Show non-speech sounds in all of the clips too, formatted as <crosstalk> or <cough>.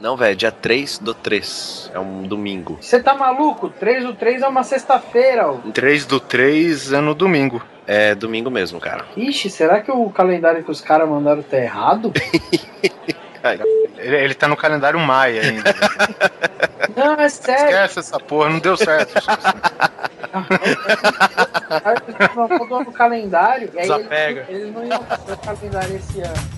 Não, velho, dia 3 do 3. É um domingo. Você tá maluco? 3 do 3 é uma sexta-feira. ó. 3 do 3 é no domingo. É domingo mesmo, cara. Ixi, será que o calendário que os caras mandaram tá errado? <laughs> Ele, ele tá no calendário Maia ainda. Não, é sério. Esquece essa porra, não deu certo. Eles não mudou no calendário. E aí Desapega. eles, eles não iam fazer o calendário esse ano.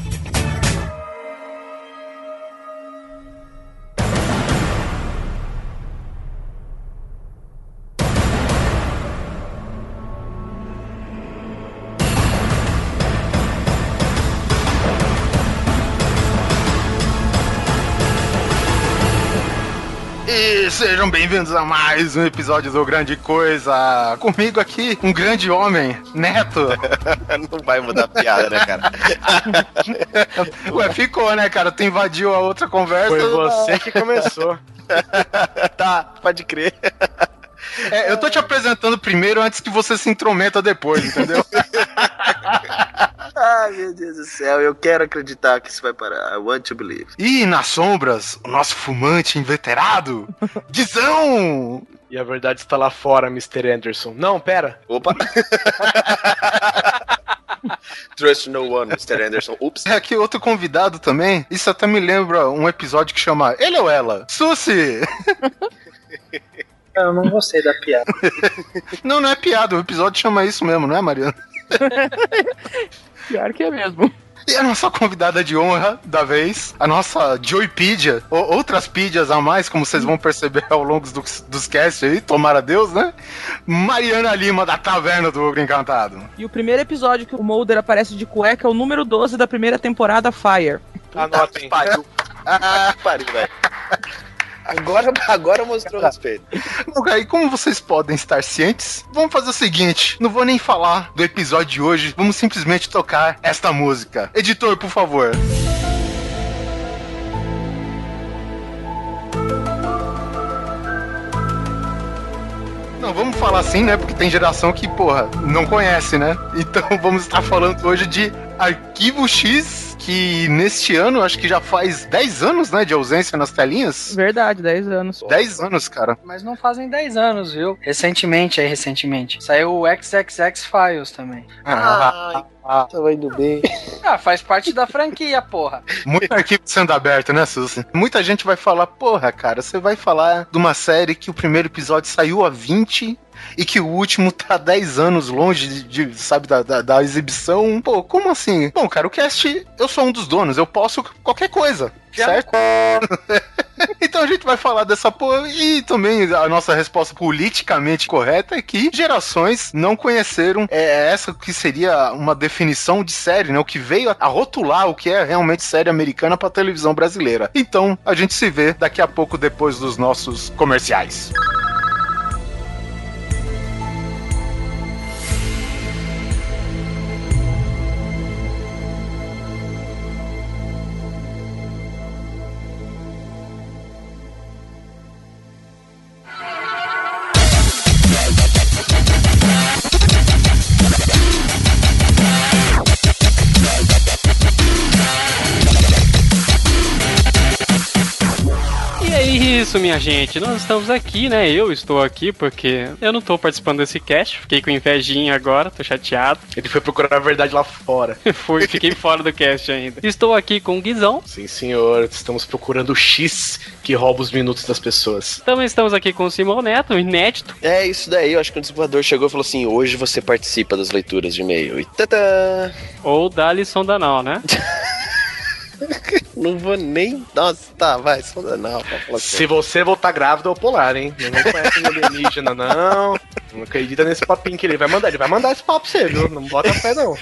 Sejam bem-vindos a mais um episódio do Grande Coisa. Comigo aqui, um grande homem, Neto. <laughs> Não vai mudar a piada, né, cara? <laughs> Ué, ficou, né, cara? Tu invadiu a outra conversa. Foi você que começou. <laughs> tá, pode crer. É, eu tô te apresentando primeiro antes que você se intrometa depois, entendeu? <laughs> Ai, meu Deus do céu, eu quero acreditar que isso vai parar. I want to believe. E nas sombras, o nosso fumante inveterado, Guizão! E a verdade está lá fora, Mr. Anderson. Não, pera. Opa! <laughs> Trust no one, Mr. Anderson. Ups. É aqui outro convidado também. Isso até me lembra um episódio que chama Ele ou Ela? Susi! <laughs> Eu não gostei da piada. <laughs> Não, não é piada, o episódio chama isso mesmo, não é, Mariana? <laughs> Pior que é mesmo. E a nossa convidada de honra da vez, a nossa Joypedia, ou outras pídias a mais, como vocês vão perceber ao longo dos, dos casts aí, tomara Deus, né? Mariana Lima, da Taverna do Ogro Encantado. E o primeiro episódio que o Mulder aparece de cueca é o número 12 da primeira temporada Fire. Anotem. Pariu. <laughs> Ah, pariu, velho. Agora, agora mostrou respeito. E como vocês podem estar cientes, vamos fazer o seguinte: não vou nem falar do episódio de hoje, vamos simplesmente tocar esta música. Editor, por favor. Não, vamos falar assim, né? Porque tem geração que, porra, não conhece, né? Então <laughs> vamos estar falando hoje de Arquivo X, que neste ano, acho que já faz 10 anos, né, de ausência nas telinhas. Verdade, 10 anos. 10 anos, cara. Mas não fazem 10 anos, viu? Recentemente, aí, recentemente. Saiu o XXX Files também. Ah, Tava indo bem. <laughs> Ah, faz parte da franquia, porra. Muito arquivo sendo aberto, né, Susi? Muita gente vai falar, porra, cara, você vai falar de uma série que o primeiro episódio saiu a 20 e que o último <laughs> tá 10 anos longe de, de, sabe, da, da, da exibição. Pô, como assim? Bom, cara, o cast, eu sou um dos donos, eu posso qualquer coisa, certo? <laughs> então a gente vai falar dessa porra e também a nossa resposta politicamente correta é que gerações não conheceram é, essa que seria uma definição de série, né? O que veio a rotular o que é realmente série americana pra televisão brasileira. Então a gente se vê daqui a pouco depois dos nossos comerciais. E isso, minha gente. Nós estamos aqui, né? Eu estou aqui porque eu não estou participando desse cast. Fiquei com invejinha agora, tô chateado. Ele foi procurar a verdade lá fora. <laughs> Fui, fiquei fora do cast ainda. Estou aqui com o Guizão. Sim, senhor. Estamos procurando o X que rouba os minutos das pessoas. Também estamos aqui com o Simão Neto, inédito. É isso daí, eu acho que o desenvolvedor chegou e falou assim: hoje você participa das leituras de e-mail. E! Ou da lição da Nau, né? <laughs> Não vou nem. Nossa, tá, vai, não. pra falar Se você voltar grávida, eu polar, hein? Não conhece um alienígena, não. Não acredita nesse papinho que ele vai mandar. Ele vai mandar esse papo pra você, viu? Não bota fé, não.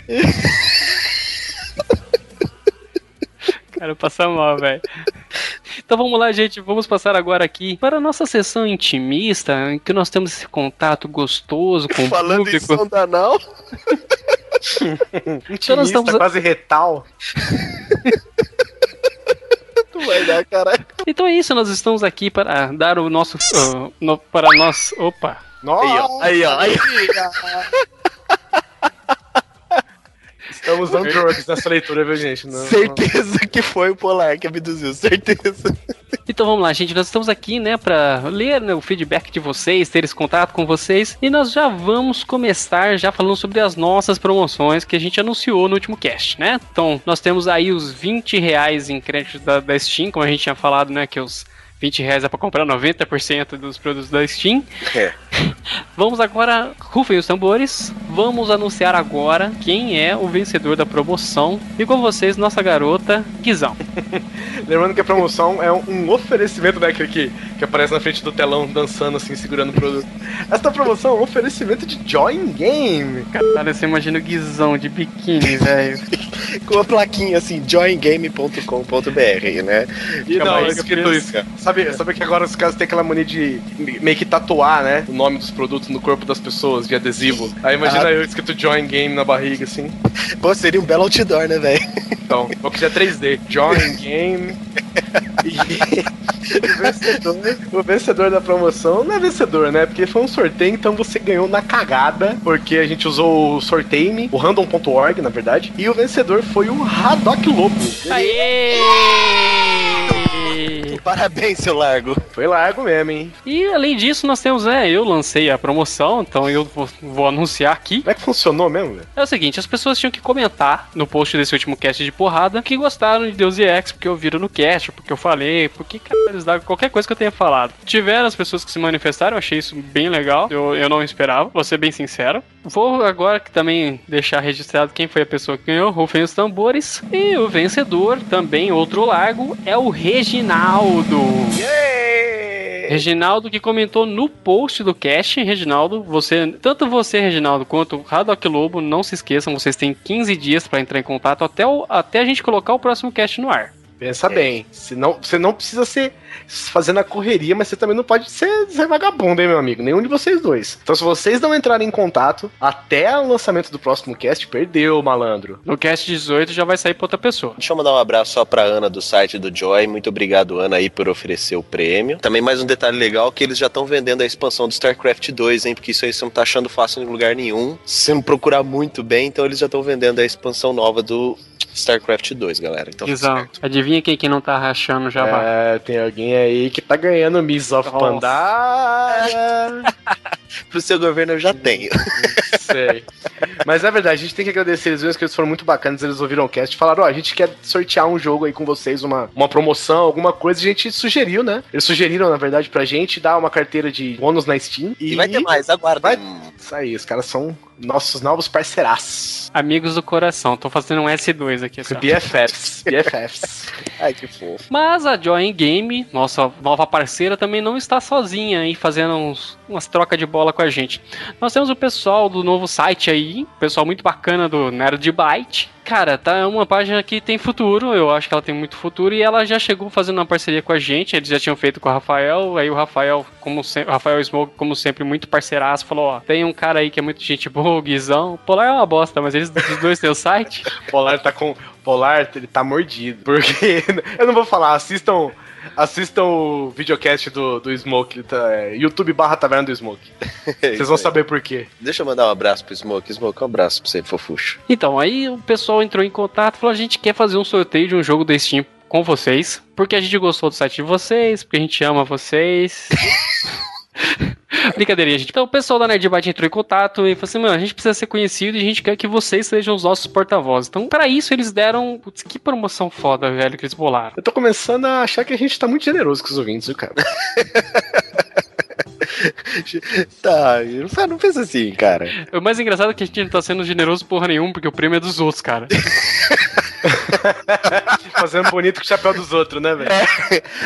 Cara, passa mal, velho. Então vamos lá, gente. Vamos passar agora aqui para a nossa sessão intimista, em que nós temos esse contato gostoso com o Falando em público. som da não. Então nós estamos- quase retal. <laughs> Dar, caralho. Então é isso, nós estamos aqui para dar o nosso. ah, no- para nós. Opa! Nossa, Aí, ó, aí, ó. Estamos on drugs nessa leitura, viu, gente? Não- Certeza que foi o Polar que abduziu, certeza. Então vamos lá, gente. Nós estamos aqui, né, para ler né, o feedback de vocês, ter esse contato com vocês. E nós já vamos começar já falando sobre as nossas promoções que a gente anunciou no último cast, né? Então, nós temos aí os 20 reais em crédito da, da Steam, como a gente tinha falado, né, que os 20 reais é para comprar 90% dos produtos da Steam. É. <laughs> Vamos agora, rufem os tambores. Vamos anunciar agora quem é o vencedor da promoção. E com vocês, nossa garota, Guizão. <laughs> Lembrando que a promoção é um, oferecimento, né? Aquele que, que aparece na frente do telão dançando assim, segurando o produto. Esta promoção é um oferecimento de Join Game. Cara, você imagina o Guizão de biquíni, velho. <laughs> Com a plaquinha assim, joingame.com.br, né? E Fica não, é escrito isso. Sabe, sabe que agora os caras têm aquela mania de meio que tatuar, né? O nome dos produtos no corpo das pessoas, de adesivo. Aí imagina Ah. eu escrito Join Game na barriga, assim. Pô, seria um belo outdoor, né, velho? Então, eu quiser 3D. Join Game. <laughs> E o vencedor, o vencedor da promoção não é vencedor, né? Porque foi um sorteio, então você ganhou na cagada. Porque a gente usou o sorteio, o random.org, na verdade. E o vencedor foi o Haddock Lobo. Aê! <laughs> Parabéns, seu largo. Foi largo mesmo, hein? E além disso, nós temos, né? Eu lancei a promoção, então eu vou, vou anunciar aqui. Como é que funcionou mesmo, velho? É o seguinte, as pessoas tinham que comentar no post desse último cast de porrada que gostaram de Deus e Ex, porque ouviram no cast, porque eu falei, porque eles davam qualquer coisa que eu tenha falado. Tiveram as pessoas que se manifestaram, eu achei isso bem legal, eu, eu não esperava, vou ser bem sincero. Vou agora que também deixar registrado quem foi a pessoa que ganhou, rufem os tambores. E o vencedor, também outro largo, é o Reginaldo. Reginaldo que comentou no post do cast, Reginaldo, você, tanto você, Reginaldo, quanto o Haddock Lobo, não se esqueçam, vocês têm 15 dias para entrar em contato até, o- até a gente colocar o próximo cast no ar. Pensa bem. Senão, você não precisa ser fazendo a correria, mas você também não pode ser, ser vagabundo, hein, meu amigo? Nenhum de vocês dois. Então, se vocês não entrarem em contato até o lançamento do próximo cast, perdeu, malandro. No cast 18 já vai sair pra outra pessoa. Deixa eu mandar um abraço só pra Ana do site do Joy. Muito obrigado, Ana, aí, por oferecer o prêmio. Também mais um detalhe legal que eles já estão vendendo a expansão do StarCraft 2, hein? Porque isso aí você não tá achando fácil em lugar nenhum. Se você não procurar muito bem, então eles já estão vendendo a expansão nova do StarCraft 2, galera. Então, Guizão, certo. Adivinha quem que não tá rachando já vai. É, tem alguém aí que tá ganhando Miss of Nossa. Pandara. <laughs> Pro seu governo eu já tenho. <laughs> Sei. Mas é verdade, a gente tem que agradecer eles mesmo, que eles foram muito bacanas, eles ouviram o cast e falaram, ó, a gente quer sortear um jogo aí com vocês, uma, uma promoção, alguma coisa, e a gente sugeriu, né? Eles sugeriram, na verdade, pra gente dar uma carteira de bônus na Steam. E vai ter mais, aguarda. Vai- Isso aí, os caras são nossos novos parceiraços. Amigos do coração, tô fazendo um S2 aqui. Assim, ó. BFFs. <laughs> BFFs. Ai, que fofo. Mas a Join Game, nossa nova parceira, também não está sozinha aí fazendo uns, umas trocas de bola com a gente. Nós temos o pessoal do novo site aí, pessoal muito bacana do Nerd Byte. Cara, tá uma página que tem futuro, eu acho que ela tem muito futuro e ela já chegou fazendo uma parceria com a gente, eles já tinham feito com o Rafael, aí o Rafael, como sempre, Rafael Smoke, como sempre, muito parceiraço, falou, ó, tem um cara aí que é muito gente boa, o Guizão, Polar é uma bosta, mas eles os dois têm o site. <laughs> Polar tá com. Polar, ele tá mordido. Porque. <laughs> Eu não vou falar, assistam. Assistam o videocast do, do Smoke, tá, é, YouTube barra Taverna do Smoke. <laughs> Vocês vão saber por quê. Deixa eu mandar um abraço pro Smoke. Smoke, um abraço pra você, fofucho. Então, aí o pessoal entrou em contato e falou: a gente quer fazer um sorteio de um jogo da Steam com vocês, porque a gente gostou do site de vocês, porque a gente ama vocês. <laughs> <laughs> Brincadeirinha, gente. Então o pessoal da Nerdbyte entrou em contato e falou assim: Mano, a gente precisa ser conhecido e a gente quer que vocês sejam os nossos porta-vozes. Então, para isso, eles deram. Putz, que promoção foda, velho, que eles bolaram. Eu tô começando a achar que a gente tá muito generoso com os ouvintes, viu, cara? <laughs> Tá, não não pensa assim, cara. O mais engraçado é que a gente não tá sendo generoso porra nenhuma, porque o prêmio é dos outros, cara. <laughs> Fazendo bonito com o chapéu dos outros, né, velho?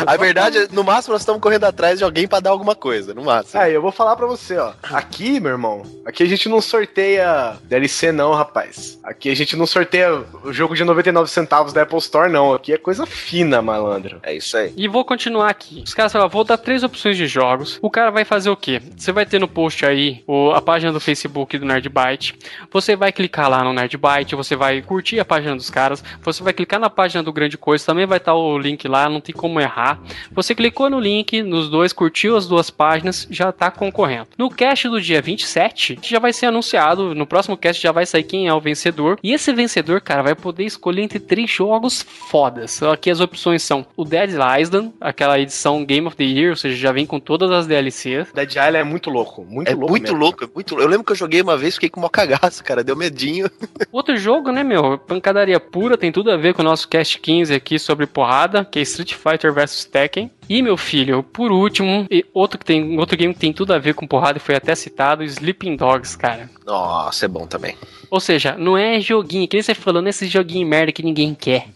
A verdade, é, no máximo, nós estamos correndo atrás de alguém pra dar alguma coisa, no máximo. Aí, eu vou falar pra você, ó. Aqui, meu irmão, aqui a gente não sorteia DLC, não, rapaz. Aqui a gente não sorteia o jogo de 99 centavos da Apple Store, não. Aqui é coisa fina, malandro. É isso aí. E vou continuar aqui. Os caras falaram, vou dar três opções de jogos. O cara vai fazer o quê? Você vai ter no post aí o- a página do Facebook do Nerdbyte. Você vai clicar lá no Nerdbyte, você vai curtir a página dos caras. Você vai clicar na página do Grande Coisa, também vai estar o link lá, não tem como errar. Você clicou no link, nos dois, curtiu as duas páginas, já tá concorrendo. No cast do dia 27, já vai ser anunciado, no próximo cast já vai sair quem é o vencedor. E esse vencedor, cara, vai poder escolher entre três jogos fodas. Aqui as opções são o Dead Island, aquela edição Game of the Year, ou seja, já vem com todas as DLCs. Dead Island é muito louco, muito É louco. muito mesmo. louco, é muito louco. Eu lembro que eu joguei uma vez, fiquei com uma cagaço, cara. Deu medinho. Outro jogo, né, meu? Pancadaria pura, tem tudo a ver com o nosso cast 15 aqui sobre porrada, que é Street Fighter vs Tekken. E, meu filho, por último, e outro, que tem, outro game que tem tudo a ver com porrada e foi até citado, Sleeping Dogs, cara. Nossa, é bom também. Ou seja, não é joguinho, que nem você falou, não é esse joguinho merda que ninguém quer.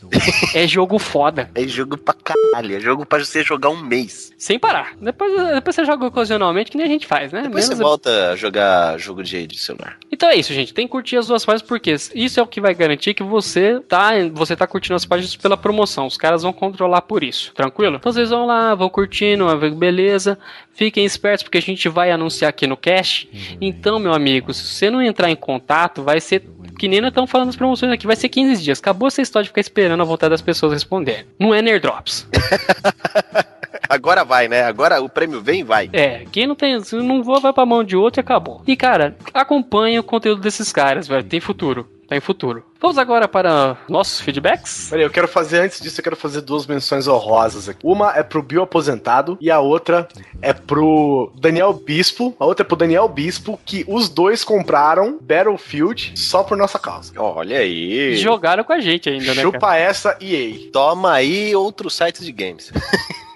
é jogo foda. <laughs> É jogo pra caralho. É jogo pra você jogar um mês. Sem parar. Depois, depois você joga ocasionalmente, que nem a gente faz, né? Depois Menos- você volta a jogar jogo de, de celular. Então é isso, gente. Tem que curtir as duas páginas, porque isso é o que vai garantir que você tá, você tá curtindo as páginas pela promoção. Os caras vão controlar por isso. Tranquilo? Então vocês vão lá, vão curtindo, beleza. Fiquem espertos, porque a gente vai anunciar aqui no cash. Então, meu amigo, se você não entrar em contato, vai ser. Que nem nós estamos falando das promoções aqui, vai ser 15 dias. Acabou essa história de ficar esperando a vontade das pessoas responderem. Não é Nerdrops. <laughs> Agora vai, né? Agora o prêmio vem e vai. É, quem não tem, se não voa, vai pra mão de outro e acabou. E cara, acompanhe o conteúdo desses caras, velho. Tem futuro. Tem futuro. Vamos agora para nossos feedbacks? Peraí, eu quero fazer, antes disso, eu quero fazer duas menções honrosas aqui. Uma é pro Bill Aposentado e a outra é pro Daniel Bispo. A outra é pro Daniel Bispo, que os dois compraram Battlefield só por nossa causa. Olha aí. Jogaram com a gente ainda, né? cara? Chupa essa EA. Toma aí outros sites de games. <laughs>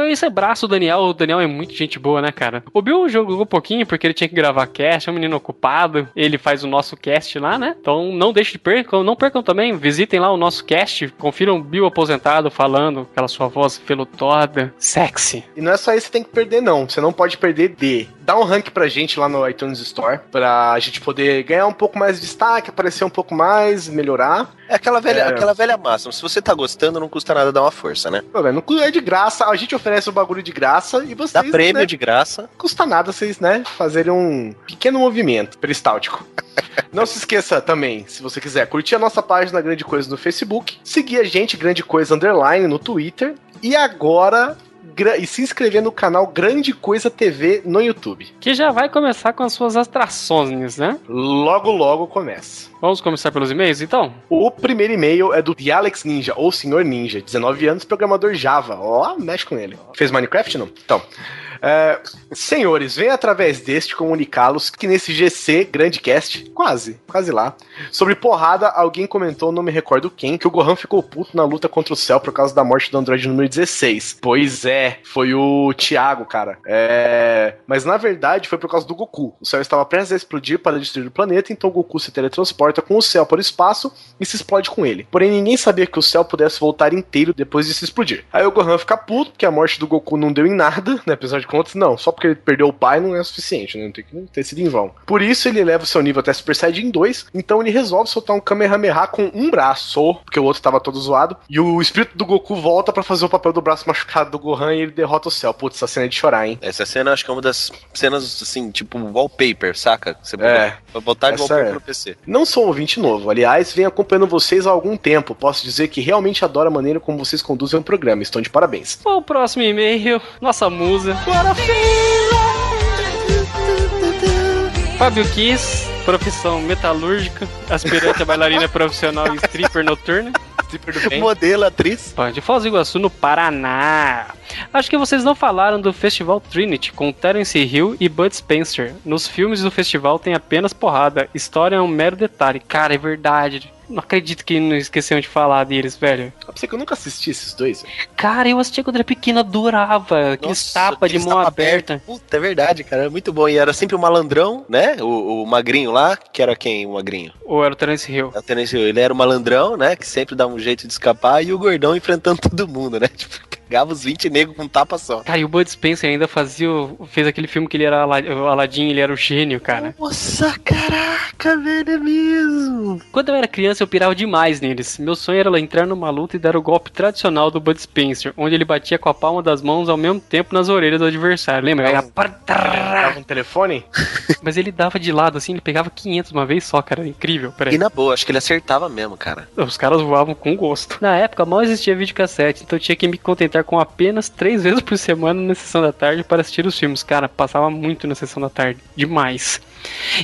Então esse é braço do Daniel. O Daniel é muito gente boa, né, cara? O Bill jogou um pouquinho porque ele tinha que gravar cast, é um menino ocupado. Ele faz o nosso cast lá, né? Então não deixe de percam, não percam também. Visitem lá o nosso cast, confiram o Bill aposentado falando, aquela sua voz velutoda, sexy. E não é só isso que você tem que perder, não. Você não pode perder de dar um rank pra gente lá no iTunes Store, pra gente poder ganhar um pouco mais de destaque, aparecer um pouco mais, melhorar. É aquela velha, É. aquela velha máxima. Se você tá gostando, não custa nada dar uma força, né? Pô, não é de graça, a gente oferece o bagulho de graça e vocês. Dá prêmio né, de graça. custa nada vocês, né, fazerem um pequeno movimento peristáltico. <laughs> Não se esqueça também, se você quiser, curtir a nossa página Grande Coisa no Facebook, seguir a gente, Grande Coisa Underline, no Twitter, e agora. E se inscrever no canal Grande Coisa TV no YouTube. Que já vai começar com as suas atrações, né? Logo, logo começa. Vamos começar pelos e-mails, então? O primeiro e-mail é do The Alex Ninja, ou Senhor Ninja, 19 anos, programador Java. Ó, mexe com ele. Fez Minecraft, não? Então. É, senhores, venho através deste comunicá-los que nesse GC Grandcast, quase, quase lá, sobre porrada, alguém comentou, não me recordo quem, que o Gohan ficou puto na luta contra o céu por causa da morte do Android número 16. Pois é, foi o Thiago, cara. É, mas na verdade foi por causa do Goku. O céu estava prestes a explodir para destruir o planeta, então o Goku se teletransporta com o céu para o espaço e se explode com ele. Porém, ninguém sabia que o céu pudesse voltar inteiro depois de se explodir. Aí o Gohan fica puto, porque a morte do Goku não deu em nada, né? Apesar de contas, não. Só porque ele perdeu o pai não é suficiente, né? Não tem que ter sido em vão. Por isso, ele eleva o seu nível até Super Saiyajin 2, então ele resolve soltar um Kamehameha com um braço, porque o outro tava todo zoado, e o espírito do Goku volta pra fazer o papel do braço machucado do Gohan e ele derrota o céu. Putz, essa cena é de chorar, hein? Essa cena acho que é uma das cenas, assim, tipo wallpaper, saca? Você É. Vai botar de Essa wallpaper é. no PC. Não sou um ouvinte novo, aliás, venho acompanhando vocês há algum tempo. Posso dizer que realmente adoro a maneira como vocês conduzem o programa. Estão de parabéns. O próximo e-mail, nossa musa. Fábio Kiss, profissão metalúrgica, aspirante a bailarina <laughs> profissional e stripper noturna. Stripper do bem. Modelo, atriz. Pô, De Foz do Iguaçu, no Paraná. Acho que vocês não falaram do Festival Trinity com Terence Hill e Bud Spencer. Nos filmes do festival tem apenas porrada. História é um mero detalhe. Cara, é verdade. Não acredito que não esqueceram de falar deles, velho. Eu pensei que eu nunca assisti esses dois. Cara, eu assisti quando era pequena, adorava. Aqueles tapas de mão tapa aberta. aberto. Puta, é verdade, cara. É muito bom. E era sempre o malandrão, né? O, o magrinho lá, que era quem, o magrinho? Ou era o Terence Hill? É o Tennessee Hill. Ele era o malandrão, né? Que sempre dava um jeito de escapar. E o gordão enfrentando <laughs> todo mundo, né? <laughs> Tipo, Pegava os 20 negros com um tapa só. Cara, e o Bud Spencer ainda fazia. o- fez aquele filme que ele era o Aladdin, ele era o gênio, cara. Nossa, caraca, velho, é mesmo. Quando eu era criança, eu pirava demais neles. Meu sonho era entrar numa luta e dar o golpe tradicional do Bud Spencer, onde ele batia com a palma das mãos ao mesmo tempo nas orelhas do adversário. Lembra? Era Dava um telefone? <laughs> Mas ele dava de lado, assim, ele pegava 500 uma vez só, cara. Era incrível. Peraí. E na boa, acho que ele acertava mesmo, cara. Os caras voavam com gosto. Na época, mal existia videocassete, então eu tinha que me contentar com apenas três <laughs> vezes por semana na sessão da tarde para assistir os filmes. Cara, passava muito na sessão da tarde. Demais.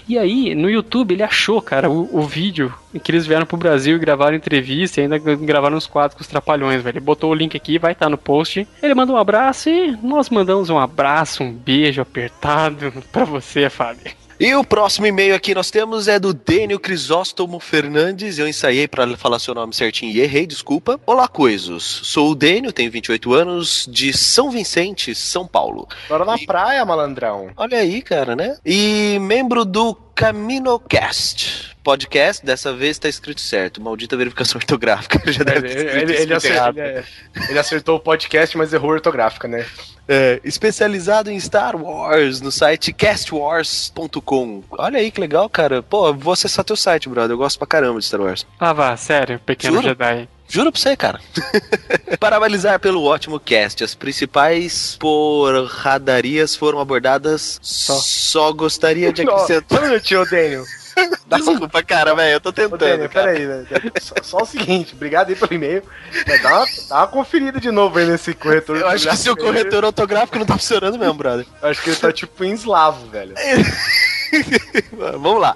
E aí, no YouTube, ele achou, cara, o, o vídeo em que eles vieram pro Brasil e gravaram entrevista e ainda gravaram os quadros com os trapalhões, velho. Ele botou o link aqui, vai estar no post. Ele manda um abraço e nós mandamos um abraço, um beijo apertado <laughs> pra você, Fábio. E o próximo e-mail aqui nós temos é do Dênio Crisóstomo Fernandes. Eu ensaiei pra falar seu nome certinho e errei, desculpa. Olá, coisos. Sou o Dênio, tenho 28 anos, de São Vicente, São Paulo. Bora na praia, malandrão. Olha aí, cara, né? E membro do CaminoCast. Podcast, dessa vez tá escrito certo. Maldita verificação <laughs> ortográfica. Já Ele, ele- ele acertou, ele- ele acertou o podcast, mas errou a ortográfica, né? É, especializado em Star Wars no site castwars.com. Olha aí que legal, cara. Pô, vou acessar teu site, brother. Eu gosto pra caramba de Star Wars. Ah, vá, sério, pequeno Juro? Jedi. Juro pra você, cara. <laughs> Parabelizar pelo ótimo cast. As principais porradarias foram abordadas. Só, gostaria de Não, acrescentar. Só um minutinho, ô Daniel. <laughs> Desculpa, cara, velho. Eu tô tentando. Daniel, cara. peraí, velho. Só, só o seguinte, obrigado aí pelo e-mail. Mas Dá uma, dá uma conferida de novo aí nesse corretor. Eu acho que seu corretor ortográfico não tá funcionando mesmo, brother. Eu acho que ele tá tipo em eslavo, velho. <laughs> Vamos lá.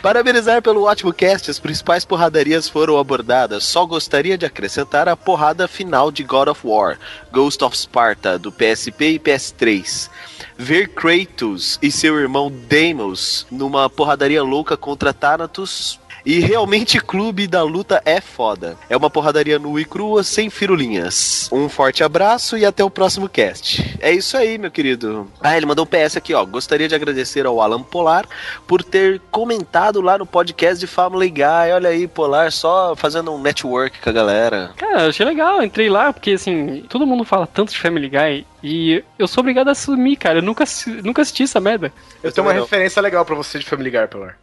Parabenizar pelo ótimo cast, as principais porradarias foram abordadas. Só gostaria de acrescentar a porrada final de God of War, Ghost of Sparta, do PSP e PS3. Ver Kratos e seu irmão Deimos numa porradaria louca contra Thanatos. E realmente Clube da Luta é foda. É uma porradaria nua e crua, sem firulinhas. Um forte abraço e até o próximo cast. É isso aí, meu querido. Ah, ele mandou um PS aqui, ó. Gostaria de agradecer ao Alan Polar por ter comentado lá no podcast de Family Guy. Olha aí, Polar, só fazendo um network com a galera. Cara, eu achei legal, entrei lá, porque assim, todo mundo fala tanto de Family Guy e eu sou obrigado a assumir, cara. Eu nunca, nunca assisti essa merda. Eu tenho uma não. referência legal pra você de Family Guy, Pilar.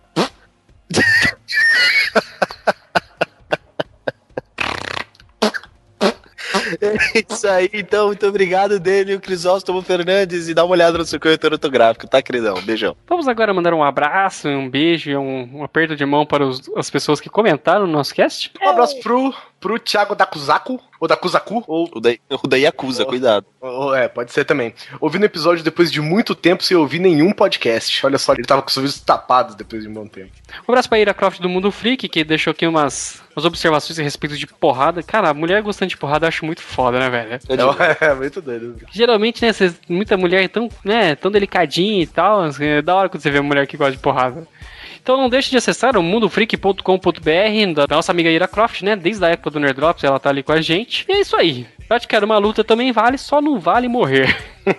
<laughs> <laughs> É isso aí, então. Muito obrigado, Daniel Crisóstomo Fernandes. E dá uma olhada no seu corretor ortográfico, tá, queridão? Beijão. Vamos agora mandar um abraço, um beijo e um, um aperto de mão para os- as pessoas que comentaram no nosso cast. Um abraço pro, pro Thiago Dakuzaku, ou Dakuzaku, ou, O da, o da Yakuza, Oh. cuidado. ou- É, pode ser também. Ouvindo o episódio depois de muito tempo sem ouvir nenhum podcast. Olha só, ele tava com os ouvidos tapados depois de um bom tempo. Um abraço pra Ira Croft do Mundo Freak, que deixou aqui umas, umas observações a respeito de porrada. Cara, a mulher gostando de porrada eu acho muito foda, né, velho? É, <laughs> é muito doido. Geralmente, né, cês- muita mulher tão, né, tão delicadinha e tal. assim, É da hora quando você vê uma mulher que gosta de porrada. Então não deixe de acessar o mundofreak.com.br da nossa amiga Ira Croft, né? Desde a época do Nerd Drops, ela tá ali com a gente. E é isso aí. Praticar uma luta também vale, só não vale morrer. <laughs>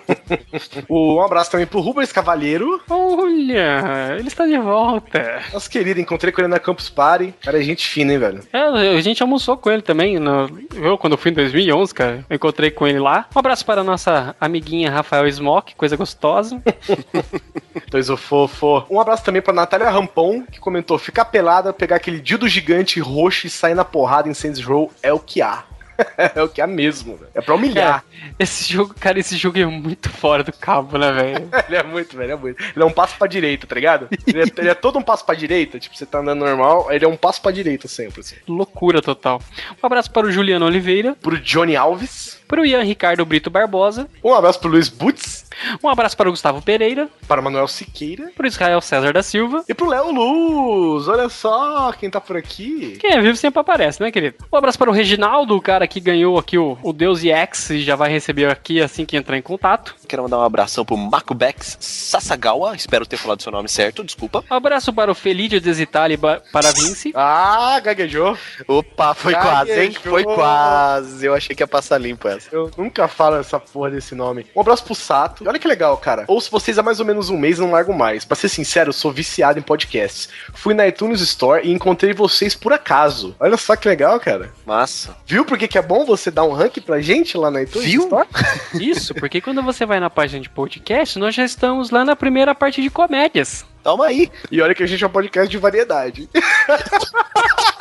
Um abraço também pro Rubens Cavalheiro. Olha, ele está de volta. Nosso querido, encontrei com ele na Campus Party. Cara, é gente fina, hein, velho? É, a gente almoçou com ele também. no- eu, quando fui em 2011, cara, eu encontrei com ele lá. Um abraço para a nossa amiguinha Rafael Smock, coisa gostosa. <laughs> Dois o fofo. Um abraço também pra Natália Rampon, que comentou: ficar pelada, pegar aquele dildo gigante roxo e sair na porrada em Saints Row é o que há. <laughs> é o que há mesmo, velho. É pra humilhar. Esse jogo, cara, esse jogo é muito fora do cabo, né, velho? <laughs> ele é muito, velho, é muito. Ele é um passo pra direita, tá ligado? Ele é, ele é todo um passo pra direita, tipo, você tá andando normal, ele é um passo pra direita sempre, assim. Loucura total. Um abraço para o Juliano Oliveira, Pro Johnny Alves. Para o Ian Ricardo Brito Barbosa, Um abraço pro Luiz Butz. um abraço para o Gustavo Pereira, Para o Manuel Siqueira. para o Israel César da Silva. E pro Léo Luz. Olha só quem tá por aqui. Quem é vivo sempre aparece, né, querido? Um abraço para o Reginaldo, o cara que ganhou aqui o, o Deus EX e já vai receber aqui assim que entrar em contato. Quero mandar um abração pro Makubex Sasagawa. Espero ter falado seu nome certo, desculpa. Um abraço para o Felídio Desitali para Vinci. Ah, gaguejou. Opa, foi Gaguejou. quase, hein? Foi quase. Eu achei que ia passar limpo essa. Eu nunca falo essa porra desse nome. Um abraço pro Sato. E Olha que legal, cara. Ouço vocês há mais ou menos um mês e não largo mais. Pra ser sincero, eu sou viciado em podcasts. Fui na iTunes Store e encontrei vocês por acaso. Olha só que legal, cara. Massa. Viu por que, que é bom você dar um rank pra gente lá na iTunes Viu? Store? <laughs> Isso, porque quando você vai na página de podcast, nós já estamos lá na primeira parte de comédias. Toma aí. E olha que a gente é um podcast de variedade. <laughs>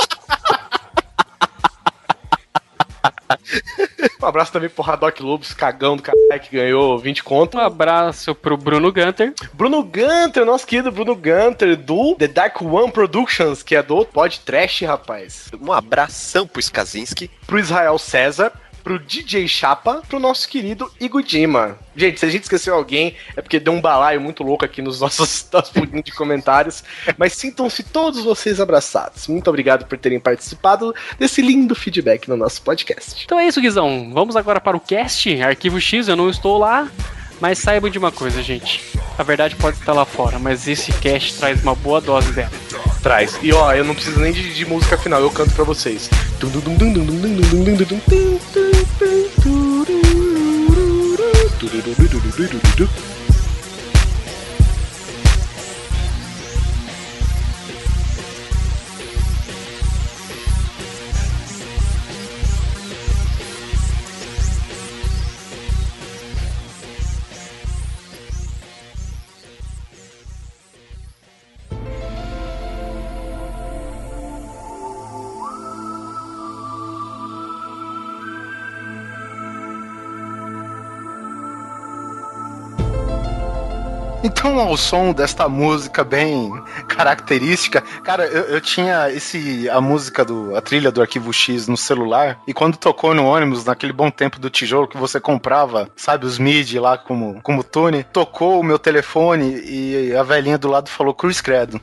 um abraço também pro Haddock Lobos, cagão do caralho, que ganhou 20 conto. Um abraço pro Bruno Gunter. Bruno Gunter, nosso querido Bruno Gunter, do The Dark One Productions, que é do Pod Trash, rapaz. Um abração pro Skazinski. Pro Israel César, pro DJ Chapa, pro nosso querido Igudima. Gente, se a gente esqueceu alguém, é porque deu um balaio muito louco aqui nos <laughs> nossos, nossos de comentários. Mas sintam-se todos vocês abraçados. Muito obrigado por terem participado desse lindo feedback no nosso podcast. Então é isso, Guizão. Vamos agora para o cast, Arquivo X, eu não estou lá. Mas saibam de uma coisa, gente. A verdade pode estar lá fora, mas esse cast traz uma boa dose dela. Traz. E ó, eu não preciso nem de, de música final, eu canto pra vocês. Então, ao som desta música bem característica, cara, eu, eu tinha esse a música do a trilha do Arquivo X no celular e quando tocou no ônibus naquele bom tempo do tijolo que você comprava, sabe, os MIDI lá como como tune, tocou o meu telefone e a velhinha do lado falou Cruz Credo.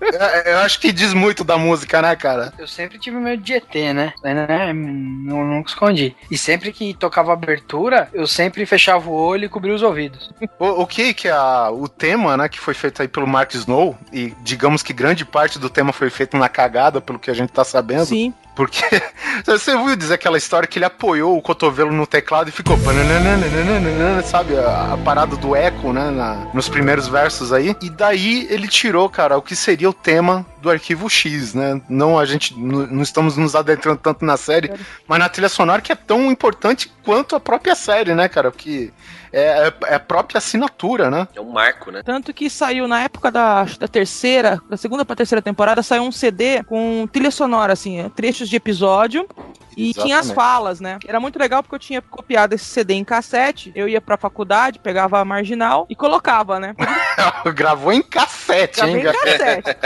eu, <laughs> eu acho que diz muito da música, né, cara? Eu sempre tive medo de ET, né? né? Não, nunca escondi. E sempre que tocava abertura, eu sempre fechava o olho e cobria os ouvidos. O, o que que a, o tema, né, que foi feito aí pelo Mark Snow, e digamos que grande parte do tema foi feito na cagada, pelo que a gente tá sabendo. Sim. Porque <laughs> você ouviu dizer aquela história que ele apoiou o cotovelo no teclado e ficou. <laughs> Sabe, a, a parada do eco, né? na- nos primeiros versos aí. E daí ele tirou, cara, o que seria o tema do arquivo X, né? Não a gente não estamos nos adentrando tanto na série, mas na trilha sonora que é tão importante quanto a própria série, né, cara? Porque é, é- é a própria assinatura, né? É um marco, né? Tanto que saiu na época da, da terceira, da segunda pra terceira temporada, saiu um CD com trilha sonora, assim, trechos de episódio. E tinha as Exatamente. falas, né? Era muito legal porque eu tinha copiado esse CD em cassete. Eu ia pra faculdade, pegava a marginal e colocava, né? <laughs> Gravou em cassete, Gravei hein? em cassete.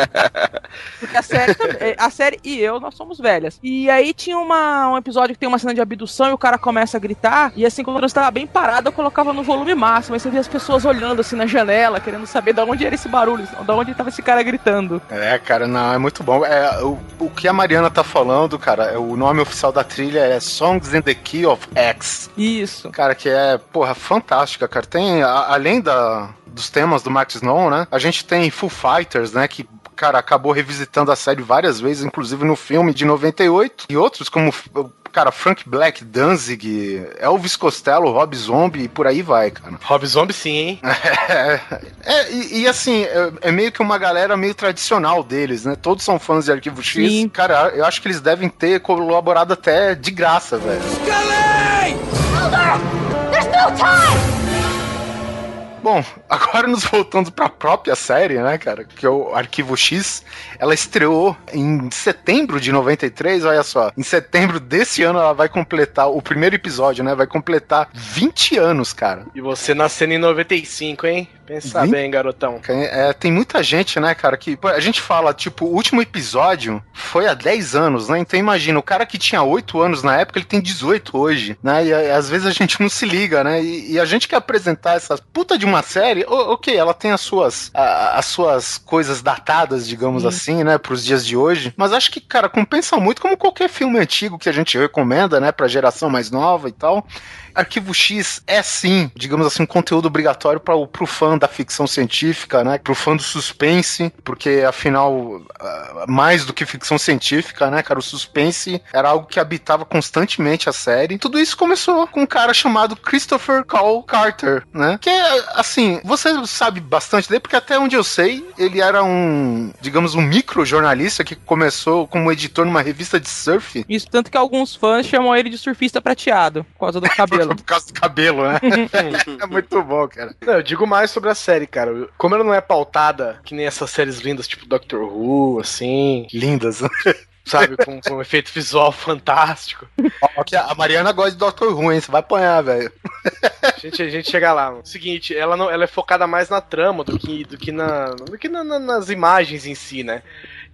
<laughs> Porque a série, também- é, a série e eu, nós somos velhas. E aí tinha uma, um episódio que tem uma cena de abdução e o cara começa a gritar. E assim, quando eu estava bem parado, eu colocava no volume máximo. Aí você via as pessoas olhando assim na janela, querendo saber de onde era esse barulho, de onde estava esse cara gritando. É, cara, não, é muito bom. É, o, o que a Mariana tá falando, cara, é, o nome oficial da trilha é Songs in the Key of X. Isso. Cara, que é, porra, fantástica, cara. Tem, a- além da, dos temas do Max Snow, né? A gente tem Foo Fighters, né? Que, cara, acabou revisitando a série várias vezes, inclusive no filme de 98. E outros como, cara, Frank Black, Danzig, Elvis Costello, Rob Zombie e por aí vai, cara. Rob Zombie sim, hein? <laughs> É, é, e, e assim, é, é meio que uma galera meio tradicional deles, né? Todos são fãs de Arquivo X. Sim. Cara, eu acho que eles devem ter colaborado até de graça, velho. Bom, agora nos voltando pra própria série, né, cara? Que é o Arquivo X. Ela estreou em setembro de 93, olha só. Em setembro desse ano ela vai completar, o primeiro episódio, né? Vai completar 20 anos, cara. E você nascendo em 95, hein? Pensa bem, garotão. É, tem muita gente, né, cara, que a gente fala, tipo, o último episódio foi há 10 anos, né? Então imagina, o cara que tinha 8 anos na época, ele tem 18 hoje, né? E, a- às vezes a gente não se liga, né? E, e a gente quer apresentar essa puta de uma série, o- ok, ela tem as suas, a- as suas coisas datadas, digamos assim, né, pros dias de hoje, mas acho que, cara, compensa muito como qualquer filme antigo que a gente recomenda, né, pra geração mais nova e tal. Arquivo X é sim, digamos assim, um conteúdo obrigatório para o pro fã da ficção científica, né? Pro fã do suspense, porque afinal, ah, mais do que ficção científica, né, cara, o suspense era algo que habitava constantemente a série. Tudo isso começou com um cara chamado Christopher Cole Carter, né? Que é assim, você sabe bastante dele porque até onde eu sei, ele era um, digamos, um micro jornalista que começou como editor numa revista de surf. Isso, tanto que alguns fãs chamam ele de surfista prateado, por causa do <laughs> cabelo. <laughs> Por causa do cabelo, né? <laughs> é muito bom, cara. Não, eu digo mais sobre a série, cara. Como ela não é pautada, que nem essas séries lindas, tipo Doctor Who, assim, Lindas. <laughs> sabe, com, com um efeito visual fantástico. Ó, que a Mariana gosta de Doctor Who, hein? Você vai apanhar, velho. A gente, a gente chega lá. mano. Seguinte, ela, não, ela é focada mais na trama do que, do que, na, do que na- na- nas imagens em si, né?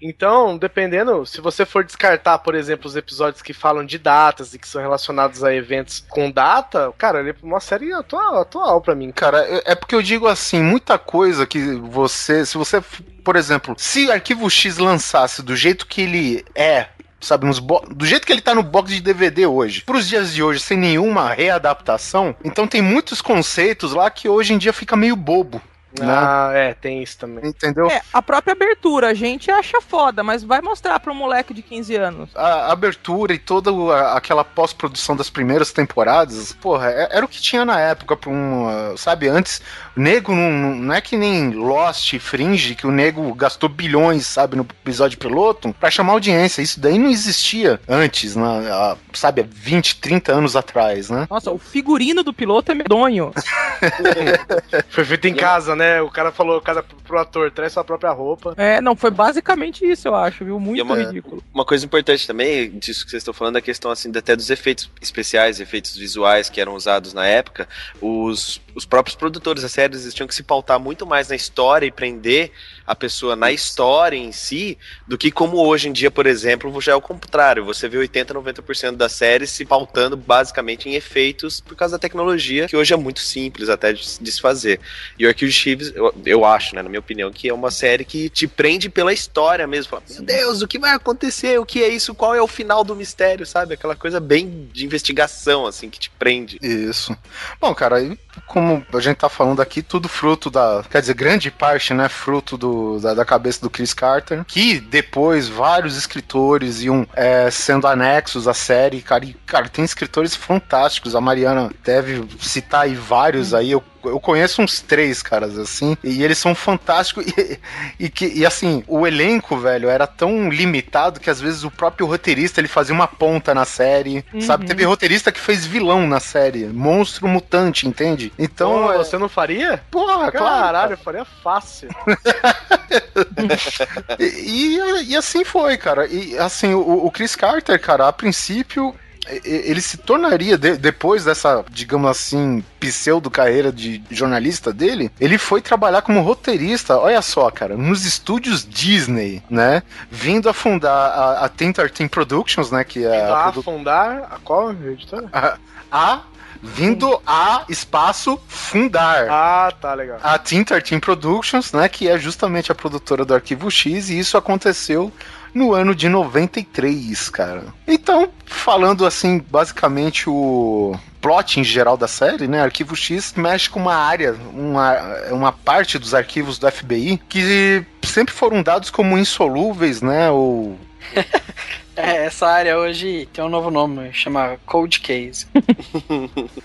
Então, dependendo, se você for descartar, por exemplo, os episódios que falam de datas e que são relacionados a eventos com data, cara, ele é uma série atual, atual pra mim. Cara, é é porque eu digo assim, muita coisa que você, se você, por exemplo, se Arquivo X lançasse do jeito que ele é, sabe, do jeito que ele tá no box de DVD hoje, pros dias de hoje, sem nenhuma readaptação, então tem muitos conceitos lá que hoje em dia fica meio bobo, né? Ah, é, tem isso também. Entendeu? É, a própria abertura, a gente acha foda, mas vai mostrar pra um moleque de 15 anos. A abertura e toda aquela pós-produção das primeiras temporadas, porra, é- era o que tinha na época pra um, sabe, antes, nego não, não- é que nem Lost e Fringe, que o nego gastou bilhões, sabe, no episódio piloto, pra chamar audiência, isso daí não existia antes, né, há, sabe, há 20, 30 anos atrás, né? Nossa, o figurino do piloto é medonho. <laughs> Foi feito em casa, né? O cara falou cada, pro ator, traz sua própria roupa. É, não, foi basicamente isso, eu acho, viu? Muito é uma- ridículo. Uma coisa importante também, disso que vocês estão falando, é a questão assim, até dos efeitos especiais, efeitos visuais que eram usados na época. Os, os próprios produtores da série eles tinham que se pautar muito mais na história e prender a pessoa na história em si, do que como hoje em dia, por exemplo, já é o contrário. Você vê 80, 90% da série se pautando basicamente em efeitos por causa da tecnologia, que hoje é muito simples até de, se- de fazer. E o Arquivo X, eu, eu acho, né, na minha opinião, que é uma série que te prende pela história mesmo. Fala, Meu Deus, o que vai acontecer? O que é isso? Qual é o final do mistério, sabe? Aquela coisa bem de investigação, assim, que te prende. Isso. Bom, cara, e como a gente tá falando aqui, tudo fruto da. Quer dizer, grande parte, né? Fruto do, da, da cabeça do Chris Carter. Que depois vários escritores iam é, sendo anexos à série. Cara, e, cara, tem escritores fantásticos. A Mariana deve citar aí vários aí. Eu, eu conheço uns três caras assim. E eles são fantásticos. E, e, que, e assim, o elenco, velho, era tão limitado que às vezes o próprio roteirista ele fazia uma ponta na série. Sabe? Uhum. Teve roteirista que fez vilão na série. Monstro mutante, entende? Então, Então, é, você não faria? porra, claro. Caralho, eu faria fácil. <laughs> E, e- e assim foi, cara. E assim, o, o Chris Carter, cara, a princípio. Ele se tornaria, de- depois dessa, digamos assim, pseudo carreira de jornalista dele, ele foi trabalhar como roteirista, olha só, cara, nos estúdios Disney, né? Vindo a fundar a, a Tintartin Productions, né? Que é a, Lá, produ- fundar a qual editora? a- vindo a espaço fundar. Ah, tá, legal. a Tintartin Productions, né, que é justamente a produtora do Arquivo X, e isso aconteceu no ano de 93, cara. Então, falando assim, basicamente o plot em geral da série, né, Arquivo X mexe com uma área, uma, uma parte dos arquivos do FBI que sempre foram dados como insolúveis, né, ou <laughs> É, essa área hoje tem um novo nome, chama Cold Case. <laughs>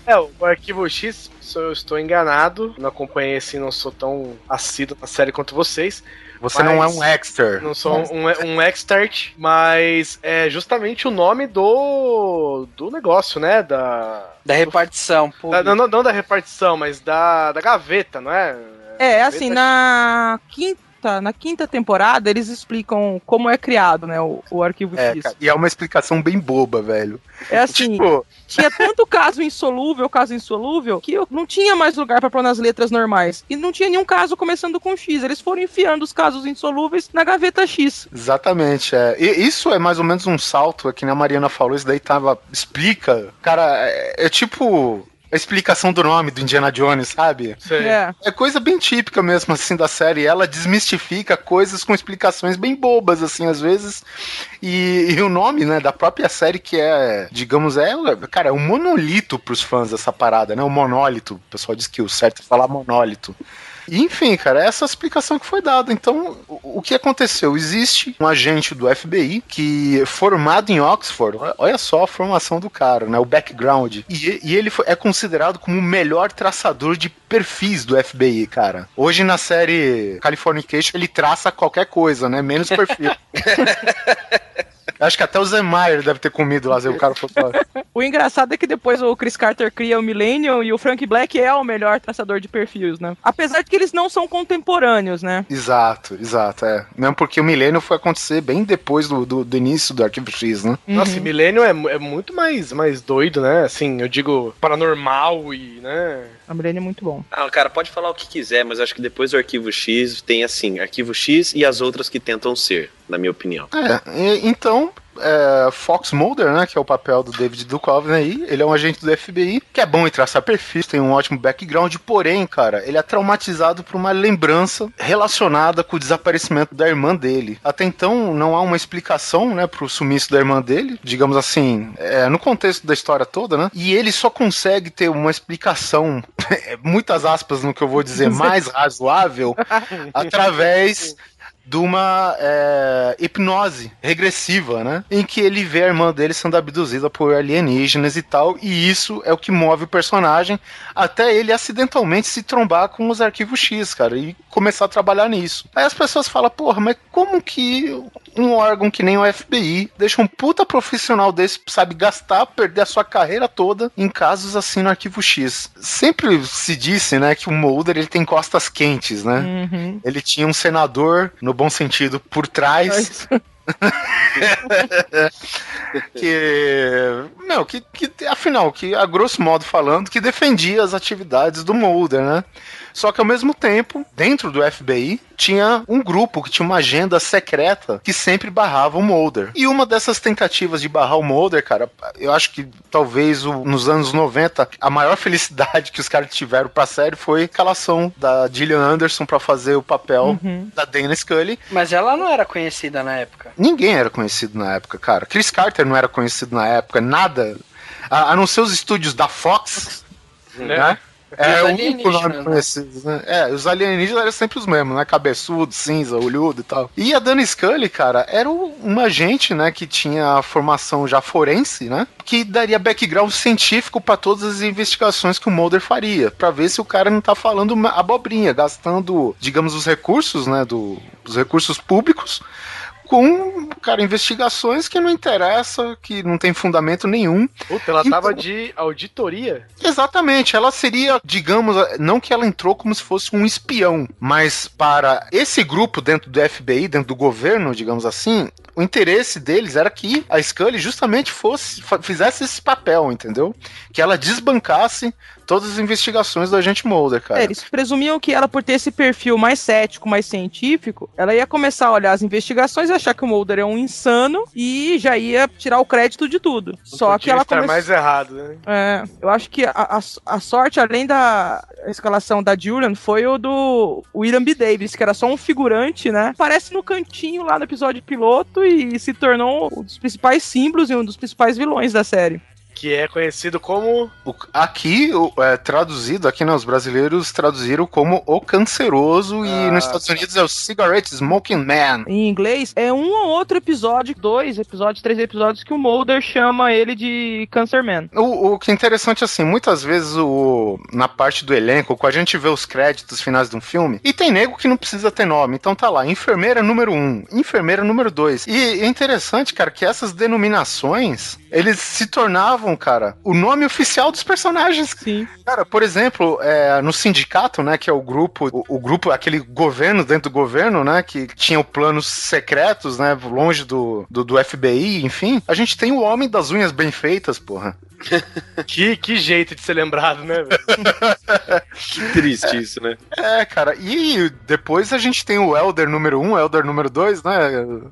É, o Arquivo X, se eu estou enganado, não acompanhei assim, não sou tão assíduo na série quanto vocês. Você Mas- não é um exter. Não sou um, um expert, mas é justamente o nome do, do negócio, né? Da, Da repartição da- não, não- não da repartição, mas da, da gaveta, não é? É, assim, na quinta, na quinta temporada, eles explicam como é criado, né, o, o arquivo É, X. cara, e é uma explicação bem boba, velho. É assim, Tipo, tinha tanto caso insolúvel, caso insolúvel, que eu não tinha mais lugar pra pôr nas letras normais. E não tinha nenhum caso começando com X. Eles foram enfiando os casos insolúveis na gaveta X. Exatamente, é. E isso é mais ou menos um salto, é que nem a Mariana falou, isso daí tava. Explica. Cara, é, é tipo. A explicação do nome do Indiana Jones, sabe? É. É coisa bem típica mesmo, assim, da série. Ela desmistifica coisas com explicações bem bobas, assim, às vezes. E, e o nome, né, da própria série, que é, digamos, é, cara, é um monolito pros fãs dessa parada, né? O monólito. O pessoal diz que o certo é falar monólito. Enfim, cara, essa é explicação que foi dada. Então, o, que aconteceu? Existe um agente do FBI que é formado em Oxford, olha só a formação do cara, né? O background. E, e ele foi- é considerado como o melhor traçador de perfis do FBI, cara. Hoje na série Californication ele traça qualquer coisa, né? Menos perfil. <laughs> Acho que até o Zé Maier deve ter comido lá, o cara. <laughs> O engraçado é que depois o Chris Carter cria o Millennium e o Frank Black é o melhor traçador de perfis, né? Apesar de que eles não são contemporâneos, né? Exato, exato, é. Mesmo porque o milênio foi acontecer bem depois do, do, do início do Arquivo X, né? Nossa, e Millennium é, é muito mais, mais doido, né? Assim, eu digo paranormal e, né? A Millennium é muito bom. Ah, cara, pode falar o que quiser, mas acho que depois do Arquivo X tem assim, Arquivo X e as outras que tentam ser, na minha opinião. É, então, é, Fox Mulder, né, que é o papel do David Duchovny aí, ele é um agente do FBI, que é bom em traçar perfis, tem um ótimo background, porém, cara, ele é traumatizado por uma lembrança relacionada com o desaparecimento da irmã dele. Até então, não há uma explicação, né, pro sumiço da irmã dele, digamos assim, é, no contexto da história toda, né, e ele só consegue ter uma explicação, <laughs> muitas aspas no que eu vou dizer, <laughs> mais razoável, <laughs> através de uma é, hipnose regressiva, né? Em que ele vê a irmã dele sendo abduzida por alienígenas e tal, e isso é o que move o personagem até ele acidentalmente se trombar com os arquivos X, cara, e começar a trabalhar nisso. Aí as pessoas falam, porra, mas como que um órgão que nem o FBI deixa um puta profissional desse, sabe, gastar, perder a sua carreira toda em casos assim no arquivo X? Sempre se disse, né, que o Mulder ele tem costas quentes, né? Uhum. Ele tinha um senador, no bom sentido, por trás, <laughs> que. Não, que, que. Afinal, que a grosso modo falando, que defendia as atividades do Mulder, né? Só que ao mesmo tempo, dentro do FBI, tinha um grupo que tinha uma agenda secreta que sempre barrava o Mulder. E uma dessas tentativas de barrar o Mulder, cara, eu acho que talvez o- nos anos 90 a maior <laughs> felicidade que os caras tiveram pra série foi a escalação da Gillian Anderson pra fazer o papel Uhum. da Dana Scully. Mas ela não era conhecida na época. Ninguém era conhecido na época, cara. Chris Carter não era conhecido na época, nada. A, a não ser os estúdios da Fox, né? É Os o único nome né? conhecido, né? É, os alienígenas eram sempre os mesmos, né? Cabeçudo, cinza, olhudo e tal. E a Dana Scully, cara, era uma agente, né, que tinha a formação já forense, né? Que daria background científico pra todas as investigações que o Mulder faria, Pra ver se o cara não tá falando abobrinha, gastando, digamos, os recursos, né, do, os recursos públicos com, cara, investigações que não interessa, que não tem fundamento nenhum. Puta, ela Então- tava de auditoria. Exatamente, ela seria, digamos, não que ela entrou como se fosse um espião, mas para esse grupo dentro do FBI, dentro do governo, digamos assim, o interesse deles era que a Scully justamente fosse, fizesse esse papel, entendeu? Que ela desbancasse todas as investigações do agente Mulder, cara. É, eles presumiam que ela, por ter esse perfil mais cético, mais científico, ela ia começar a olhar as investigações e achar que o Mulder é um insano e já ia tirar o crédito de tudo. Só que ela estar começou. mais errado, né? É, eu acho que a, a, a sorte, além da escalação da Julian, foi o do William B. Davis, que era só um figurante, né? Aparece no cantinho lá no episódio piloto e se tornou um dos principais símbolos e um dos principais vilões da série. Que é conhecido como. O- aqui, o- é, traduzido, aqui né, os brasileiros traduziram como o canceroso e Ah, nos Estados Unidos é o Cigarette Smoking Man. Em inglês, é um ou outro episódio, dois episódios, três episódios, que o Mulder chama ele de Cancer Man. O, o que é interessante, assim, muitas vezes o, na parte do elenco, quando a gente vê os créditos finais de um filme, e tem nego que não precisa ter nome, então tá lá, enfermeira número um, enfermeira número dois. E é interessante, cara, que essas denominações, eles se tornavam, cara, o nome oficial dos personagens. Sim. Cara, por exemplo, é, no sindicato, né, que é o grupo, o, o grupo, aquele governo dentro do governo, né, que tinha planos secretos, né, longe do, do, do FBI, enfim, a gente tem o homem das unhas bem feitas, porra. <laughs> Que, que jeito de ser lembrado, né? <laughs> Que triste isso, né? É, cara. E depois a gente tem o Elder número 1, um, Elder número 2, né?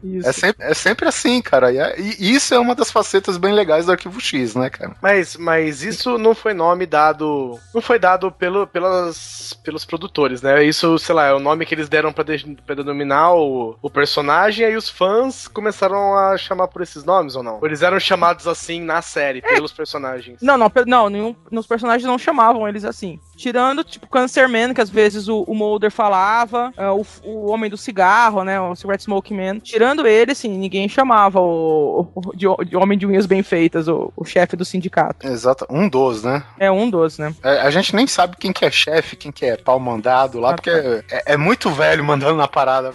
Isso. É sempre, é sempre assim, cara. E, é- e isso é uma das facetas bem legais do Arquivo X, né, cara? Mas, mas isso não foi nome dado. Não foi dado pelo, pelas, pelos produtores, né? Isso, sei lá, é o nome que eles deram pra, de, pra denominar o, o personagem, aí os fãs começaram a chamar por esses nomes ou não? Ou eles eram chamados assim na série, pelos personagens? Não, não, não, nenhum, nos personagens não chamavam eles assim. Tirando, tipo, Cancerman, que às vezes o, o Mulder falava, é, o, o Homem do Cigarro, né, o Cigarette Smoke Man. Tirando ele, assim, ninguém chamava o, o- de, de Homem de Unhas Bem Feitas, o, o chefe do sindicato. Exato. Um dos, né? É um dos, né? É, a gente nem sabe quem que é chefe, quem que é pau mandado lá, Ah, porque é, é muito velho mandando na parada.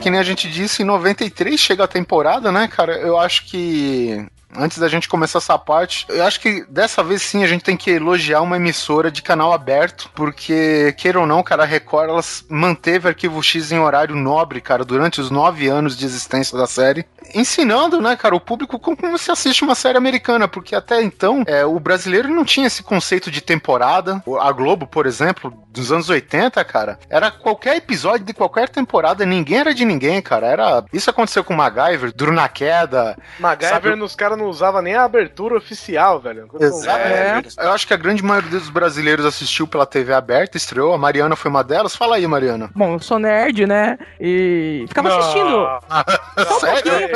Que nem a gente disse, em 93 chega a temporada, né, cara? Eu acho que. Antes da gente começar essa parte, eu acho que dessa vez sim a gente tem que elogiar uma emissora de canal aberto, porque, queira ou não, cara, a Record ela manteve Arquivo X em horário nobre, cara, durante os nove anos de existência da série, ensinando, né, cara, o público como se assiste uma série americana, porque até então é, o brasileiro não tinha esse conceito de temporada. A Globo, por exemplo, dos anos 80, cara, era qualquer episódio de qualquer temporada, ninguém era de ninguém, cara. Era isso aconteceu com MacGyver, Duro na Queda. MacGyver, Sabe- os caras não usavam nem a abertura oficial, velho. Exato. É. Eu acho que a grande maioria dos brasileiros assistiu pela TV aberta, estreou. A Mariana foi uma delas. Fala aí, Mariana. Bom, eu sou nerd, né? E ficava assistindo. <laughs> Sério?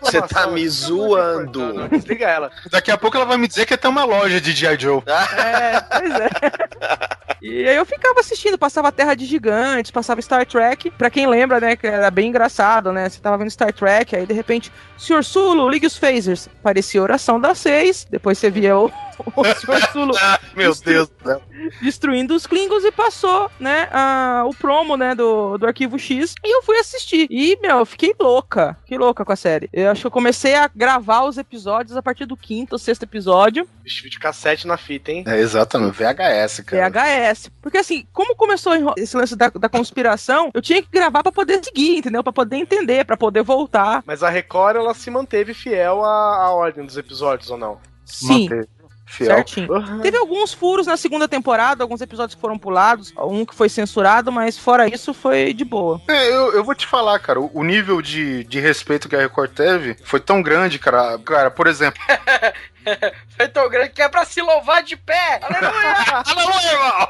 Você tá me zoando. Desliga ela. Daqui a pouco ela vai me dizer que tem uma loja de G.I. Joe. <laughs> É, pois é. E aí eu ficava assistindo, passava Terra de Gigantes, passava Star Trek. Pra quem lembra, né, que era bem engraçado, né? Você tava vendo Star Trek, aí de repente, Sr. Sulo, ligue os phasers. Parecia oração das seis. Depois você via o, <laughs> Meu Deus do céu. destruindo os Klingons e passou, né, a- o promo, né, do, do Arquivo X. E eu fui assistir. E, meu, eu fiquei louca. Fiquei louca com a série. Eu acho que eu comecei a gravar os episódios a partir do quinto ou sexto episódio. Vixe, de cassete na fita, hein? É, exatamente. VHS, cara. VHS. Porque assim, como começou esse lance da, da conspiração, eu tinha que gravar pra poder seguir, entendeu? Pra poder entender, pra poder voltar. Mas a Record, ela se manteve fiel à, à ordem dos episódios, ou não? Sim, Manteve. Fiel. certinho. Teve alguns furos na segunda temporada, alguns episódios que foram pulados, um que foi censurado, mas fora isso foi de boa. É, eu, eu vou te falar, cara, o, o nível de, de respeito que a Record teve foi tão grande, cara. Cara, por exemplo. <laughs> Foi tão grande que é pra se louvar de pé. Aleluia! <laughs> Aleluia, irmão!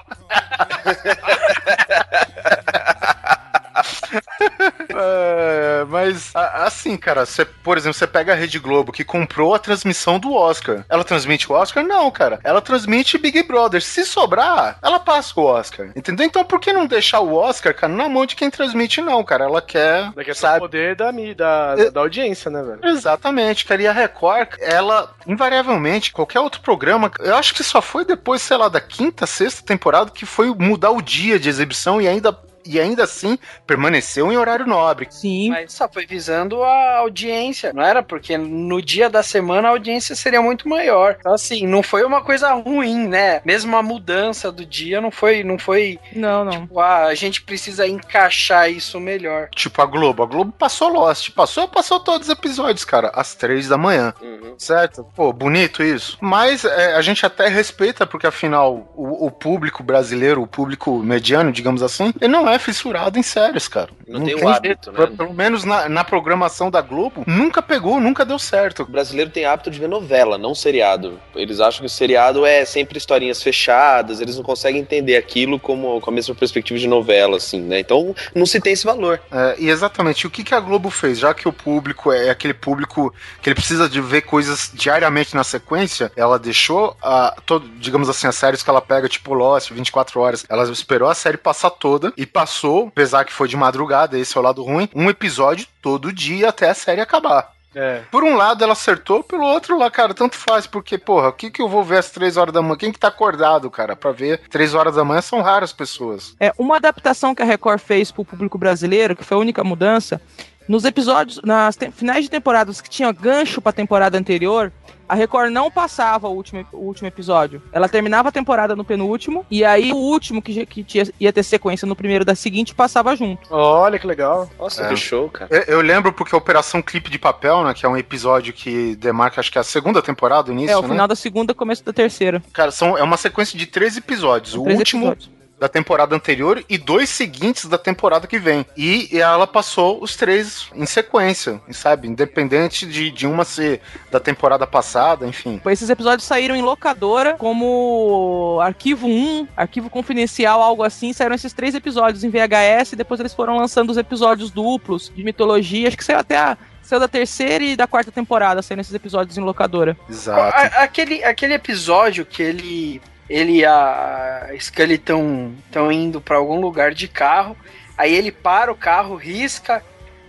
<laughs> <laughs> É, mas assim, cara, você, por exemplo, você pega a Rede Globo que comprou a transmissão do Oscar. Ela transmite o Oscar? Não, cara. Ela transmite Big Brother. Se sobrar, ela passa o Oscar. Entendeu? Então por que não deixar o Oscar, cara, na mão de quem transmite, não, cara? Ela quer. Daqui a sabe? o poder da, mi- da, É. da audiência, né, velho? Exatamente, cara. E a Record, ela, invariavelmente, qualquer outro programa, eu acho que só foi depois, sei lá, da quinta, sexta temporada que foi mudar o dia de exibição e ainda. E ainda assim permaneceu em horário nobre. Sim. Mas só foi visando a audiência, não era? Porque no dia da semana a audiência seria muito maior. Então, assim, não foi uma coisa ruim, né? Mesmo a mudança do dia não foi, não foi, Não, não. tipo, ah, a gente precisa encaixar isso melhor. Tipo a Globo. A Globo passou Lost. Passou, passou todos os episódios, cara, às três da manhã. Uhum. Certo? Pô, bonito isso. Mas é, a gente até respeita, porque afinal, o, o público brasileiro, o público mediano, digamos assim, ele não é fissurado em séries, cara. Não tem o hábito, né? Pelo- Pelo menos na, na programação da Globo, nunca pegou, nunca deu certo. O brasileiro tem hábito de ver novela, não seriado. Eles acham que o seriado é sempre historinhas fechadas, eles não conseguem entender aquilo como com a mesma perspectiva de novela, assim, né? Então não se tem esse valor. É, e exatamente, o que, que a Globo fez? Já que o público é aquele público que ele precisa de ver coisas diariamente na sequência, ela deixou, a, todo, digamos assim, as séries que ela pega, tipo Lost, 24 horas, ela esperou a série passar toda e passou, apesar que foi de madrugada, esse é o lado ruim, um episódio todo dia até a série acabar. É. Por um lado ela acertou, pelo outro lá, cara, tanto faz, porque, porra, o que que eu vou ver às três horas da manhã? Quem que tá acordado, cara, pra ver três horas da manhã são raras pessoas. É, uma adaptação que a Record fez pro público brasileiro, que foi a única mudança, nos episódios, nas finais de temporadas que tinha gancho pra temporada anterior, a Record não passava o último, o último episódio. Ela terminava a temporada no penúltimo, e aí o último que, já- que tinha, ia ter sequência no primeiro da seguinte passava junto. Olha que legal. Nossa, É. que show, cara. Eu, eu lembro porque a Operação Clipe de Papel, né? Que é um episódio que demarca, acho que é a segunda temporada, o início, é, o né? final da segunda, começo da terceira. Cara, são, é uma sequência de três episódios. O Três último episódios. Da temporada anterior e dois seguintes da temporada que vem. E ela passou os três em sequência, sabe? Independente de, de uma ser da temporada passada, enfim. Esses episódios saíram em locadora como arquivo 1, arquivo confidencial, algo assim. Saíram esses três episódios em VHS e depois eles foram lançando os episódios duplos de mitologia. Acho que saiu até a. Saiu da terceira e da quarta temporada, saindo esses episódios em locadora. Exato. A- aquele, aquele episódio que ele, ele e a Scully estão tão indo pra algum lugar de carro, aí ele para o carro, risca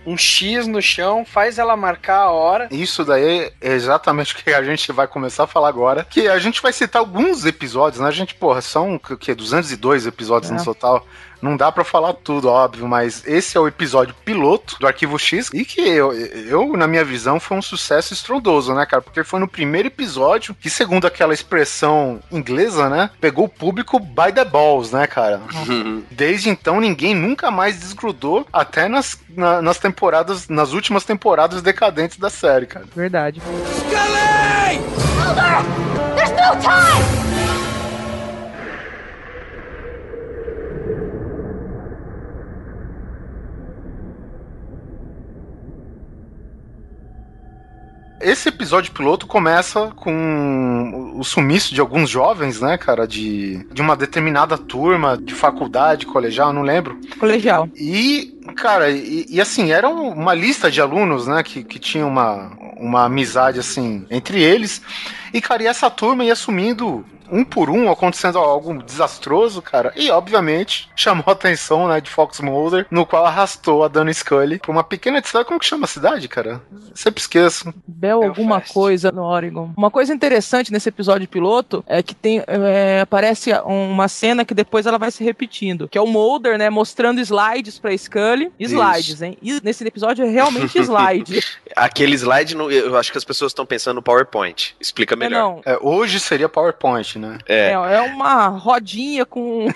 um X no chão, faz ela marcar a hora. Isso daí é exatamente o que a gente vai começar a falar agora. Que a gente vai citar alguns episódios, né? A gente, porra, são o que, 202 episódios É. no total. Não dá pra falar tudo, óbvio, mas esse é o episódio piloto do Arquivo X e que eu, eu, na minha visão, foi um sucesso estrondoso, né, cara? Porque foi no primeiro episódio que, segundo aquela expressão inglesa, né, pegou o público by the balls, né, cara? <laughs> Desde então, ninguém nunca mais desgrudou, até nas, na- nas temporadas, nas últimas temporadas decadentes da série, cara. Verdade. Esse episódio piloto começa com o sumiço de alguns jovens, né, cara, de, de uma determinada turma de faculdade, colegial, não lembro. Colegial. E, cara, e, e assim, era uma lista de alunos, né, que, que tinha uma, uma amizade, assim, entre eles. E, cara, e essa turma ia sumindo um por um, acontecendo algo desastroso, cara. E, obviamente, <laughs> chamou a atenção, né, de Fox Mulder, no qual arrastou a Dana Scully pra uma pequena cidade. Como que chama a cidade, cara? Sempre esqueço. Bel alguma coisa no Oregon. Uma coisa interessante nesse episódio piloto é que tem é, aparece uma cena que depois ela vai se repetindo, que é o Mulder, né, mostrando slides pra Scully. Slides, Isso. hein? E nesse episódio é realmente <laughs> slide. Aquele slide, no- eu acho que as pessoas estão pensando no PowerPoint. Explica É, melhor. não. É, hoje seria PowerPoint, né? É, É. é uma rodinha com <laughs>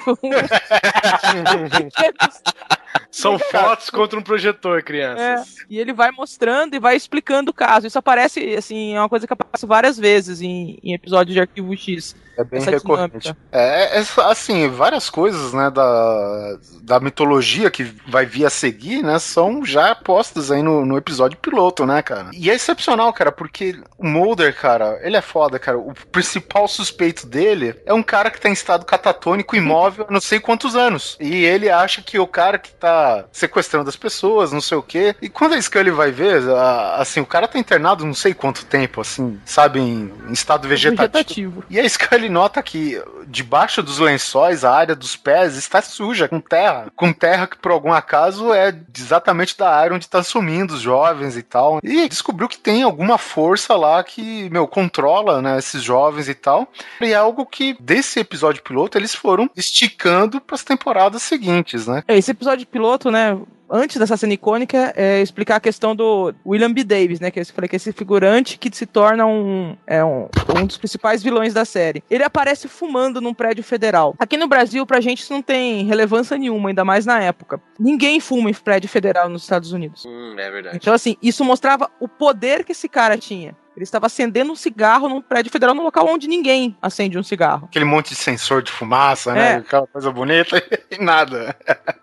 São <laughs> fotos contra um projetor, crianças. E ele vai mostrando e vai explicando o caso. Isso aparece, assim, é uma coisa que aparece várias vezes em, em episódios de Arquivo X. É bem recorrente. É, é, assim, várias coisas, né, da, da mitologia que vai vir a seguir, né, são já postas aí no, no episódio piloto, né, cara? E é excepcional, cara, porque o Mulder, cara, ele é foda, cara. O principal suspeito dele é um cara que tá em estado catatônico, imóvel, há não sei quantos anos. E ele acha que o cara que tá sequestrando as pessoas, não sei o quê. E quando a Scully vai ver, a- assim, o cara tá internado não sei quanto tempo, assim, sabe, em, em estado vegetativo. Vegetativo. E a Scully nota que debaixo dos lençóis, a área dos pés está suja, com terra. Com terra que, por algum acaso, é exatamente da área onde tá sumindo os jovens e tal. E descobriu que tem alguma força lá que, meu, controla, né, esses jovens e tal. E é algo que, desse episódio piloto, eles foram esticando para as temporadas seguintes, né? É, Esse episódio piloto, né? Antes dessa cena icônica, é explicar a questão do William B. Davis, né? Que eu falei que é esse figurante que se torna um, é um, um dos principais vilões da série. Ele aparece fumando num prédio federal. Aqui no Brasil, pra gente, isso não tem relevância nenhuma, ainda mais na época. Ninguém fuma em prédio federal nos Estados Unidos. Hum, é verdade. Então, assim, isso mostrava o poder que esse cara tinha. Ele estava acendendo um cigarro num prédio federal num local onde ninguém acende um cigarro. Aquele monte de sensor de fumaça, né? É. Aquela coisa bonita e <laughs> nada.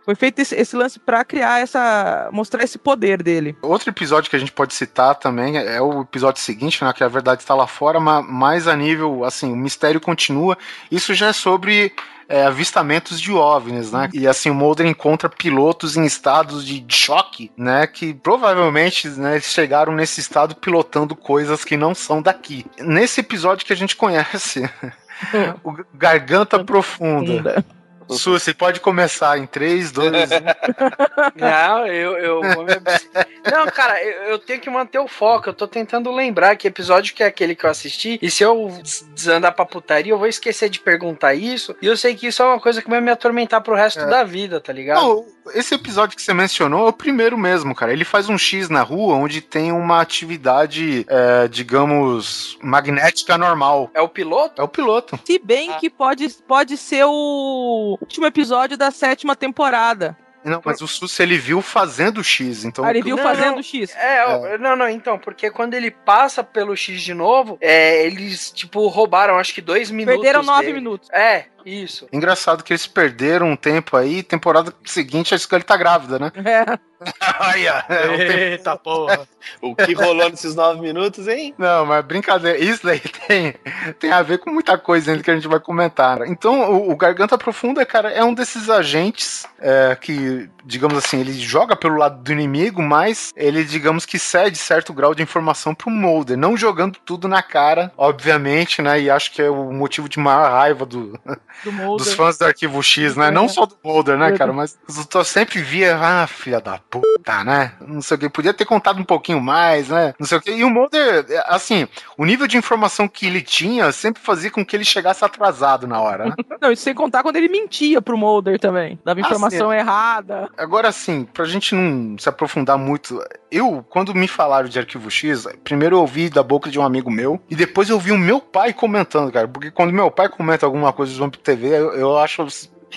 Foi feito esse, esse lance pra criar essa. mostrar esse poder dele. Outro episódio que a gente pode citar também é o episódio seguinte, né? Que a verdade está lá fora, mas mais a nível, assim, o mistério continua. Isso já é sobre é, avistamentos de OVNIs, né? E assim, o Mulder encontra pilotos em estados de choque, né? Que provavelmente né, chegaram nesse estado pilotando coisas que não são daqui. Nesse episódio que a gente conhece, <laughs> o Garganta Profunda. Funda. Susi, pode começar em 3, 2, 1. Não, eu, eu vou me... Não, cara, eu, eu tenho que manter o foco. Eu tô tentando lembrar que episódio que é aquele que eu assisti. E se eu des- desandar pra putaria, eu vou esquecer de perguntar isso. E eu sei que isso é uma coisa que vai me atormentar pro resto É. da vida, tá ligado? Não, esse episódio que você mencionou é o primeiro mesmo, cara. Ele faz um X na rua onde tem uma atividade, é, digamos, magnética normal. É o piloto? É o piloto. Se bem que pode, pode ser o último episódio da sétima temporada. Não, mas o Susi ele viu fazendo o X, então. Ah, ele viu Não, fazendo não. X. É, ó, não, não, então, porque quando ele passa pelo X de novo, é, eles, tipo, roubaram acho que dois minutos. Perderam nove dele. minutos. É, isso. Engraçado que eles perderam um tempo aí, temporada seguinte a Scully tá grávida, né? É. <laughs> Olha, é o tempo- Eita porra. <laughs> O que rolou nesses nove minutos, hein? Não, mas brincadeira. Isso daí <laughs> tem, tem a ver com muita coisa ainda que a gente vai comentar. Então, o, o Garganta Profunda, cara, é um desses agentes é, que, digamos assim, ele joga pelo lado do inimigo, mas ele, digamos que cede certo grau de informação pro Mulder, não jogando tudo na cara, obviamente, né? E acho que é o motivo de maior raiva do, Do dos fãs do Arquivo X, né? É. Não só do Mulder, né, cara? Mas eu sempre via, ah, filha da puta, né? Não sei o que, podia ter contado um pouquinho mais, né? Não sei o que. E o Mulder, assim, o nível de informação que ele tinha sempre fazia com que ele chegasse atrasado na hora, né? <laughs> Não, isso sem contar quando ele mentia pro Mulder também. Dava Ah, informação errada. Agora, assim, pra gente não se aprofundar muito, eu, quando me falaram de Arquivo X, primeiro eu ouvi da boca de um amigo meu, e depois eu ouvi o meu pai comentando, cara, porque quando meu pai comenta alguma coisa do Vamp TV, eu, eu acho.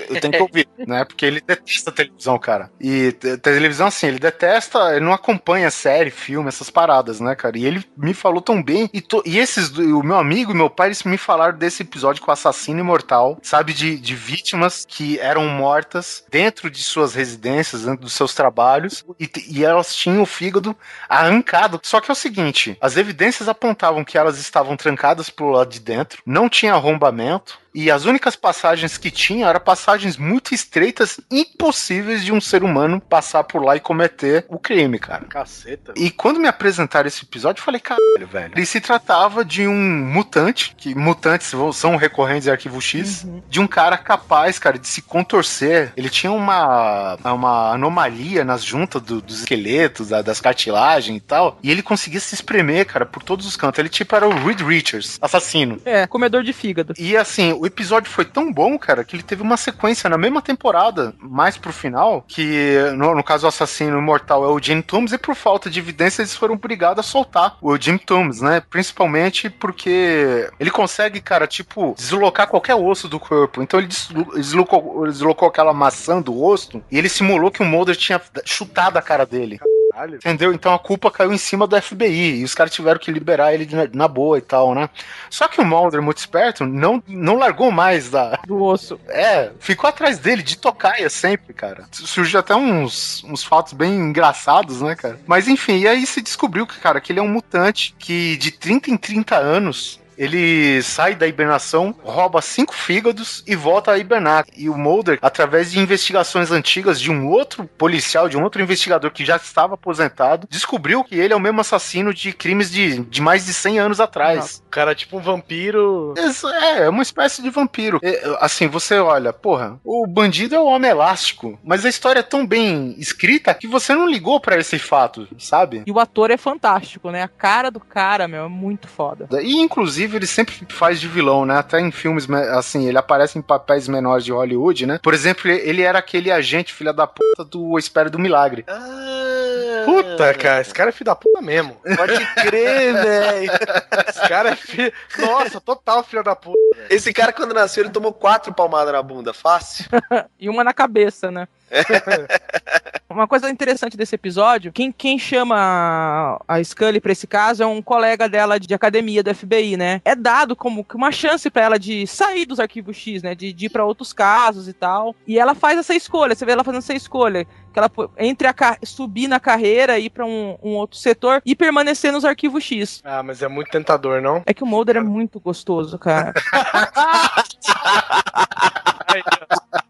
Eu tenho que ouvir, né? Porque ele detesta televisão, cara. E te- televisão, assim, ele detesta, ele não acompanha série, filme, essas paradas, né, cara? E ele me falou tão bem. E, to- e esses, o meu amigo e meu pai, eles me falaram desse episódio com o assassino imortal, sabe? De, de vítimas que eram mortas dentro de suas residências, dentro dos seus trabalhos, e, e elas tinham o fígado arrancado. Só que é o seguinte: as evidências apontavam que elas estavam trancadas pro lado de dentro, não tinha arrombamento. E as únicas passagens que tinha eram passagens muito estreitas, impossíveis de um ser humano passar por lá e cometer o crime, cara. Caceta. E quando me apresentaram esse episódio, eu falei, caralho, velho. Ele se tratava de um mutante, que mutantes são recorrentes em Arquivo X, de um cara capaz, cara, de se contorcer. Ele tinha uma, uma anomalia nas juntas do- dos esqueletos, da- das cartilagens e tal, e ele conseguia se espremer, cara, por todos os cantos. Ele tipo era o Reed Richards, assassino. É, comedor de fígado. E assim, o episódio foi tão bom, cara, que ele teve uma sequência na mesma temporada, mais pro final, que no, no caso o assassino imortal é o Jim Toombs, e por falta de evidência eles foram obrigados a soltar o Jim Toombs, né? Principalmente porque ele consegue, cara, tipo, deslocar qualquer osso do corpo. Então ele deslo- deslocou, deslocou aquela maçã do rosto e ele simulou que o Mulder tinha chutado a cara dele. Caralho. Entendeu? Então a culpa caiu em cima do FBI e os caras tiveram que liberar ele na, na boa e tal, né? Só que o Mulder, muito esperto, não, não largou mais da. Do osso. É, ficou atrás dele, de tocaia sempre, cara. Surgiu até uns, uns fatos bem engraçados, né, cara? Mas enfim, e aí se descobriu que, cara, que ele é um mutante que de 30 em 30 anos. Ele sai da hibernação, rouba cinco fígados e volta a hibernar. E o Mulder, através de investigações antigas de um outro policial, de um outro investigador que já estava aposentado, descobriu que ele é o mesmo assassino de crimes de, de mais de 100 anos atrás. O cara é tipo um vampiro. Isso É, é uma espécie de vampiro. É, assim, você olha, porra, o bandido é o homem elástico, mas a história é tão bem escrita que você não ligou pra esse fato, sabe? E o ator é fantástico, né? A cara do cara, meu, é muito foda. E inclusive ele sempre faz de vilão, né? Até em filmes, me- assim, ele aparece em papéis menores de Hollywood, né? Por exemplo, ele era aquele agente filha da puta do Espera do Milagre. Ah, Puta, cara, esse cara é filho da puta mesmo. Pode crer, <laughs> velho. Esse cara é filho. Nossa, total filho da puta. Esse cara, quando nasceu, ele tomou quatro palmadas na bunda, fácil. <laughs> E uma na cabeça, né? <laughs> Uma coisa interessante desse episódio, quem, quem chama a Scully pra esse caso é um colega dela de academia do FBI, né? É dado como que uma chance pra ela de sair dos arquivos X, né? De, de ir pra outros casos e tal. E ela faz essa escolha, você vê ela fazendo essa escolha. Que ela entre a subir na carreira, ir pra um, um outro setor e permanecer nos arquivos X. Ah, mas é muito tentador, não? É que o Mulder é muito gostoso, cara. <laughs> <laughs>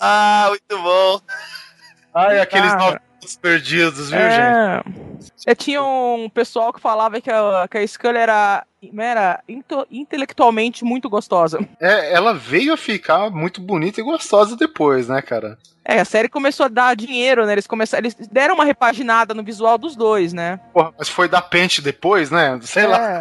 Ah, muito bom. Ai, aqueles nove anos perdidos, viu, gente? é... É, tinha um pessoal que falava que a, que a Scully era, era into- intelectualmente muito gostosa. É, ela veio a ficar muito bonita e gostosa depois, né, cara? É, a série começou a dar dinheiro, né? Eles começaram, eles deram uma repaginada no visual dos dois, né? Porra, mas foi da pente depois, né? Sei lá.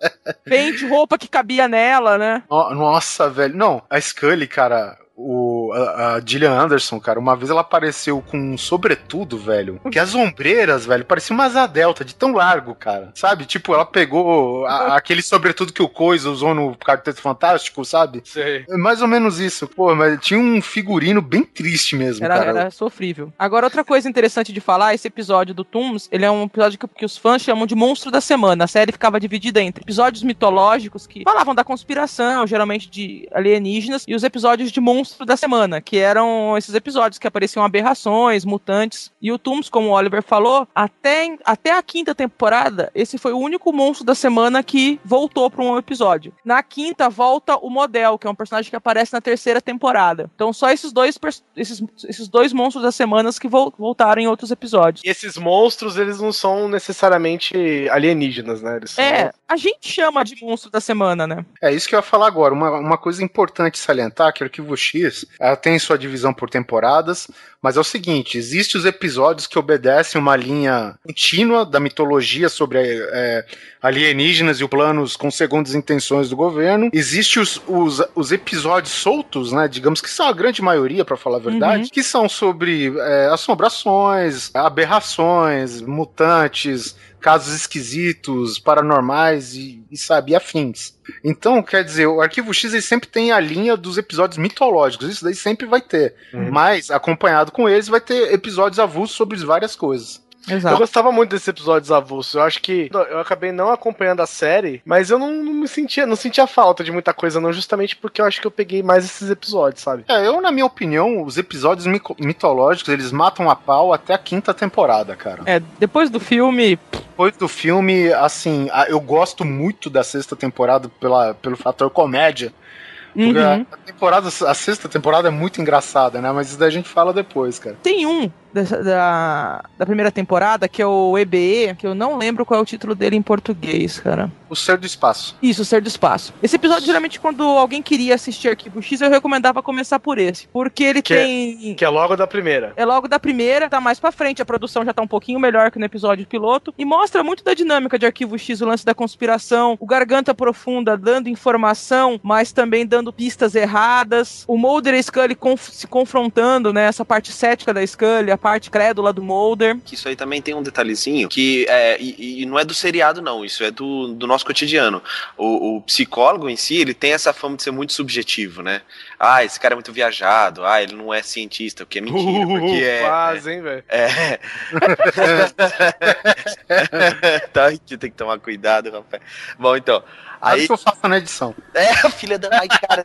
É. Pente, roupa que cabia nela, né? No- Nossa, velho. Não, a Scully, cara, o, a, a Gillian Anderson, cara, uma vez ela apareceu com um sobretudo, velho. Que as ombreiras, velho, parecia uma asa delta de tão largo, cara. Sabe? Tipo, ela pegou a- aquele sobretudo que o Coisa usou no Quarteto Fantástico, sabe? Sei. É Mais ou menos isso. Pô, mas tinha um figurino bem triste mesmo, Era, cara. era sofrível. Agora, outra coisa interessante de falar, esse episódio do Tooms, ele é um episódio que, que os fãs chamam de monstro da semana. A série ficava dividida entre episódios mitológicos que falavam da conspiração, geralmente de alienígenas, e os episódios de monstro da semana, que eram esses episódios que apareciam aberrações, mutantes. E o Tooms, como o Oliver falou, até, em- até a quinta temporada, esse foi o único monstro da semana que voltou para um episódio. Na quinta, volta o Model, que é um personagem que aparece na terceira temporada. Então, só esses dois, esses, esses dois monstros das semanas que vol- voltaram em outros episódios. E esses monstros, eles não são necessariamente alienígenas, né? Eles são... É, a gente chama de monstro da semana, né? É isso que eu ia falar agora. Uma, uma coisa importante salientar que o Arquivo X ela tem sua divisão por temporadas, mas é o seguinte: existem os episódios que obedecem uma linha contínua da mitologia sobre é, alienígenas e os planos com segundas intenções do governo. Existem os, os, os episódios soltos, né? Digamos que são a grande maioria, para falar a verdade, Uhum. que são sobre é, assombrações, aberrações, mutantes. Casos esquisitos, paranormais e, e sabe, e afins. Então, quer dizer, o Arquivo X ele sempre tem a linha dos episódios mitológicos, isso daí sempre vai ter. Uhum. Mas, acompanhado com eles, vai ter episódios avulsos sobre várias coisas. Eu Exato. gostava muito desses episódios avulsos. Eu acho que eu acabei não acompanhando a série, mas eu não, não me sentia, não sentia falta de muita coisa, não, justamente porque eu acho que eu peguei mais esses episódios, sabe? É, eu, na minha opinião, os episódios mitológicos, eles matam a pau até a quinta temporada, cara. É, depois do filme, Depois do filme, assim, eu gosto muito da sexta temporada pela, pelo fator comédia. Porque uhum. a, temporada, a sexta temporada é muito engraçada, né? Mas isso daí a gente fala depois, cara. tem um dessa- da, da primeira temporada, que é o EBE, que eu não lembro qual é o título dele em português, cara. O Ser do Espaço. Isso, Ser do Espaço. Esse episódio, geralmente, quando alguém queria assistir Arquivo X, eu recomendava começar por esse. Porque ele Que é- tem. Que é logo da primeira. É logo da primeira, tá mais pra frente, a produção já tá um pouquinho melhor que no episódio piloto, e mostra muito da dinâmica de Arquivo X, o lance da conspiração, o Garganta Profunda dando informação, mas também dando pistas erradas, o Mulder e a Scully conf- se confrontando, né, essa parte cética da Scully, a parte crédula do Mulder. Que isso aí também tem um detalhezinho que é, e, e não é do seriado, não, isso é do, do nosso cotidiano. O, o psicólogo em si, ele tem essa fama de ser muito subjetivo, né? Ah, esse cara é muito viajado, ah, ele não é cientista, o que é mentira, porque é. Quase, hein, velho? É. <laughs> tá, tem que tomar cuidado, rapaz. Bom, então. Aí que eu faço na edição. é, <laughs> filha da. Ai, cara,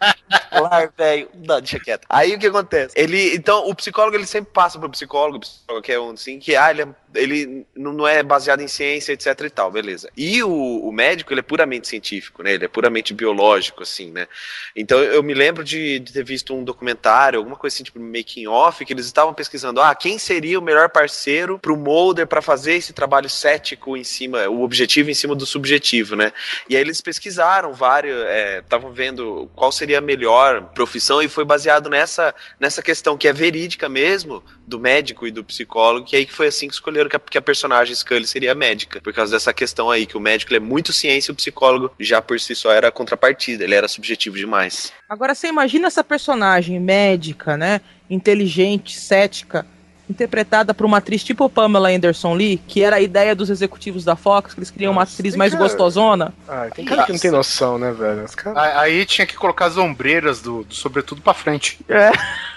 claro, velho. Não, deixa quieto. Aí o que acontece? Ele. Então, o psicólogo ele sempre passa pro psicólogo, psicólogo que é um assim, que ah, ele, é- ele não não é baseado em ciência, etc e tal, beleza. E o, o médico, ele é puramente científico, né? Ele é puramente biológico, assim, né? Então eu me lembro de, de ter visto um documentário, alguma coisa assim, tipo making off, que eles estavam pesquisando, ah, quem seria o melhor parceiro pro Mulder para fazer esse trabalho cético em cima, o objetivo em cima do subjetivo, né? E aí eles pesquisaram vários, estavam vendo qual seria a melhor profissão e foi baseado nessa, nessa questão que é verídica mesmo, do médico e do psicólogo, que aí que foi assim que escolheram que a, que a personagem Scully seria médica, por causa dessa questão aí, que o médico é muito ciência e o psicólogo já por si só era contrapartida, ele era subjetivo demais. Agora você imagina essa personagem médica, né? Inteligente, cética, interpretada por uma atriz tipo Pamela Anderson Lee, que era a ideia dos executivos da Fox, que eles queriam uma Nossa, atriz mais cara. gostosona. Ah, tem cara que não tem noção, né, velho? Os caras. A- Aí tinha que colocar as ombreiras do, do sobretudo pra frente. É.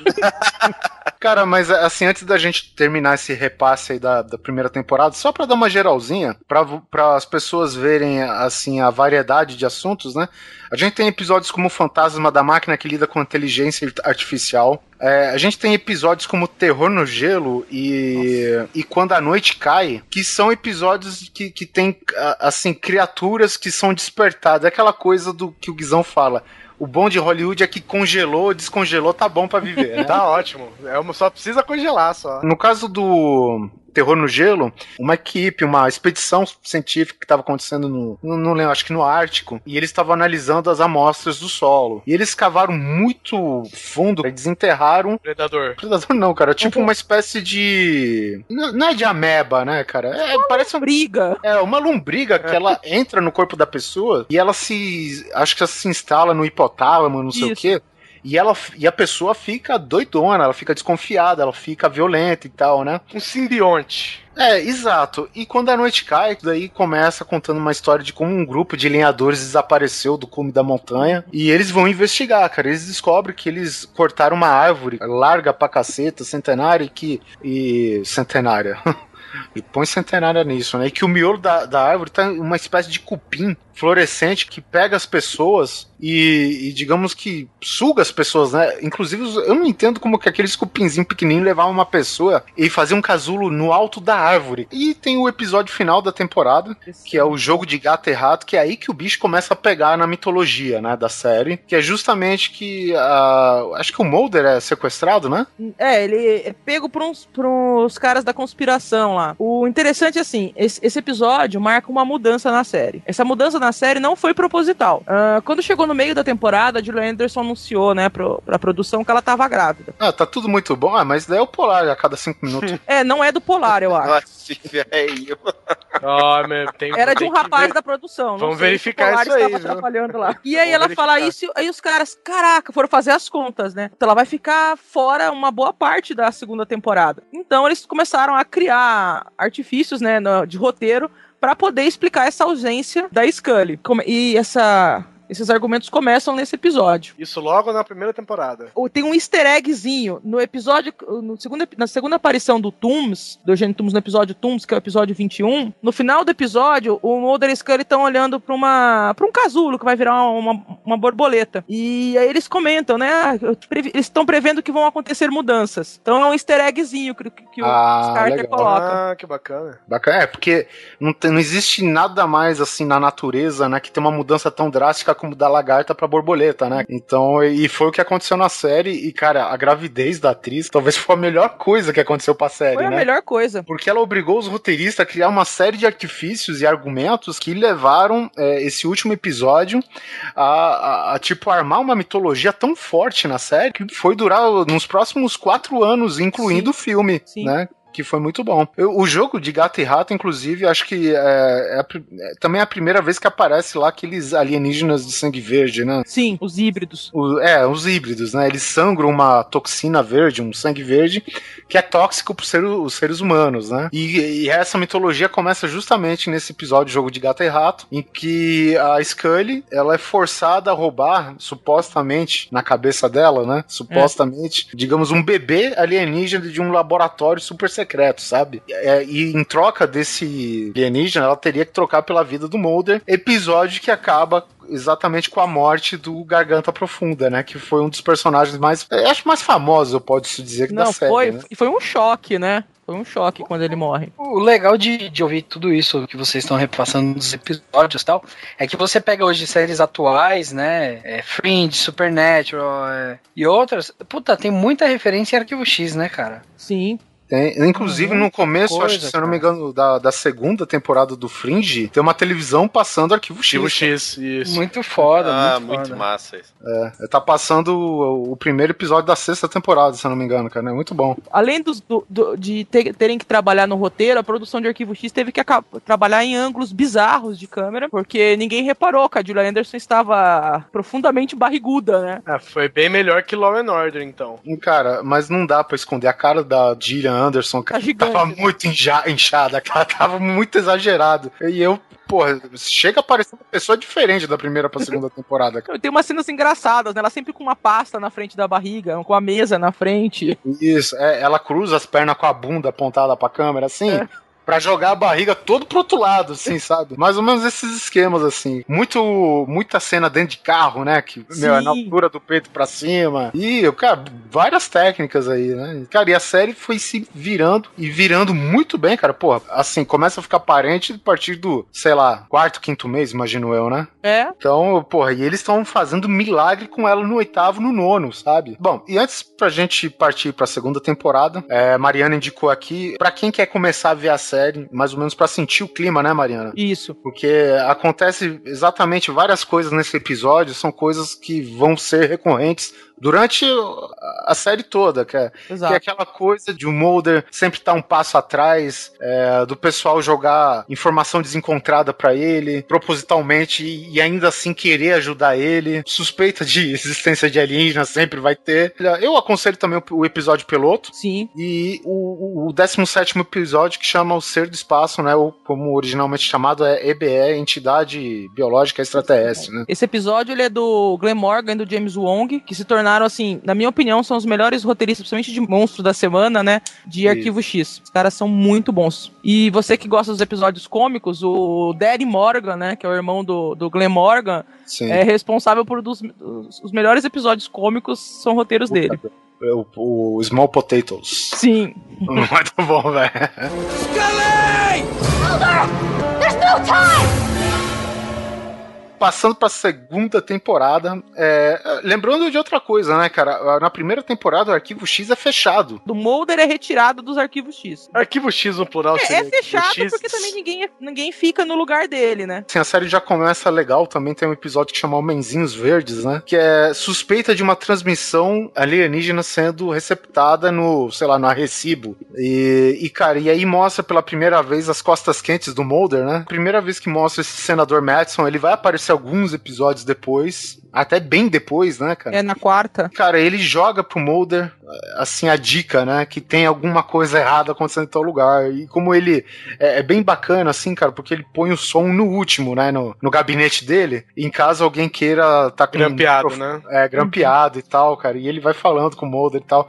<laughs> Cara, mas assim, antes da gente terminar esse repasse aí da, da primeira temporada, só pra dar uma geralzinha, pra para as pessoas verem assim a variedade de assuntos, né? A gente tem episódios como o Fantasma da Máquina que lida com inteligência artificial. É, a gente tem episódios como Terror no Gelo e, e Quando a Noite Cai, que são episódios que, que tem, assim, criaturas que são despertadas. É aquela coisa do que o Guizão fala. O bom de Hollywood é que congelou, descongelou, tá bom pra viver, né? Tá ótimo. É uma, só precisa congelar só. No caso do, Terror no Gelo, uma equipe, uma expedição científica que estava acontecendo no, não, lembro, acho que no Ártico, e eles estavam analisando as amostras do solo. E eles cavaram muito fundo, e desenterraram. Predador. Predador não, cara, tipo uma espécie de. Não não é de ameba, né, cara? É, parece um Briga. é uma lombriga que ela entra no corpo da pessoa e ela se. Acho que ela se instala no hipotálamo, não sei o Isso. quê. E, ela, e a pessoa fica doidona, ela fica desconfiada, ela fica violenta e tal, né? Um simbionte. É, exato. E quando a noite cai, daí começa contando uma história de como um grupo de lenhadores desapareceu do cume da montanha. E eles vão investigar, cara. Eles descobrem que eles cortaram uma árvore larga pra caceta, centenária, e que. E. centenária. <laughs> E põe centenária nisso, né? E que o miolo da, da árvore tá uma espécie de cupim fluorescente que pega as pessoas e, e digamos que suga as pessoas, né? Inclusive, eu não entendo como que aqueles cupinzinhos pequenininhos levavam uma pessoa e faziam um casulo no alto da árvore. E tem o episódio final da temporada, que é o jogo de gato e rato, que é aí que o bicho começa a pegar na mitologia, né, da série, que é justamente que ah, acho que o Mulder é sequestrado, né? É, ele é pego por uns, por uns caras da conspiração lá. O interessante é assim, esse, esse episódio marca uma mudança na série. Essa mudança na série não foi proposital. Ah, quando chegou no meio da temporada, a Julia Anderson anunciou, né, pro, pra produção que ela tava grávida. Ah, tá tudo muito bom, ah, mas daí é o polar a cada cinco minutos. É, não é do Polar, eu <laughs> acho. Nossa, velho. Ah, meu, tem, Era de um rapaz ver. da produção. não Vamos verificar isso aí, estava viu? atrapalhando lá. E aí Vamos ela fala isso, aí os caras, caraca, foram fazer as contas, né? Então ela vai ficar fora uma boa parte da segunda temporada. Então eles começaram a criar artifícios, né, de roteiro pra poder explicar essa ausência da Scully. E essa esses argumentos começam nesse episódio. Isso logo na primeira temporada. Tem um easter eggzinho no episódio, no segundo, na segunda aparição do Tooms, do Eugênio Tooms no episódio Tooms, que é o episódio 21. No final do episódio, o Mulder e Scully estão olhando pra, uma, pra um casulo que vai virar uma, uma, uma borboleta. E aí eles comentam, né? ah, Eles estão prevendo que vão acontecer mudanças. Então é um easter eggzinho que, que, que Ah, o Carter legal. coloca. Ah, que bacana. Bacana. É, porque não, tem- não existe nada mais assim na natureza, né, que tem uma mudança tão drástica como da lagarta pra borboleta, né? Então, e foi o que aconteceu na série. E, cara, a gravidez da atriz talvez foi a melhor coisa que aconteceu pra série, Foi a né? melhor coisa. Porque ela obrigou os roteiristas a criar uma série de artifícios e argumentos que levaram é, esse último episódio a, a- a, tipo armar uma mitologia tão forte na série que foi durar nos próximos quatro anos, incluindo o filme, Sim. né? Que foi muito bom. Eu- o jogo de gato e rato, inclusive, acho que é, é é também a primeira vez que aparece lá aqueles alienígenas de sangue verde, né? Sim, os híbridos. O- é, os híbridos, né? Eles sangram uma toxina verde, um sangue verde, que é tóxico para os seres humanos, né? E, e essa mitologia começa justamente nesse episódio Jogo de Gato e Rato, em que a Scully, ela é forçada a roubar, supostamente, na cabeça dela, né? Supostamente, digamos, um bebê alienígena de um laboratório super secreto, sabe? É, e em troca desse alienígena, ela teria que trocar pela vida do Mulder, episódio que acaba exatamente com a morte do Garganta Profunda, né? Que foi um dos personagens mais, acho mais famosos, eu posso dizer, da Não, série, foi, né? foi um choque, né? Foi um choque quando ele morre. O legal de, de ouvir tudo isso que vocês estão repassando nos episódios e tal, é que você pega hoje séries atuais, né? É, Fringe, Supernatural é, e outras. Puta, tem muita referência em Arquivo X, né, cara? Sim. Tem, inclusive, no começo, coisa, acho que, se eu não me engano, da, da segunda temporada do Fringe, tem uma televisão passando Arquivo X. Arquivo X, isso. Muito foda, Ah, muito, muito foda. massa isso. É, tá passando o, o primeiro episódio da sexta temporada, se eu não me engano, cara. É muito bom. Além dos- do- do- de ter- terem que trabalhar no roteiro, a produção de Arquivo X teve que trabalhar em ângulos bizarros de câmera, porque ninguém reparou que a Julia Anderson estava profundamente barriguda, né? Ah, foi bem melhor que Law and Order, então. Cara, mas não dá pra esconder a cara da Gillian Anderson, Tá cara. gigante. Tava né? muito inchada, <laughs> cara. Tava muito exagerado. E eu, porra, chega a parecer uma pessoa diferente da primeira pra segunda temporada, cara. <laughs> Tem umas cenas engraçadas, né? Ela sempre com uma pasta na frente da barriga, com a mesa na frente. Isso, é, ela cruza as pernas com a bunda apontada pra câmera, assim. É. pra jogar a barriga todo pro outro lado, assim, <laughs> sabe? Mais ou menos esses esquemas, assim. Muito, muita cena dentro de carro, né? Que, meu, é na altura do peito pra cima. E, cara, várias técnicas aí, né? Cara, e a série foi se virando e virando muito bem, cara. Porra, assim, começa a ficar aparente a partir do, sei lá, quarto, quinto mês, imagino eu, né? É. Então, porra, e eles estão fazendo milagre com ela no oitavo, no nono, sabe? Bom, e antes pra gente partir pra segunda temporada, é, Mariana indicou aqui, pra quem quer começar a ver a série, mais ou menos pra sentir o clima, né, Mariana? Isso. Porque acontece exatamente várias coisas nesse episódio, são coisas que vão ser recorrentes durante a série toda, que é, que é aquela coisa de o Mulder sempre estar um passo atrás, é, do pessoal jogar informação desencontrada pra ele, propositalmente, e, e ainda assim querer ajudar ele. Suspeita de <laughs> existência de alienígena sempre vai ter. Eu aconselho também o, o episódio piloto. Sim. E o, o 17 episódio que chama O Ser do Espaço, né? Ou como originalmente chamado é EBE, Entidade Biológica Extraterrestre, né? Esse episódio ele é do Glenn Morgan e do James Wong, que se tornaram, assim, na minha opinião, são os melhores roteiristas, principalmente de monstro da semana, né? De Isso. Arquivo X. Os caras são muito bons. E você que gosta dos episódios cômicos, o Daddy Morgan, né? Que é o irmão do, do Glenn Morgan, Sim. é responsável por dos, dos- os melhores episódios cômicos são roteiros dele. É O, o Small Potatoes. Sim. Muito bom, velho. Passando pra segunda temporada, é, lembrando de outra coisa, né, cara? Na primeira temporada o arquivo X é fechado. Do Mulder é retirado dos arquivos X. Arquivo X no plural É, seria é fechado porque também ninguém, ninguém fica no lugar dele, né? Assim, a série já começa legal, também tem um episódio que chama Homenzinhos Verdes, né? Que é suspeita de uma transmissão alienígena sendo receptada no, sei lá, no Arrecibo. E, e, cara, e aí mostra pela primeira vez as costas quentes do Mulder, né? Primeira vez que mostra esse senador Madison, ele vai aparecer alguns episódios depois, até bem depois, né, cara? É na quarta. Cara, ele joga pro Mulder, assim, a dica, né? Que tem alguma coisa errada acontecendo em tal lugar. E como ele é, é bem bacana, assim, cara, porque ele põe o som no último, né? No, no gabinete dele. Em caso alguém queira tá com. Grampeado, prof- né? É, grampeado e tal, cara. E ele vai falando com o Mulder e tal.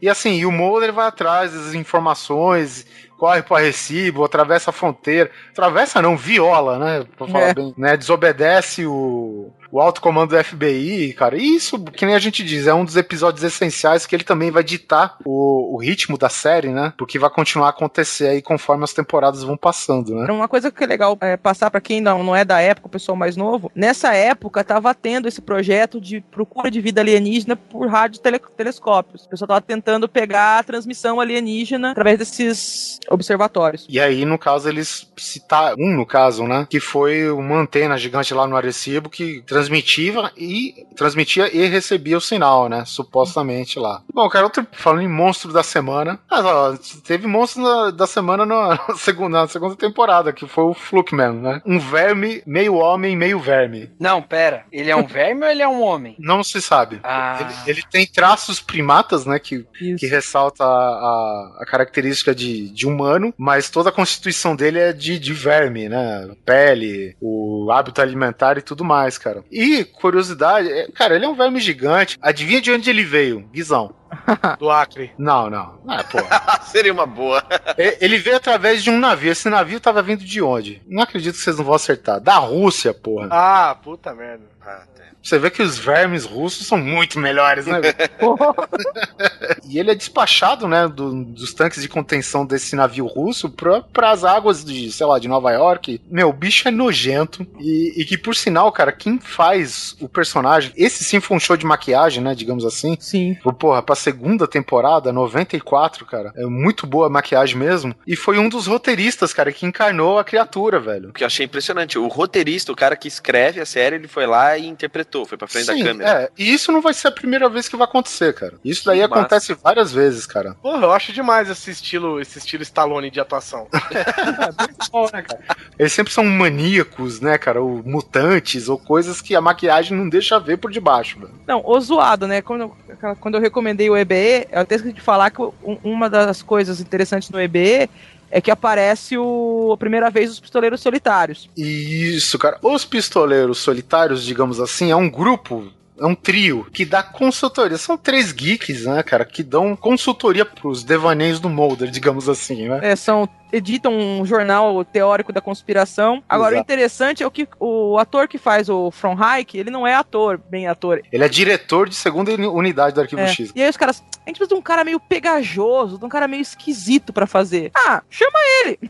E assim, e o Mulder vai atrás das informações, corre pro Arrecibo, atravessa a fronteira. Atravessa não, viola, né? Pra falar É. bem, né? Desobedece o, o alto comando do FBI, cara. E isso, que nem a gente diz, é um dos episódios essenciais que ele também vai ditar o, o ritmo da série, né? Porque vai continuar a acontecer aí conforme as temporadas vão passando, né? Uma coisa que é legal é, passar pra quem não, não é da época, o pessoal mais novo. Nessa época tava tendo esse projeto de procura de vida alienígena por radiotelescópios. O pessoal tava tentando pegar a transmissão alienígena através desses observatórios. E aí, no caso, eles citaram, um no caso, né? Que foi uma antena gigante lá no Arecibo que transmitia e transmitia e recebia o sinal, né? Supostamente lá. Bom, cara, outro, falando em monstro da semana. Ah, ó, teve monstro da, da semana <laughs> na, segunda, na segunda temporada, que foi o Flukeman, né? Um verme, meio homem, meio verme. Não, pera. Ele é um verme ou ele é um homem? <laughs> Não se sabe. Ah. Ele, ele tem traços primatas, né? Que Isso. que ressalta a, a- a característica de, de humano, mas toda a constituição dele é de, de verme, né? Pele, o hábito alimentar e tudo mais, cara. E, curiosidade, é- cara, ele é um verme gigante. Adivinha de onde ele veio? Guizão. <laughs> Do Acre. Não, não. Não é, porra. <laughs> Seria uma boa. E- ele veio através de um navio. Esse navio tava vindo de onde? Não acredito que vocês não vão acertar. Da Rússia, porra. Ah, puta merda. Ah. Você vê que os vermes russos são muito melhores, né? <laughs> E ele é despachado, né, do- dos tanques de contenção desse navio russo para as águas de, sei lá, de Nova York. Meu, o bicho é nojento. E, e que, por sinal, cara, quem faz o personagem, esse sim foi um show de maquiagem, né, digamos assim. Sim. Porra, pra segunda temporada, 94, cara. É muito boa a maquiagem mesmo. E foi um dos roteiristas, cara, que encarnou a criatura, velho. O que eu achei impressionante, o roteirista, o cara que escreve a série, ele foi lá e interpretou, foi pra frente Sim, da câmera. é. E isso não vai ser a primeira vez que vai acontecer, cara. Isso daí Que acontece várias vezes, cara. Porra, eu acho demais esse estilo, esse estilo Stallone de atuação. <laughs> Eles sempre são maníacos, né, cara? Ou mutantes, ou coisas que a maquiagem não deixa ver por debaixo, velho. Não, o zoado, né? Quando, quando eu recomendei o EBE, eu até esqueci de falar que um- uma das coisas interessantes no EBE é que aparece o, a primeira vez os pistoleiros solitários. Isso, cara. Os pistoleiros solitários, digamos assim, é um grupo. É um trio que dá consultoria. São três geeks, né, cara? Que dão consultoria pros devaneios do Mulder, digamos assim, né? É, são edita um jornal teórico da conspiração. Agora, Exato. o interessante é o que o ator que faz o From Hike, ele não é ator, bem ator. Ele é diretor de segunda uni- unidade do Arquivo É. X. E aí os caras, a gente precisa de um cara meio pegajoso, de um cara meio esquisito pra fazer. Ah, chama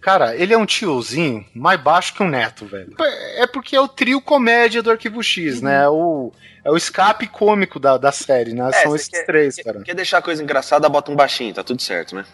Cara, ele é um tiozinho mais baixo que um neto, velho. É porque é o trio comédia do Arquivo X, né? É o, é o escape cômico da, da série, né? É, São esses quer- três, cara. Quer deixar a coisa engraçada, bota um baixinho, tá tudo certo, né?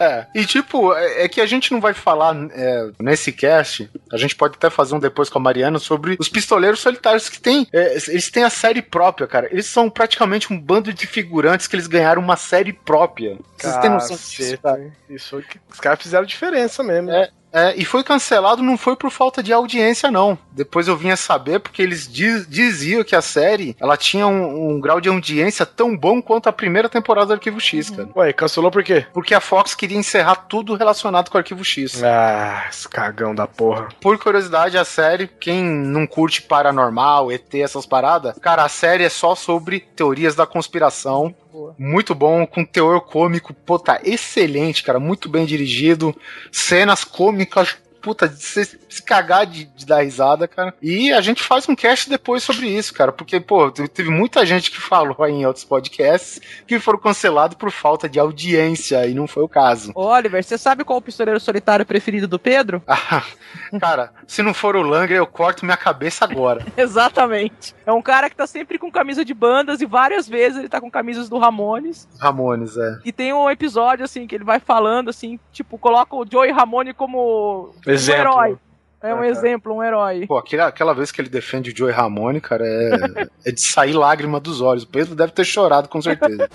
É. <laughs> E tipo, é, é que a gente não vai falar é, nesse cast, a gente pode até fazer um depois com a Mariana sobre os pistoleiros solitários que tem. é, eles têm a série própria, cara. Eles são praticamente um bando de figurantes que eles ganharam uma série própria. Vocês têm noção disso, cara? Isso os caras fizeram diferença mesmo. É. É, e foi cancelado não foi por falta de audiência, não. Depois eu vim a saber porque eles diz- diziam que a série ela tinha um, um grau de audiência tão bom quanto a primeira temporada do Arquivo X, cara. Ué, cancelou por quê? Porque a Fox queria encerrar tudo relacionado com o Arquivo X. Ah, esse cagão da porra. Por curiosidade, a série, quem não curte paranormal, ET, essas paradas, cara, a série é só sobre teorias da conspiração. Muito bom, com teor cômico, pô, tá excelente, cara, muito bem dirigido, cenas cômicas, puta, de se, se cagar de, de dar risada, cara. E a gente faz um cast depois sobre isso, cara, porque, pô, te- teve muita gente que falou aí em outros podcasts que foram cancelados por falta de audiência, e não foi o caso. Oliver, você sabe qual o pistoleiro solitário preferido do Pedro? Ah, <laughs> cara, se não for o Langer, eu corto minha cabeça agora. <laughs> Exatamente. É um cara que tá sempre com camisa de bandas e várias vezes ele tá com camisas do Ramones. Ramones, é. E tem um episódio, assim, que ele vai falando, assim, tipo, coloca o Joey Ramone como Exemplo. um herói. É um Ah, tá. exemplo, um herói. Pô, aquela, aquela vez que ele defende o Joey Ramone, cara, é, é de sair lágrima dos olhos. O Pedro deve ter chorado, com certeza.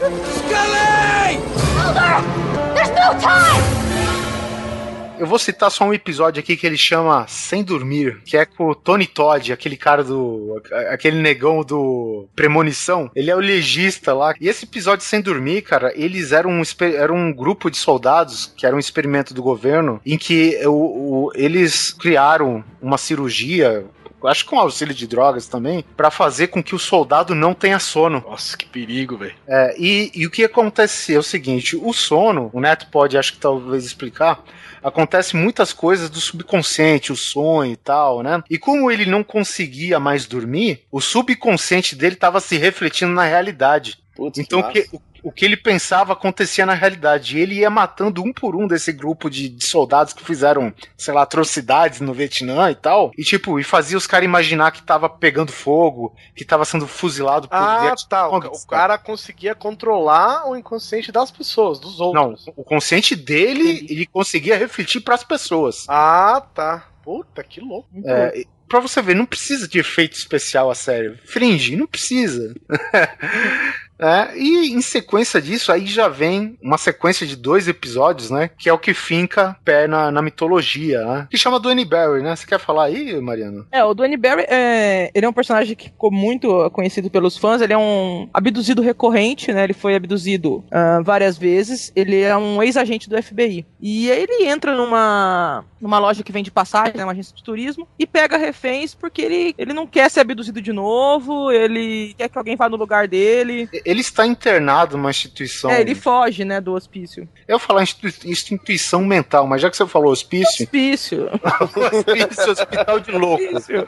Eu vou citar só um episódio aqui que ele chama Sem Dormir, que é com o Tony Todd, aquele cara do. aquele negão do Premonição. Ele é o legista lá. E esse episódio Sem Dormir, cara, eles eram um, era um grupo de soldados que era um experimento do governo em que o- o- eles criaram uma cirurgia. Acho que com auxílio de drogas também, pra fazer com que o soldado não tenha sono. Nossa, que perigo, velho. É, e, e o que acontece é o seguinte: o sono, o Neto pode, acho que talvez explicar, acontece muitas coisas do subconsciente, o sonho e tal, né? E como ele não conseguia mais dormir, o subconsciente dele estava se refletindo na realidade. Putz, Então o massa. que, o, o que ele pensava acontecia na realidade. E ele ia matando um por um desse grupo de, de soldados que fizeram, sei lá, atrocidades no Vietnã e tal. E tipo, e fazia os caras imaginar que tava pegando fogo, que tava sendo fuzilado por Ah, Vietnã. tá. O, o cara conseguia controlar o inconsciente das pessoas, dos Não, outros. o consciente dele, ele conseguia refletir pras pessoas. Ah, tá. Puta, que louco. É, pra você ver, não precisa de efeito especial a série. Fringe, não precisa. <laughs> É, e em sequência disso, aí já vem uma sequência de dois episódios, né? Que é o que finca pé na, na mitologia, né? Que chama Duane Barry, né? Você quer falar aí, Mariana? É, o Duane Barry, é, ele é um personagem que ficou muito conhecido pelos fãs. Ele é um abduzido recorrente, né? Ele foi abduzido ah, várias vezes. Ele é um ex-agente do FBI. E aí ele entra numa, numa loja que vende passagem, né, uma agência de turismo, e pega reféns porque ele, ele não quer ser abduzido de novo, ele quer que alguém vá no lugar dele. Ele está internado numa instituição. É, ele foge, né, do hospício. Eu ia falar institui- instituição mental, mas já que você falou hospício, Hospício. <laughs> hospício, hospital de louco. Hospício.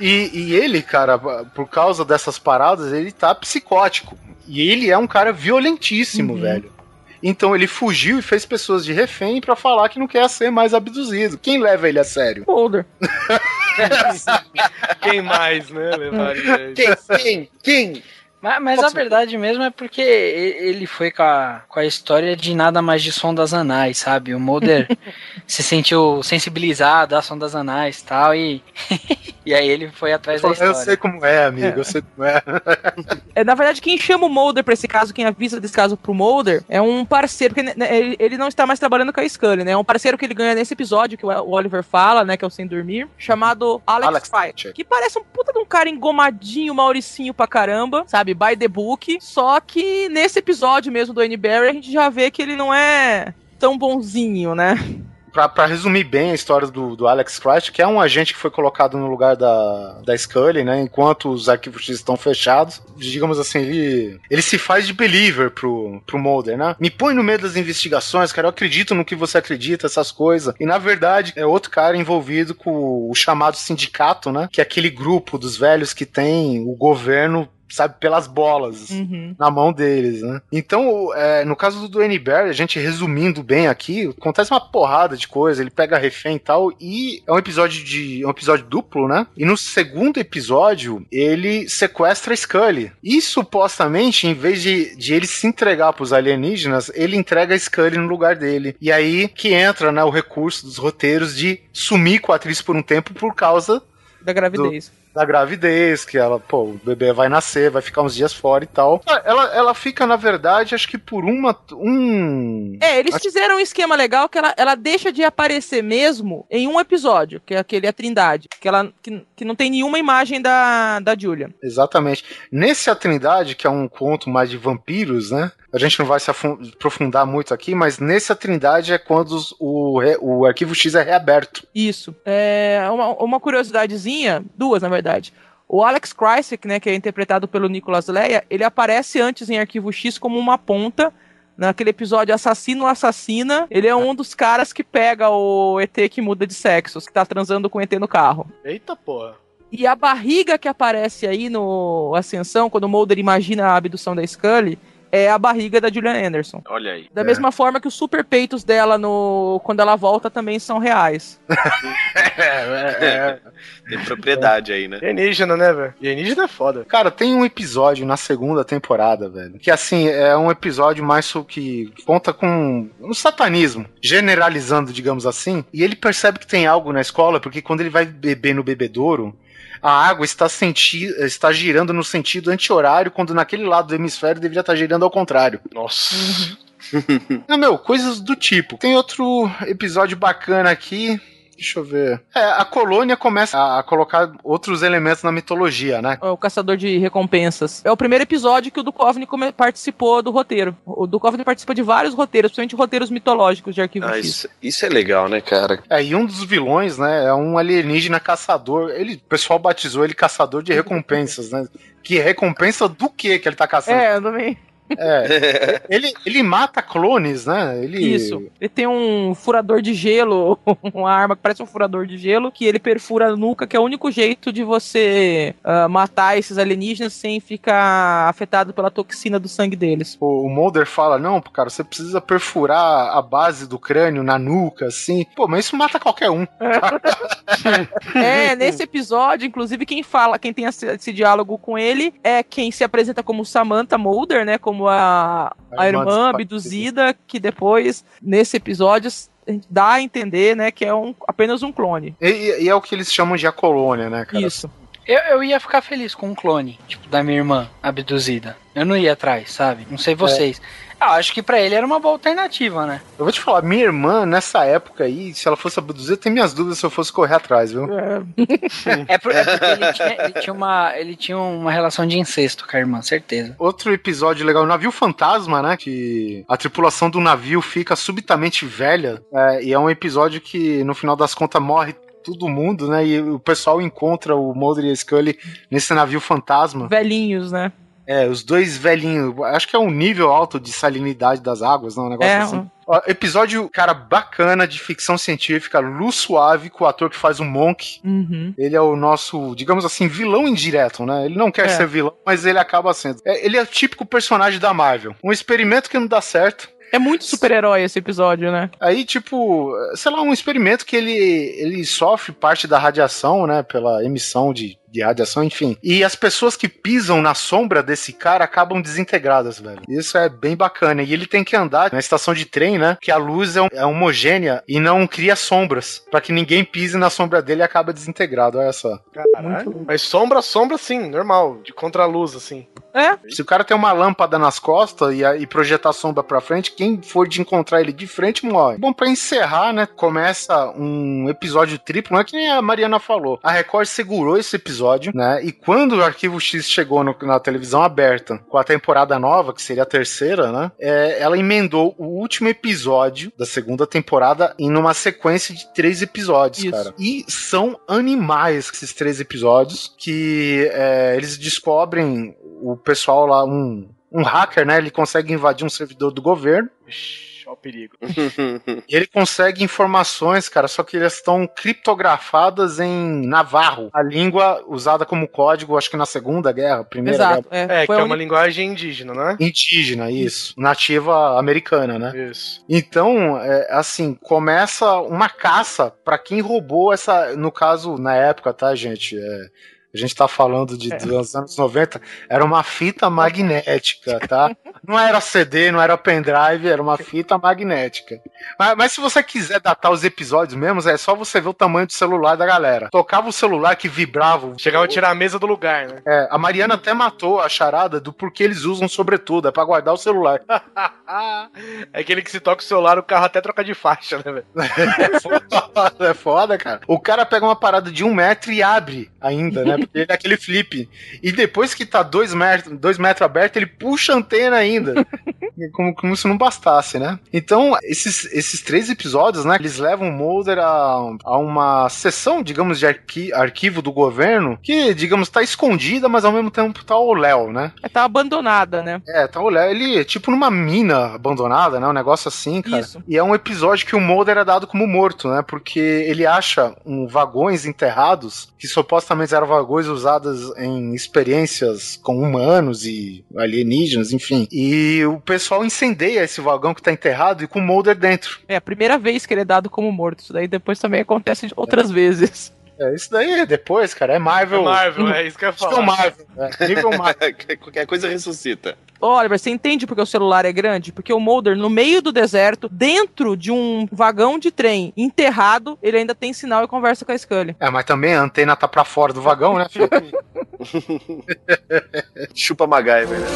E, e ele, cara, por causa dessas paradas, ele tá psicótico. E ele é um cara violentíssimo, Uhum. velho. Então ele fugiu e fez pessoas de refém pra falar que não quer ser mais abduzido. Quem leva ele a sério? Boulder. <laughs> Quem mais, né? Levaria. <laughs> Quem? Quem? Quem? Mas, mas a verdade mesmo é porque ele foi com a, com a história de nada mais de sondas anais, sabe? O Mulder <laughs> se sentiu sensibilizado às sondas anais e tal, e, <laughs> e aí ele foi atrás da Eu história. sei como é, amigo. Eu sei como é. <laughs> É, na verdade, quem chama o Mulder pra esse caso, quem avisa desse caso pro Mulder, é um parceiro, porque né, ele, ele não está mais trabalhando com a Scully, né? É um parceiro que ele ganha nesse episódio que o o Oliver fala, né? Que é o Sem Dormir, chamado Alex, Alex Fight. Fight. Que parece um puta de um cara engomadinho, mauricinho pra caramba, sabe? By the book. Só que nesse episódio mesmo do Annie Barry, a gente já vê que ele não é tão bonzinho, né? pra, pra resumir bem a história do, do Alex Christ, que é um agente que foi colocado no lugar da, da Scully, né? Enquanto os arquivos estão fechados, digamos assim, ele, ele se faz de believer pro, pro Mulder, né? Me põe no meio das investigações, cara, eu acredito no que você acredita, essas coisas. E na verdade, é outro cara envolvido com o chamado sindicato, né? Que é aquele grupo dos velhos que tem o governo sabe, pelas bolas Uhum. na mão deles, né? Então, é, no caso do Duane Barry, a gente resumindo bem aqui, acontece uma porrada de coisa, ele pega refém e tal, e é um episódio de é um episódio duplo, né? E no segundo episódio, ele sequestra a Scully. E supostamente, em vez de, de ele se entregar pros alienígenas, ele entrega a Scully no lugar dele. E aí que entra, né, o recurso dos roteiros de sumir com a atriz por um tempo por causa Da gravidez. Da gravidez, que ela, pô, o bebê vai nascer, vai ficar uns dias fora e tal. Ela, ela fica, na verdade, acho que por uma. Um. É, eles fizeram um esquema legal que ela, ela deixa de aparecer mesmo em um episódio, que é aquele A Trindade, que ela que, que não tem nenhuma imagem da, da Julia. Exatamente. Nesse A Trindade, que é um conto mais de vampiros, né? A gente não vai se aprofundar muito aqui, mas nesse A Trindade é quando os- o, o arquivo X é reaberto. Isso. É uma, uma curiosidadezinha, duas na verdade. O Alex Krycek, né, que é interpretado pelo Nicolas Leia, ele aparece antes em Arquivo X como uma ponta. Naquele episódio Assassino Assassina, ele é um dos caras que pega o ET que muda de sexo, que tá transando com o ET no carro. Eita porra. E a barriga que aparece aí no Ascensão, quando o Mulder imagina a abdução da Scully, é a barriga da Julian Anderson. Olha aí. Da É. mesma forma que os super peitos dela no quando ela volta também são reais. <laughs> Tem propriedade aí, né? Alienígena, né, velho? Alienígena é foda. Cara, tem um episódio na segunda temporada, velho, que assim, é um episódio mais que conta com um satanismo, generalizando, digamos assim, e ele percebe que tem algo na escola, porque quando ele vai beber no bebedouro, a água está, senti está girando no sentido anti-horário, quando naquele lado do hemisfério deveria estar girando ao contrário. Nossa. <laughs> Não, meu, coisas do tipo. Tem outro episódio bacana aqui. Deixa eu ver. É, a colônia começa a colocar outros elementos na mitologia, né? É o caçador de recompensas. É o primeiro episódio que o Duchovny come- participou do roteiro. O Duchovny participa de vários roteiros, principalmente roteiros mitológicos de Arquivo Ah, X. isso, isso é legal, né, cara? É, e um dos vilões, né, é um alienígena caçador. Ele, o pessoal batizou ele caçador de recompensas, né? Que recompensa do que que ele tá caçando? É, eu também. É, <laughs> ele, ele mata clones, né? Ele, Isso. Ele tem um furador de gelo, <laughs> uma arma que parece um furador de gelo, que ele perfura a nuca, que é o único jeito de você ah, matar esses alienígenas sem ficar afetado pela toxina do sangue deles. O, o Mulder fala, não, cara, você precisa perfurar a base do crânio na nuca, assim. Pô, mas isso mata qualquer um. <laughs> É, nesse episódio, inclusive, quem fala, quem tem esse, esse diálogo com ele é quem se apresenta como Samantha Mulder, né? Como a, a A irmã irmã abduzida, que depois, nesse episódio, dá a entender, né, que é um, apenas um clone. E, e- é o que eles chamam de a colônia, né, cara? Isso. Eu, eu ia ficar feliz com um clone, tipo, da minha irmã abduzida. Eu não ia atrás, sabe? Não sei vocês. Ah, acho que pra ele era uma boa alternativa, né? Eu vou te falar, minha irmã, nessa época aí, se ela fosse abduzida, eu tenho minhas dúvidas se eu fosse correr atrás, viu? É, <laughs> É, por- é porque ele tinha, ele tinha uma, ele tinha uma relação de incesto com a irmã, certeza. Outro episódio legal, o navio fantasma, né? Que a tripulação do navio fica subitamente velha. é, e é um episódio que, no final das contas, morre todo mundo, né? E o pessoal encontra o Mulder e a Scully nesse navio fantasma. velhinhos, né? É, os dois velhinhos. Acho que é um nível alto de salinidade das águas, não? Um negócio É, assim. Ó, episódio, cara, bacana de ficção científica, Luz Suave, com o ator que faz o Monk. Uhum. Ele é o nosso, digamos assim, vilão indireto, né? Ele não quer É. ser vilão, mas ele acaba sendo. É, ele é o típico personagem da Marvel. Um experimento que não dá certo. É muito super-herói esse episódio, né? Aí, tipo, sei lá, um experimento que ele, ele sofre parte da radiação, né? Pela emissão de, de radiação, enfim. E as pessoas que pisam na sombra desse cara acabam desintegradas, velho. Isso é bem bacana. E ele tem que andar na estação de trem, né? Que a luz é, um- é homogênea e não cria sombras. Pra que ninguém pise na sombra dele e acaba desintegrado. Olha só. Caralho. Mas sombra, sombra sim, normal. De contra-luz, assim. É, Se o cara tem uma lâmpada nas costas e, a- e projetar a sombra pra frente, quem for de encontrar ele de frente morre. Bom, pra encerrar, né, começa um episódio triplo, não é que nem a Mariana falou. A Record segurou esse episódio episódio, né? E quando o Arquivo X chegou no- na televisão aberta com a temporada nova, que seria a terceira, né? é, ela emendou o último episódio da segunda temporada em uma sequência de três episódios, Isso. cara. E são animais esses três episódios que é, eles descobrem o pessoal lá, um, um hacker, né? Ele consegue invadir um servidor do governo. Ixi, o perigo. <laughs> E ele consegue informações, cara, só que elas estão criptografadas em Navarro, a língua usada como código, acho que na Segunda Guerra, Primeira Exato. Guerra É, É, que é uma linguagem indígena, né? indígena, isso, nativa americana, né? Isso. Então, é, assim, começa uma caça pra quem roubou essa, no caso, na época, tá, gente? É, a gente tá falando de, dos anos 90, era uma fita magnética, tá? <laughs> Não era CD, não era pendrive, era uma fita magnética. Mas, mas se você quiser datar os episódios mesmo, é só você ver o tamanho do celular da galera. Tocava o celular que vibrava. Chegava a tirar a mesa do lugar, né? É, a Mariana até matou a charada do porquê eles usam sobretudo, é pra guardar o celular. <laughs> é aquele que se toca o celular, o carro até troca de faixa, né, velho? <laughs> é foda, cara. O cara pega uma parada de um metro e abre ainda, né? Ele é aquele flip. E depois que tá dois metros, dois metros aberto, ele puxa a antena ainda. <laughs> como, como se não bastasse, né? Então, esses, esses três episódios, né? Eles levam o Mulder a, a uma sessão, digamos, de arqui- arquivo do governo que, digamos, tá escondida, mas ao mesmo tempo tá o Léo, né? Tá abandonada, né? É, tá o Léo, ele é tipo numa mina abandonada, né? Um negócio assim, cara. Isso. E é um episódio que o Mulder é dado como morto, né? Porque ele acha um vagões enterrados, que supostamente eram vagões usados em experiências com humanos e alienígenas, enfim. E o pessoal incendeia esse vagão que tá enterrado e com o Mulder dentro. É a primeira vez que ele é dado como morto. Isso daí depois também acontece outras vezes. É, isso daí é depois, cara, é É Marvel. Marvel, é isso que eu ia Isso que é o falar. Marvel, é, nível <laughs> Marvel. Qualquer coisa ressuscita. Oliver, você entende porque o celular é grande? Porque o Mulder, no meio do deserto, dentro de um vagão de trem, enterrado, ele ainda tem sinal e conversa com a Scully. É, mas também a antena tá pra fora do vagão, né, filho? <laughs> Chupa MacGyver, né?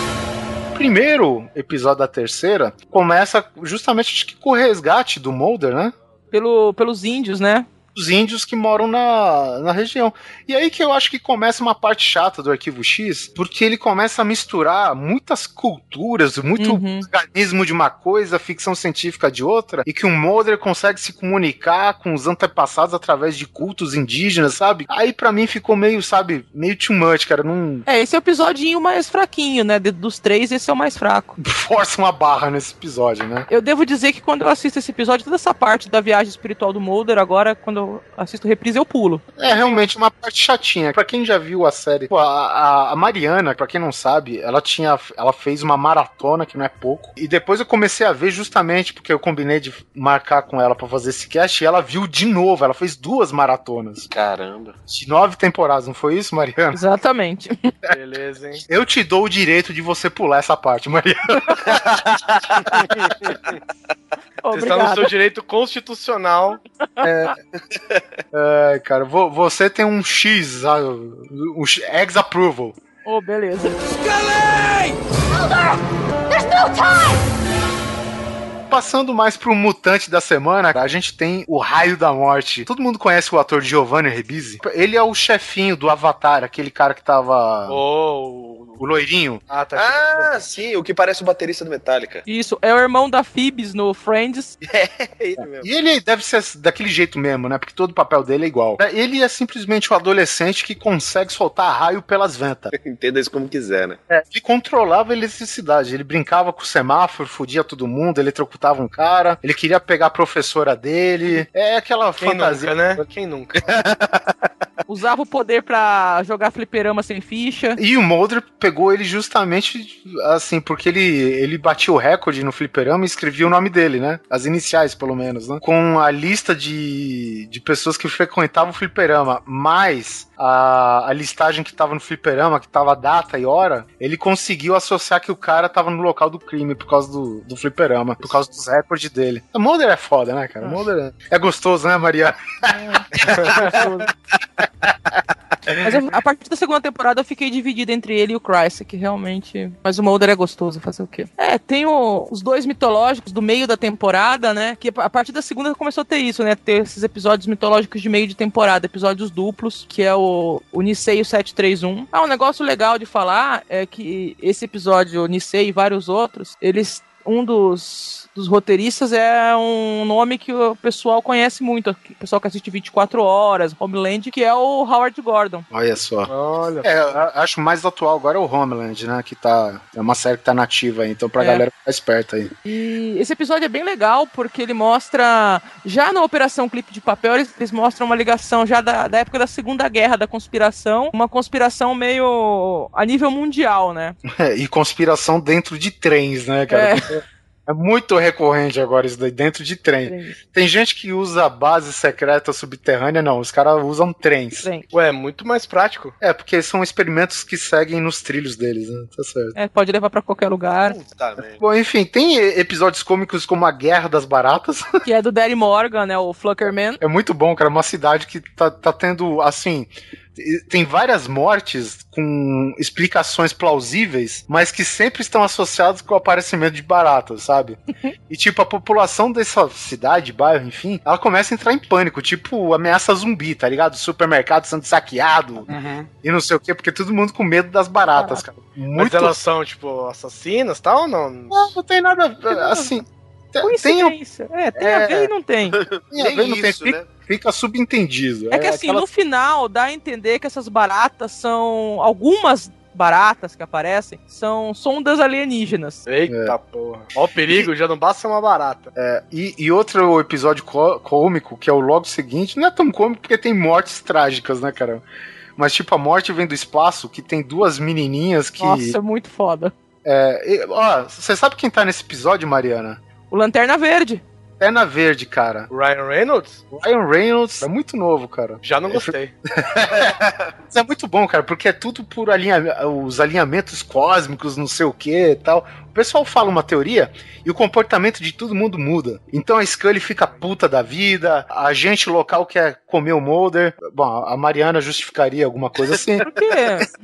O primeiro episódio da terceira começa justamente acho que com o resgate do Mulder, né? Pelo, pelos índios, né? Os índios que moram na, na região. E aí que eu acho que começa uma parte chata do Arquivo X, porque ele começa a misturar muitas culturas, muito Uhum. organismo de uma coisa, ficção científica de outra, e que o Mulder consegue se comunicar com os antepassados através de cultos indígenas, sabe? Aí pra mim ficou meio, sabe, meio too much, cara. Não É, esse é o episódio mais fraquinho, né? Dos três, esse é o mais fraco. <laughs> força uma barra nesse episódio, né? Eu devo dizer que quando eu assisto esse episódio, toda essa parte da viagem espiritual do Mulder, agora, quando eu assisto reprise, eu pulo. É realmente uma parte chatinha. Pra quem já viu a série, pô, a, a- Mariana, pra quem não sabe, ela tinha, ela fez uma maratona que não é pouco. E depois eu comecei a ver justamente porque eu combinei de marcar com ela pra fazer esse cast e ela viu de novo. Ela fez duas maratonas Caramba. de nove temporadas, não foi isso, Mariana? Exatamente. <laughs> Beleza, hein? Eu te dou o direito de você pular essa parte, Mariana. <laughs> Você está no seu direito constitucional. Ai, cara, vo- você tem um X, um X- Ex Approval. Oh, beleza. Passando mais pro mutante da semana, a gente tem o Raio da Morte. Todo mundo conhece o ator Giovanni Ribisi? Ele é o chefinho do Avatar, aquele cara que tava. Oh. O loirinho. Ah, tá. Ah, sim, o que parece o baterista do Metallica. Isso, é o irmão da Phoebes no Friends. <laughs> É ele mesmo. E ele deve ser daquele jeito mesmo, né? Porque todo o papel dele é igual. Ele é simplesmente um adolescente que consegue soltar raio pelas ventas. <laughs> Entenda isso como quiser, né? Ele controlava a eletricidade. Ele brincava com o semáforo, fudia todo mundo, eletrocutava um cara. Ele queria pegar a professora dele. É aquela Quem fantasia. nunca, né? Quem nunca? <laughs> Usava o poder pra jogar fliperama sem ficha. E o Mulder pegou ele justamente assim, porque ele, ele batia o recorde no fliperama e escrevia o nome dele, né? As iniciais, pelo menos, né? Com a lista de, de pessoas que frequentavam o fliperama, mais a, a listagem que tava no fliperama, que tava a data e hora, ele conseguiu associar que o cara tava no local do crime por causa do, do fliperama, por causa dos recordes dele. O Mulder é foda, né, cara? O Mulder é, é gostoso, né, Maria? Mas eu- a partir da segunda temporada eu fiquei dividido entre ele e o Christ, que realmente. Mas o Mulder é gostoso, fazer o quê? É, tem o- os dois mitológicos do meio da temporada, né? Que a partir da segunda começou a ter isso, né? Ter esses episódios mitológicos de meio de temporada, episódios duplos, que é o, o Nisei e o 731. Ah, um negócio legal de falar é que esse episódio, o Nisei e vários outros, eles. Um dos, dos roteiristas é um nome que o pessoal conhece muito, o pessoal que assiste 24 horas, Homeland, que é o Howard Gordon. Olha só. Olha. É, acho mais atual agora é o Homeland, né? Que tá. É uma série que tá nativa aí, então pra É. galera ficar esperta aí. E esse episódio é bem legal porque ele mostra, já na Operação Clipe de Papel, eles, eles mostram uma ligação já da, da época da Segunda Guerra da conspiração, uma conspiração meio a nível mundial, né? <laughs> É, e conspiração dentro de trens, né, cara? É. muito recorrente agora isso daí, dentro de trem. Tem gente que usa base secreta subterrânea, não. Os caras usam trens. Trem. Ué, muito mais prático. É, porque são experimentos que seguem nos trilhos deles, né? Tá certo. É, pode levar pra qualquer lugar. Puta merda. Bom, enfim, tem episódios cômicos como a Guerra das Baratas. <laughs> Que é do Daddy Morgan, né? O Fluckerman. É muito bom, cara. Uma cidade que tá, tá tendo, assim. Tem várias mortes com explicações plausíveis, mas que sempre estão associadas com o aparecimento de baratas, sabe? <laughs> e, tipo, a população dessa cidade, bairro, enfim, ela começa a entrar em pânico, tipo, ameaça zumbi, tá ligado? Supermercado sendo saqueado e não sei o quê, porque todo mundo com medo das baratas, cara. Mas Muito. elas são, tipo, assassinas e tal ou não? Não, não tem nada. Assim. Tem, tem, Coincidência. É, tem a É. ver e não tem. <laughs> tem a ver, Nem não tem, fica, né? fica subentendido. É que assim, aquela- no final dá a entender que essas baratas são. Algumas baratas que aparecem são sondas alienígenas. Eita É. porra. Ó o perigo, já não basta ser uma barata. E, e outro episódio cômico, que é o logo seguinte, não é tão cômico porque tem mortes trágicas, né, cara? Mas, tipo, a morte vem do espaço, que tem duas menininhas que. Nossa, é muito foda. É, e- ó, você sabe quem tá nesse episódio, Mariana? O Lanterna Verde. Perna Verde, cara. O Ryan Reynolds? O Ryan Reynolds é muito novo, cara. Já não gostei. <laughs> Mas é muito bom, cara, porque é tudo por alinha... os alinhamentos cósmicos, não sei o que e tal. O pessoal fala uma teoria e o comportamento de todo mundo muda. Então a Scully fica puta da vida, a gente local quer comer o Mulder. Bom, a Mariana justificaria alguma coisa <laughs> assim. Por quê?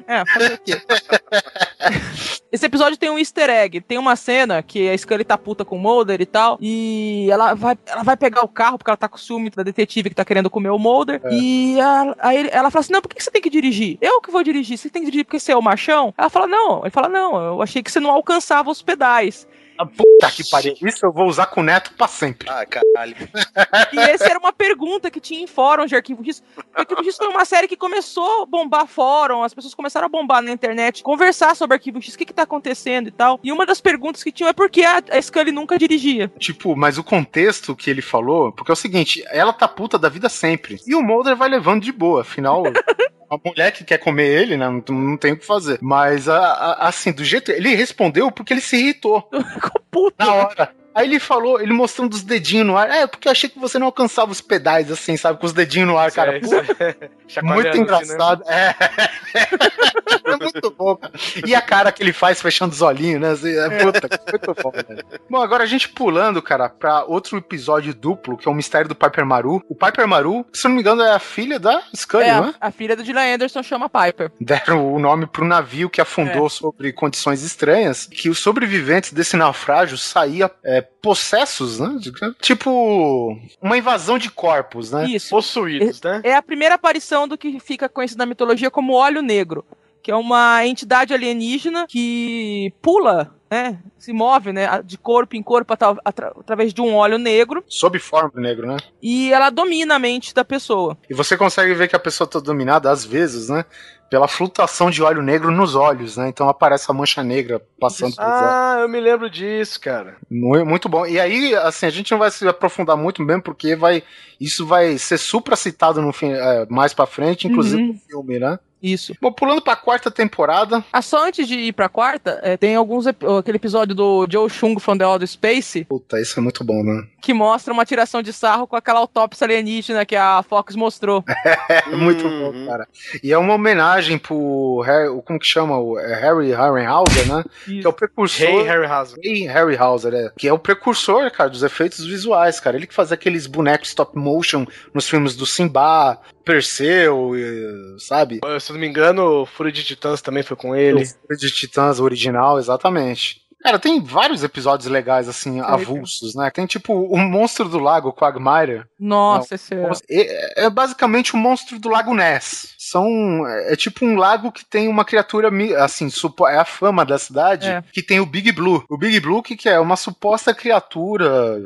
É, fazer o quê? <laughs> Esse episódio tem um easter egg. Tem uma cena que a Scully tá puta com o Mulder e tal. E ela vai, ela vai pegar o carro porque ela tá com ciúme da detetive que tá querendo comer o Mulder. E a- aí ela fala assim: Não, por que que você tem que dirigir? Eu que vou dirigir. Você tem que dirigir porque você é o machão? Ela fala: Não. Ele fala: Não, eu achei que você não alcançava os pedais. Puta que pariu. Isso eu vou usar com o neto pra sempre. Ah, caralho. E essa era uma pergunta que tinha em fóruns de Arquivo X. O Arquivo X foi uma série que começou a bombar fórum, as pessoas começaram a bombar na internet, conversar sobre Arquivo X, o que que tá acontecendo e tal. E uma das perguntas que tinha é por que a, a Scully nunca dirigia. Tipo, mas o contexto que ele falou, porque é o seguinte, ela tá puta da vida sempre. E o Mulder vai levando de boa, afinal. <laughs> A mulher que quer comer ele, né? Não, não tem o que fazer. Mas, a- a- assim, do jeito. Ele respondeu porque ele se irritou <laughs> Ficou puto. na hora. Aí ele falou, ele mostrando os dedinhos no ar. É, porque eu achei que você não alcançava os pedais, assim, sabe? Com os dedinhos no ar, cara. Pô, <laughs> muito né? engraçado. É. <laughs> é muito bom, cara. E a cara que ele faz fechando os olhinhos, né? Assim, É puta, muito bom, velho. Bom, agora a gente pulando, cara, pra outro episódio duplo, que é o Mistério do Piper Maru. O Piper Maru, se eu não me engano, é a filha da Scully, É, é? a, a filha do Dylan Anderson chama Piper. Deram o nome pro navio que afundou É. sobre condições estranhas, que os sobreviventes desse naufrágio saíam é, possessos, né? Tipo, uma invasão de corpos, né? Isso. Possuídos, né? É a primeira aparição do que fica conhecido na mitologia como óleo negro, que é uma entidade alienígena que pula, né, se move, né, de corpo em corpo atra- atra- através de um óleo negro Sob forma do negro, né? e ela domina a mente da pessoa. E você consegue ver que a pessoa tá dominada, às vezes, né? Pela flutuação de óleo negro nos olhos, né? Então aparece a mancha negra passando pelos olhos. Ah, eu me lembro disso, cara. Mu- Muito bom. E aí, assim, a gente não vai se aprofundar muito mesmo, porque vai, isso vai ser supracitado no fim, é, mais pra frente, inclusive Uhum. no filme, né? Isso. Bom, pulando pra quarta temporada, Ah, só antes de ir pra quarta, é, tem alguns aquele episódio do Joe Chung from the Outer Space, Puta, isso é muito bom, né? que mostra uma tiração de sarro com aquela autópsia alienígena que a Fox mostrou. <laughs> É muito Uhum. bom, cara. E é uma homenagem pro Harry, o- como que chama? O é Harry Harryhauser, né? Que é o precursor. Hey, Harryhausen. Hey, Harryhauser, é. Que é o precursor, cara, dos efeitos visuais, cara. Ele que fazia aqueles bonecos stop motion nos filmes do Simba, Perseu, sabe? Se eu não me engano, o Fúria de Titãs também foi com ele. O Fúria de Titãs original, exatamente. Cara, tem vários episódios legais, assim, avulsos, né? Tem tipo o Monstro do Lago, Quagmire. Nossa, esse é... É, é basicamente o monstro do Lago Ness. São, é tipo um lago que tem uma criatura, assim, supo- é a fama da cidade, É. que tem o Big Blue. O Big Blue, que, que é uma suposta criatura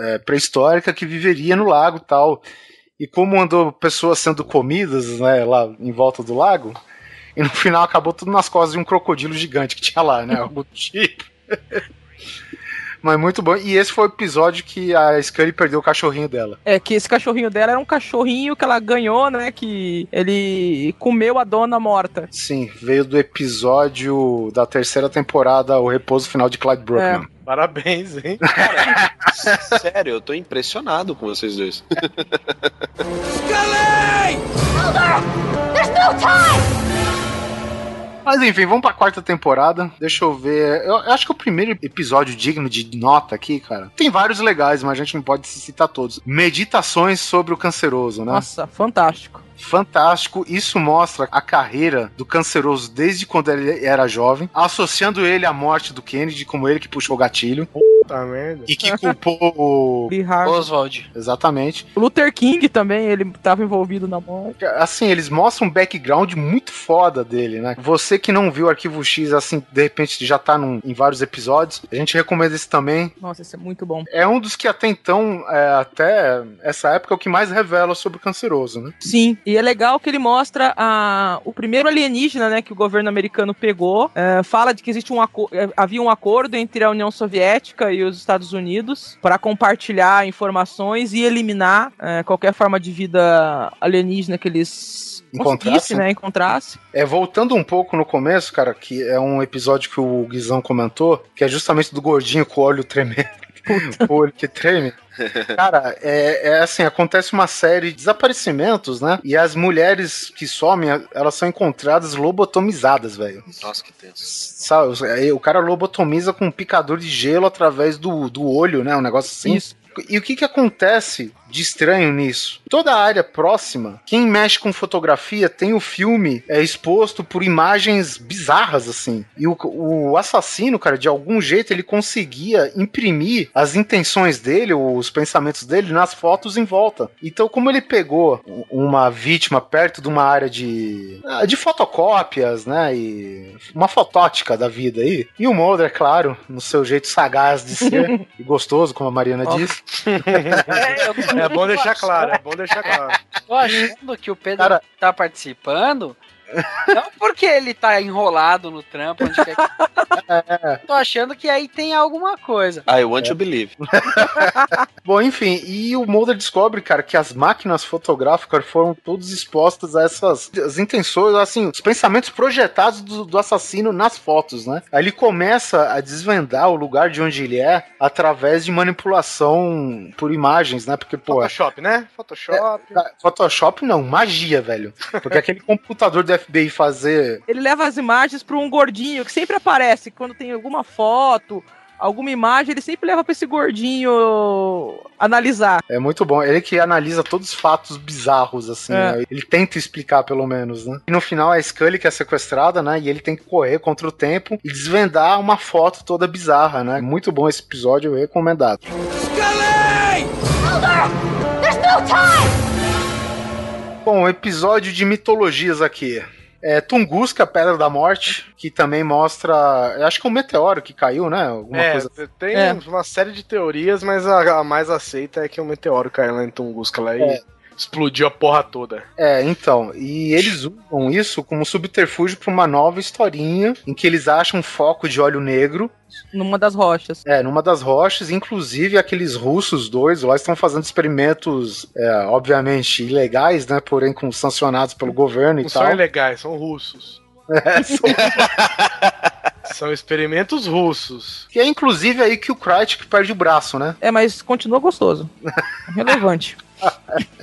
é, é, pré-histórica que viveria no lago e tal. E como andou pessoas sendo comidas, né, lá em volta do lago, e no final acabou tudo nas costas de um crocodilo gigante que tinha lá, né? Algo tipo. <laughs> Mas muito bom. E esse foi o episódio que a Scully perdeu o cachorrinho dela. É que esse cachorrinho dela era um cachorrinho que ela ganhou, né? Que ele comeu a dona morta. Sim, veio do episódio da terceira temporada, O Repouso Final de Clyde Brookman. Parabéns, hein? Sério, eu tô impressionado com vocês dois. Mas enfim, vamos pra quarta temporada. Deixa eu ver. Eu, eu acho que o primeiro episódio digno de nota aqui, cara. Tem vários legais, mas a gente não pode citar todos. Meditações sobre o canceroso, né? Nossa, fantástico. Fantástico. Isso mostra a carreira do canceroso desde quando ele era jovem, associando ele à morte do Kennedy, como ele que puxou o gatilho. Puta merda. E que culpou o. <laughs> Oswald. Exatamente. O Luther King também, ele tava envolvido na morte. Assim, eles mostram um background muito foda dele, né? Você que não viu o Arquivo X, assim, de repente já tá num- em vários episódios, a gente recomenda esse também. Nossa, esse é muito bom. É um dos que até então, é, até essa época, é o que mais revela sobre o canceroso, né? Sim, e é legal que ele mostra a, o primeiro alienígena, né, que o governo americano pegou. É, fala de que existe um é, havia um acordo entre a União Soviética e os Estados Unidos para compartilhar informações e eliminar é, qualquer forma de vida alienígena que eles Encontrasse. né, encontrasse. É, voltando um pouco no começo, cara, que é um episódio que o Guizão comentou, que é justamente do gordinho com o olho tremendo. O olho que treme. Cara, é, é assim, acontece uma série de desaparecimentos, né? E as mulheres que somem, elas são encontradas lobotomizadas, velho. Nossa, que tenso. Sabe, o cara lobotomiza com um picador de gelo através do, do olho, né? Um negócio assim. Isso. E o que que acontece de estranho nisso? Toda a área próxima, quem mexe com fotografia tem o filme é exposto por imagens bizarras, assim. E o, o assassino, cara, de algum jeito ele conseguia imprimir as intenções dele, os pensamentos dele nas fotos em volta. Então, como ele pegou uma vítima perto de uma área de, ah, de fotocópias, né? E uma fotótica da vida aí. E o Mulder, claro, no seu jeito sagaz de ser <laughs> e gostoso, como a Mariana disse. <laughs> <laughs> É, eu É bom deixar claro, é bom deixar claro. tô achando que o Pedro Cara- tá participando. Não porque ele tá enrolado no trampo, onde quer que... <laughs> Tô achando que aí tem alguma coisa. I want to believe. <laughs> Bom, enfim, e o Mulder descobre, cara, que as máquinas fotográficas foram todas expostas a essas as intenções, assim, os pensamentos projetados do, do assassino nas fotos, né? Aí ele começa a desvendar o lugar de onde ele é através de manipulação por imagens, né? Porque, pô, Photoshop, né? Photoshop. Photoshop não, magia, velho. Porque aquele computador do FBI fazer Ele leva as imagens para um gordinho que sempre aparece quando tem alguma foto, alguma imagem, ele sempre leva para esse gordinho analisar. É muito bom. Ele que analisa todos os fatos bizarros, assim. É. né? Ele tenta explicar, pelo menos, né? E no final a Scully que é sequestrada, né? E ele tem que correr contra o tempo e desvendar uma foto toda bizarra, né? Muito bom esse episódio, recomendado. Bom, episódio de mitologias aqui. É Tunguska, Pedra da Morte, que também mostra. Eu acho que é um meteoro que caiu, né? Alguma É, coisa. tem É. uma série de teorias, mas a, a mais aceita é que o meteoro caiu lá em Tunguska lá É. e explodiu a porra toda. É, então, e eles usam isso como subterfúgio para uma nova historinha em que eles acham um foco de óleo negro, Numa das rochas. é, numa das rochas, inclusive aqueles russos dois lá estão fazendo experimentos, é, obviamente ilegais, né, porém com sancionados pelo governo e Não tal. são ilegais, são russos. É, <laughs> são- <laughs> São experimentos russos. Que é inclusive aí que o Krychek perde o braço, né? É, mas continua gostoso. <laughs> Relevante.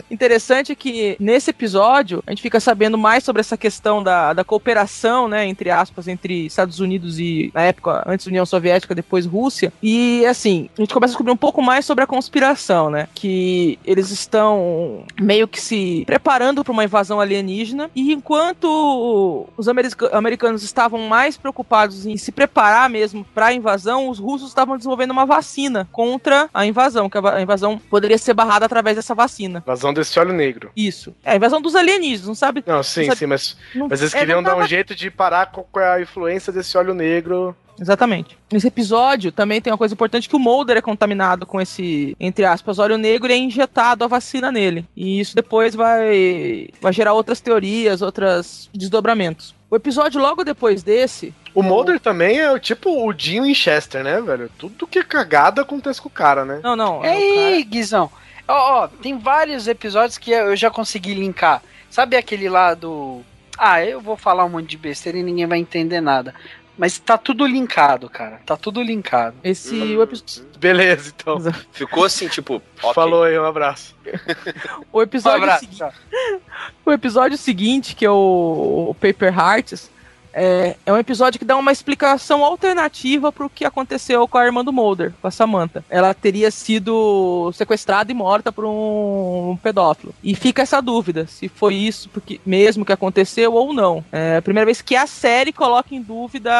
Interessante que nesse episódio a gente fica sabendo mais sobre essa questão da, da cooperação, né, entre aspas, entre Estados Unidos e, na época, antes União Soviética, depois Rússia. E, assim, a gente começa a descobrir um pouco mais sobre a conspiração, né, que eles estão meio que se preparando para uma invasão alienígena. E enquanto os america americanos estavam mais preocupados em se preparar mesmo para a invasão, os russos estavam desenvolvendo uma vacina contra a invasão, que a invasão poderia ser barrada através dessa vacina. Invasão desse óleo negro. Isso. É a invasão dos alienígenas, não sabe? Não, sim, não sabe- sim, mas, não- mas eles é, queriam não dar um tava- jeito de parar com com a influência desse óleo negro. Exatamente. Nesse episódio também tem uma coisa importante que o Mulder é contaminado com esse, entre aspas, óleo negro e é injetado a vacina nele. E isso depois vai, vai gerar outras teorias, outros desdobramentos. O episódio logo depois desse, O Mulder também é o tipo o Dean Winchester, né, velho? Tudo que é cagada acontece com o cara, né? não, não, é o Ei, Guizão. Ó, ó, tem vários episódios que eu já consegui linkar. Sabe aquele lá do. Ah, eu vou falar um monte de besteira e ninguém vai entender nada. Mas tá tudo linkado, cara. Tá tudo linkado. esse o, epi- Beleza, então. Ficou assim, tipo, <laughs> ok. Falou aí, um abraço. <laughs> o Um episódio abraço. seguinte, <laughs> o episódio seguinte, que é o, o Paper Hearts, é, é um episódio que dá uma explicação alternativa pro que aconteceu com a irmã do Mulder, com a Samantha. Ela teria sido sequestrada e morta por um pedófilo. E fica essa dúvida se foi isso porque, mesmo que aconteceu ou não. É a primeira vez que a série coloca em dúvida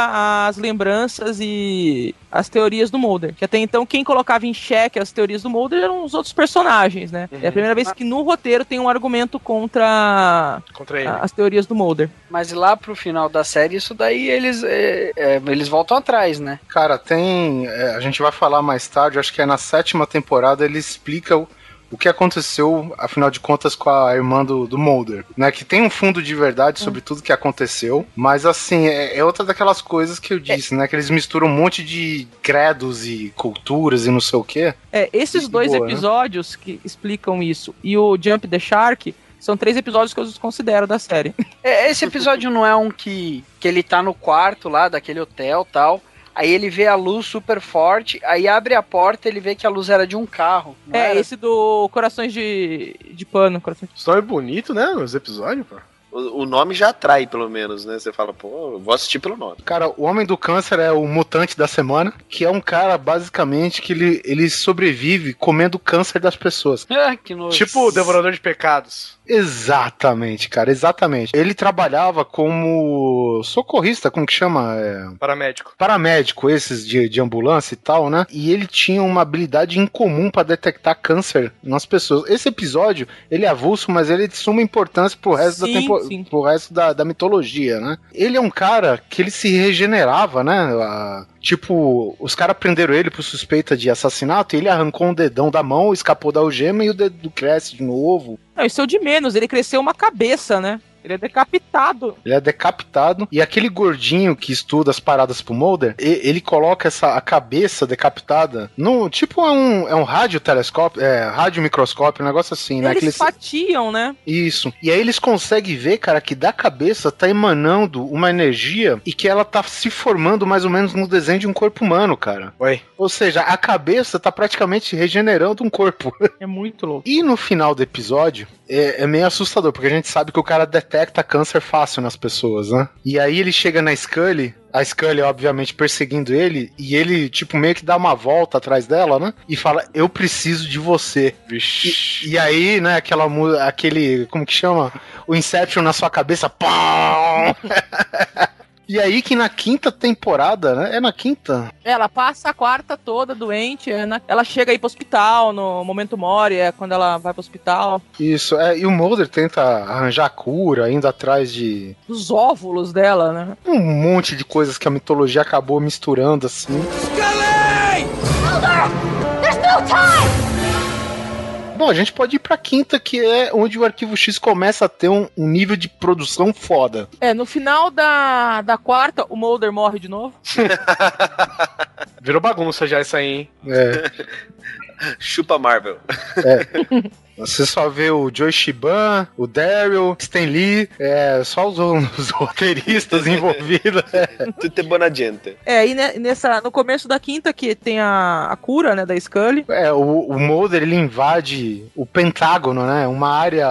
as lembranças e as teorias do Mulder. Que até então quem colocava em xeque as teorias do Mulder eram os outros personagens, né? É a primeira vez que no roteiro tem um argumento contra Contra ele. a- as teorias do Mulder. Mas lá pro final da série, isso daí eles, é, é, eles voltam atrás, né? Cara, tem. é, a gente vai falar mais tarde, acho que é na sétima temporada, ele explica o, o que aconteceu, afinal de contas, com a irmã do, do Mulder. Né? Que tem um fundo de verdade sobre tudo que aconteceu, mas assim, é, é outra daquelas coisas que eu disse, né? Que eles misturam um monte de credos e culturas e não sei o quê. É, esses Muito dois boa, né? episódios que explicam isso e o Jump the Shark são três episódios que eu considero da série. <laughs> É, esse episódio não é um que, que ele tá no quarto lá daquele hotel tal. Aí ele vê a luz super forte, aí abre a porta ele vê que a luz era de um carro. É, era? esse do Corações de, de Pano. Corações... Nome é bonito, né? Os episódios, pô. O, o nome já atrai, pelo menos, né? Você fala, pô, eu vou assistir pelo nome. Cara, o Homem do Câncer é o mutante da semana, que é um cara, basicamente, que ele, ele sobrevive comendo câncer das pessoas. <laughs> Ah, que nojo. Tipo o Devorador de Pecados. Exatamente, cara, exatamente. Ele trabalhava como socorrista, como que chama? É, Paramédico. paramédico, esses de, de ambulância e tal, né? E ele tinha uma habilidade incomum para detectar câncer nas pessoas. Esse episódio, ele é avulso, mas ele é de suma importância pro resto, Sim, da, tempo, sim. pro resto da, da mitologia, né? Ele é um cara que ele se regenerava, né? Ah, tipo, os caras prenderam ele por suspeita de assassinato e ele arrancou um dedão da mão, escapou da algema e o dedo cresce de novo. Não, isso é o de menos, ele cresceu uma cabeça, né? Ele é decapitado. Ele é decapitado. E aquele gordinho que estuda as paradas pro Mulder, e- ele coloca essa a cabeça decapitada no. Tipo, é um, é um radiotelescópio, é radiomicroscópio, um negócio assim, né? Eles Que eles- fatiam, né? Isso. E aí eles conseguem ver, cara, que da cabeça tá emanando uma energia e que ela tá se formando mais ou menos no desenho de um corpo humano, cara. Oi. Ou seja, a cabeça tá praticamente regenerando um corpo. <laughs> É muito louco. E no final do episódio, é, é meio assustador, porque a gente sabe que o cara detecta câncer fácil nas pessoas, né? E aí ele chega na Scully, a Scully, obviamente, perseguindo ele, e ele, tipo, meio que dá uma volta atrás dela, né? E fala, eu preciso de você. Vixe. E aí, né, aquela aquele, como que chama? O Inception na sua cabeça, pão! <laughs> E aí que na quinta temporada, né? É na quinta? Ela passa a quarta toda doente, é na- ela chega aí pro hospital no momento Mori, é quando ela vai pro hospital. Isso, é, e o Mulder tenta arranjar cura, indo atrás de Dos óvulos dela, né? um monte de coisas que a mitologia acabou misturando assim. Bom, a gente pode ir pra quinta, que é onde o Arquivo X começa a ter um, um nível de produção foda. É, no final da, da quarta, o Mulder morre de novo. <laughs> Virou bagunça já isso aí, hein? É. <laughs> Chupa Marvel. <laughs> Você só vê o Joe Shiban, o Daryl, Stan Lee, é, só os, <laughs> os roteiristas envolvidos. <laughs> Tudo é bona gente. É, e ne- nessa, no começo da quinta, que tem a, a cura, né, da Scully. É, o, o Mulder ele invade o Pentágono, né? Uma área.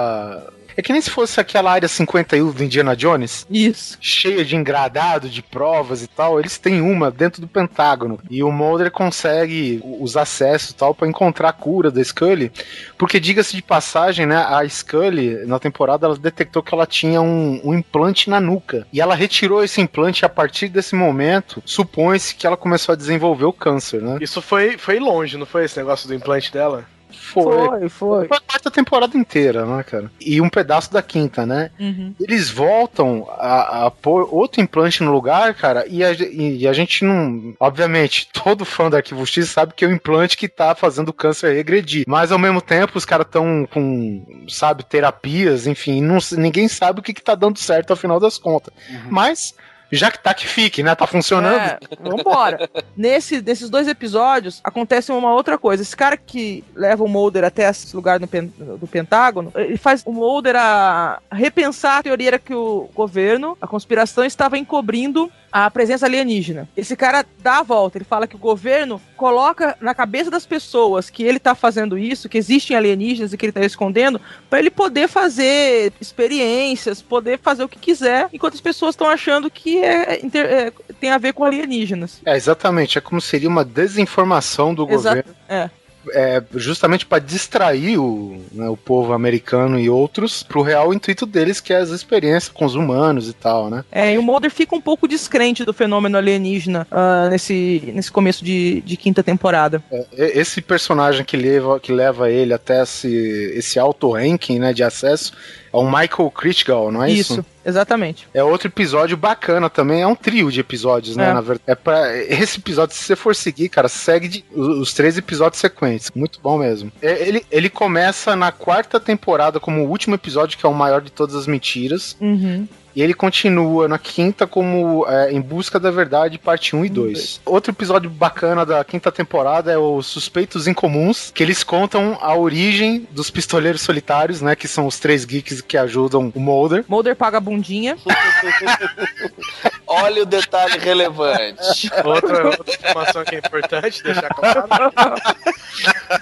É que nem se fosse aquela área 51 do Indiana Jones, Isso. cheia de engradado, de provas e tal. Eles têm uma dentro do Pentágono. E o Mulder consegue os acessos e tal pra encontrar a cura da Scully. Porque, diga-se de passagem, né? A Scully, na temporada, ela detectou que ela tinha um, um implante na nuca. E ela retirou esse implante e a partir desse momento, supõe-se que ela começou a desenvolver o câncer, né? Isso foi, foi longe, não foi esse negócio do implante dela? Foi, foi. Foi a quarta temporada inteira, né, cara? E um pedaço da quinta, né? Uhum. Eles voltam a, a pôr outro implante no lugar, cara, e a, e a gente não. Obviamente, <laughs> todo fã do Arquivo X sabe que é o implante que tá fazendo o câncer regredir. Mas ao mesmo tempo, os caras estão com, sabe, terapias, enfim, não, ninguém sabe o que, que tá dando certo ao final das contas. Mas. Já que tá que fique, né? Tá funcionando. É, vambora. Nesse, nesses dois episódios, acontece uma outra coisa. Esse cara que leva o Mulder até esse lugar no pen- do Pentágono, ele faz o Mulder a repensar a teoria que o governo, a conspiração, estava encobrindo a presença alienígena. Esse cara dá a volta, ele fala que o governo coloca na cabeça das pessoas que ele tá fazendo isso, que existem alienígenas e que ele tá escondendo, para ele poder fazer experiências, poder fazer o que quiser, enquanto as pessoas estão achando que é, é, tem a ver com alienígenas. É, exatamente. É como seria uma desinformação do Exato. governo. É. É, justamente para distrair o, né, o povo americano e outros pro real intuito deles, que é as experiências com os humanos e tal, né? É, e o Mulder fica um pouco descrente do fenômeno alienígena ah, nesse, nesse começo de, de quinta temporada. É, esse personagem que leva, que leva ele até esse, esse alto ranking né, de acesso é o Michael Critical, não é isso? Isso, exatamente. É outro episódio bacana também, é um trio de episódios, né? É. Na verdade, é pra, esse episódio, se você for seguir, cara, segue de- os, três episódios sequentes. Muito bom mesmo. É, ele, ele começa na quarta temporada como o último episódio, que é o maior de todas as mentiras. Uhum. E ele continua na quinta como é, Em Busca da Verdade, parte 1 e 2. Outro episódio bacana da quinta temporada é os Suspeitos Incomuns, que eles contam a origem dos pistoleiros solitários, né? Que são os três geeks que ajudam o Mulder. Mulder paga a bundinha. <laughs> Olha o detalhe relevante. Outra, outra informação que é importante deixar claro. <laughs>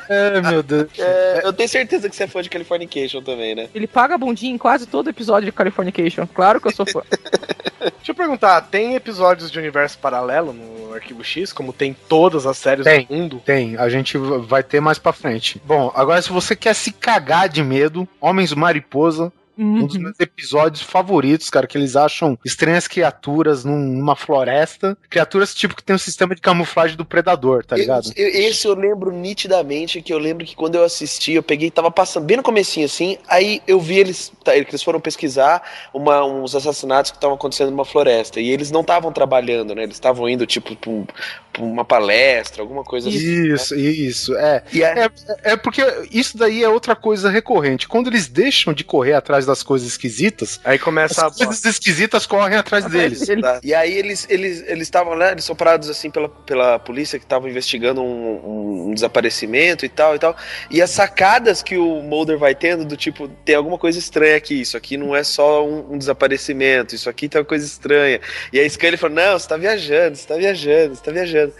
É, meu Deus. É, eu tenho certeza que você é fã de Californication também, né? Ele paga a bundinha em quase todo episódio de Californication. Claro que eu sou fã. <laughs> Deixa eu perguntar, tem episódios de universo paralelo no Arquivo X, como tem todas as séries Tem. do mundo? Tem, a gente vai ter mais pra frente. Bom, agora se você quer se cagar de medo, Homens Mariposa, um dos Uhum. meus episódios favoritos, cara, que eles acham estranhas criaturas num- numa floresta. Criaturas tipo que tem um sistema de camuflagem do predador, tá ligado? Eu- eu- esse eu lembro nitidamente, que eu lembro que quando eu assisti, eu peguei, tava passando bem no comecinho assim, aí eu vi eles, tá, eles foram pesquisar uma- uns assassinatos que estavam acontecendo numa floresta, e eles não estavam trabalhando, né, eles estavam indo, tipo, pra, um- pra uma palestra, alguma coisa assim. Isso, isso, é. Aí, É, é porque isso daí é outra coisa recorrente. Quando eles deixam de correr atrás das coisas esquisitas, Aí começa a. as coisas esquisitas correm atrás deles. Ele- Tá. E aí eles eles eles estavam né, eles são parados assim pela, pela polícia que estava investigando um, um- um desaparecimento e tal e tal. E as sacadas que o Mulder vai tendo do tipo tem alguma coisa estranha aqui, isso aqui não é só um, um desaparecimento, isso aqui tem uma coisa estranha. E aí Scully falou: "Não, você tá viajando, você tá viajando, você tá viajando".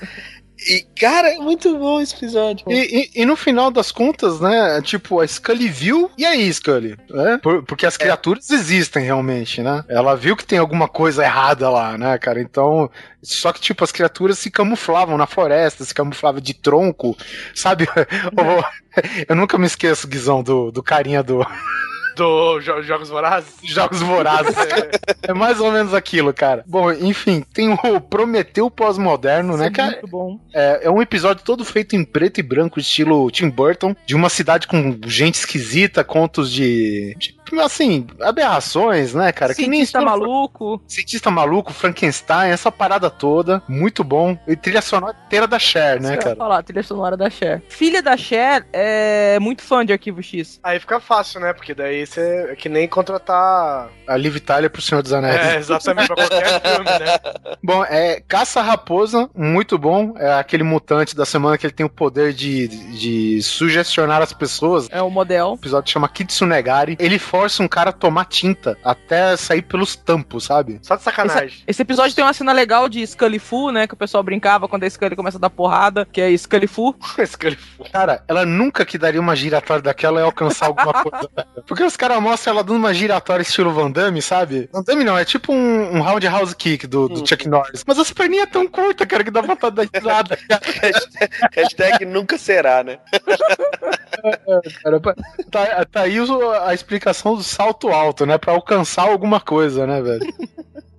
E cara, é muito bom esse episódio. E, e- e no final das contas, né? Tipo, a Scully viu, e aí, Scully? É? Por- porque as criaturas existem realmente, né? Ela viu que tem alguma coisa errada lá, né, cara? Então. Só que, tipo, as criaturas se camuflavam na floresta, se camuflavam de tronco, sabe? <laughs> Eu nunca me esqueço, Guizão, do, do carinha do Do jo- Jogos Vorazes? <laughs> Jogos Vorazes. É mais ou menos aquilo, cara. Bom, enfim, tem o Prometeu pós-moderno, né, é cara? muito bom. É, é um episódio todo feito em preto e branco, estilo Tim Burton, de uma cidade com gente esquisita, contos de. de, assim, aberrações, né, cara? que nem Cientista maluco. Cientista maluco, Frankenstein, essa parada toda. Muito bom. E trilha sonora inteira da Cher, né, ia cara? falar, trilha sonora da Cher. Filha da Cher é muito fã de Arquivo X. Aí fica fácil, né? Porque daí você é que nem contratar. A Liv Tyler pro Senhor dos Anéis. É, exatamente, pra qualquer <laughs> filme, né? Bom, é Caça-Raposa, muito bom. É aquele mutante da semana que ele tem o poder de, de sugestionar as pessoas. É o model. O episódio chama Kitsunegari. Ele força um cara a tomar tinta até sair pelos tampos, sabe? Só de sacanagem. Esse, esse episódio tem uma cena legal de Scully Fu, né? Que o pessoal brincava quando a Scully começa a dar porrada, que é Scully Fu. <laughs> Cara, ela nunca que daria uma giratória daquela e alcançar alguma coisa. <laughs> Porque os caras mostram ela dando uma giratória estilo Van Damme, sabe? Van Damme não, é tipo um, um roundhouse kick do, do Chuck Norris. Mas as perninhas tão curtas, cara, que dá vontade de dar risada. <laughs> hashtag, hashtag nunca será, né? Cara, tá, tá aí a explicação do salto alto, né? Pra alcançar alguma coisa, né, velho?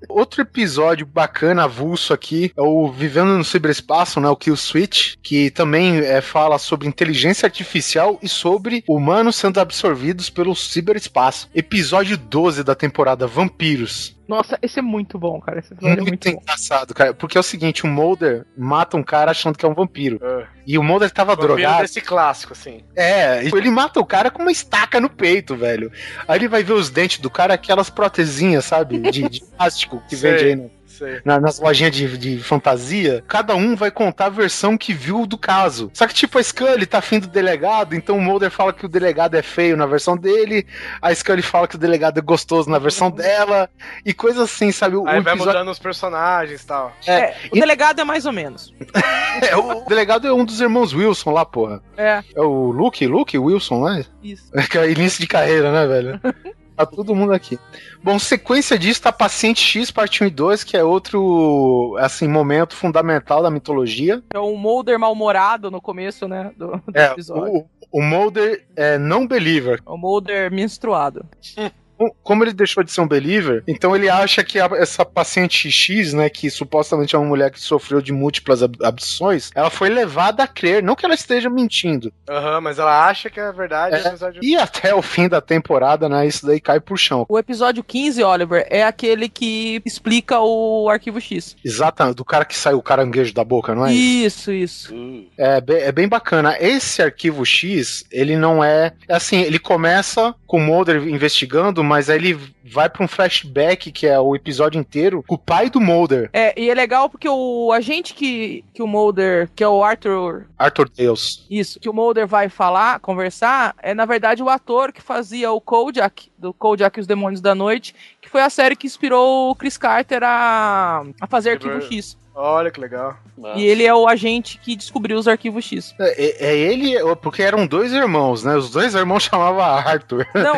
Outro episódio bacana, avulso aqui, é o Vivendo no Ciberespaço, né? O Kill Switch, que também é, fala sobre inteligência artificial e sobre humanos sendo absorvidos pelo ciberespaço. Episódio 12 da temporada Vampiros. Nossa, esse é muito bom, cara. Esse episódio é Muito muito bom. engraçado, cara. Porque é o seguinte, o Mulder mata um cara achando que é um vampiro. É. E o Mulder tava Vampiro drogado. desse clássico, assim. É, ele mata o cara com uma estaca no peito, velho. Aí ele vai ver os dentes do cara, aquelas protezinhas, sabe? De, de plástico que Sei. vende aí no- Sei. na- nas lojinhas de, de fantasia. Cada um vai contar a versão que viu do caso. Só que, tipo, a Scully tá afim do delegado, então o Mulder fala que o delegado é feio na versão dele, a Scully fala que o delegado é gostoso na versão dela, e coisa assim, sabe? O, Aí o vai episódio- mudando os personagens e tal. É, o delegado é mais ou menos. <laughs> É, o delegado é um dos irmãos Wilson lá, porra. É, É o Luke, Luke Wilson, né? isso. <laughs> É que é início de carreira, né, velho? <laughs> Tá todo mundo aqui. Bom, sequência disso tá Paciente X, parte 1 e 2, que é outro, assim, momento fundamental da mitologia. É o Mulder mal-humorado no começo, né? Do, do É, episódio. o, o Mulder é não believer. O Mulder menstruado. <laughs> Como ele deixou de ser um believer, então ele acha que a- essa paciente X, né, que supostamente é uma mulher que sofreu de múltiplas ab- abduções, ela foi levada a crer, não que ela esteja mentindo. Aham, mas ela acha que é verdade. É, de- E até o fim da temporada, né, isso daí cai pro chão. O episódio 15, Oliver, é aquele que explica o arquivo X. Exatamente, do cara que saiu o caranguejo da boca, não é? Isso, isso. É bem, é bem bacana. Esse arquivo X, ele não é. é Assim, ele começa com o Mulder investigando, mas aí ele vai pra um flashback, que é o episódio inteiro, com o pai do Mulder, É, e é legal porque o agente que, que o Mulder, que é o Arthur, Arthur Deus. isso, que o Mulder vai falar, conversar, é na verdade o ator que fazia o Kojak, do Kojak e os Demônios da Noite, que foi a série que inspirou o Chris Carter a, a fazer Arquivo X. Olha que legal. E ele é o agente que descobriu os arquivos X. É, é- é ele, porque eram dois irmãos, né? Os dois irmãos <laughs> chamavam Arthur. Não,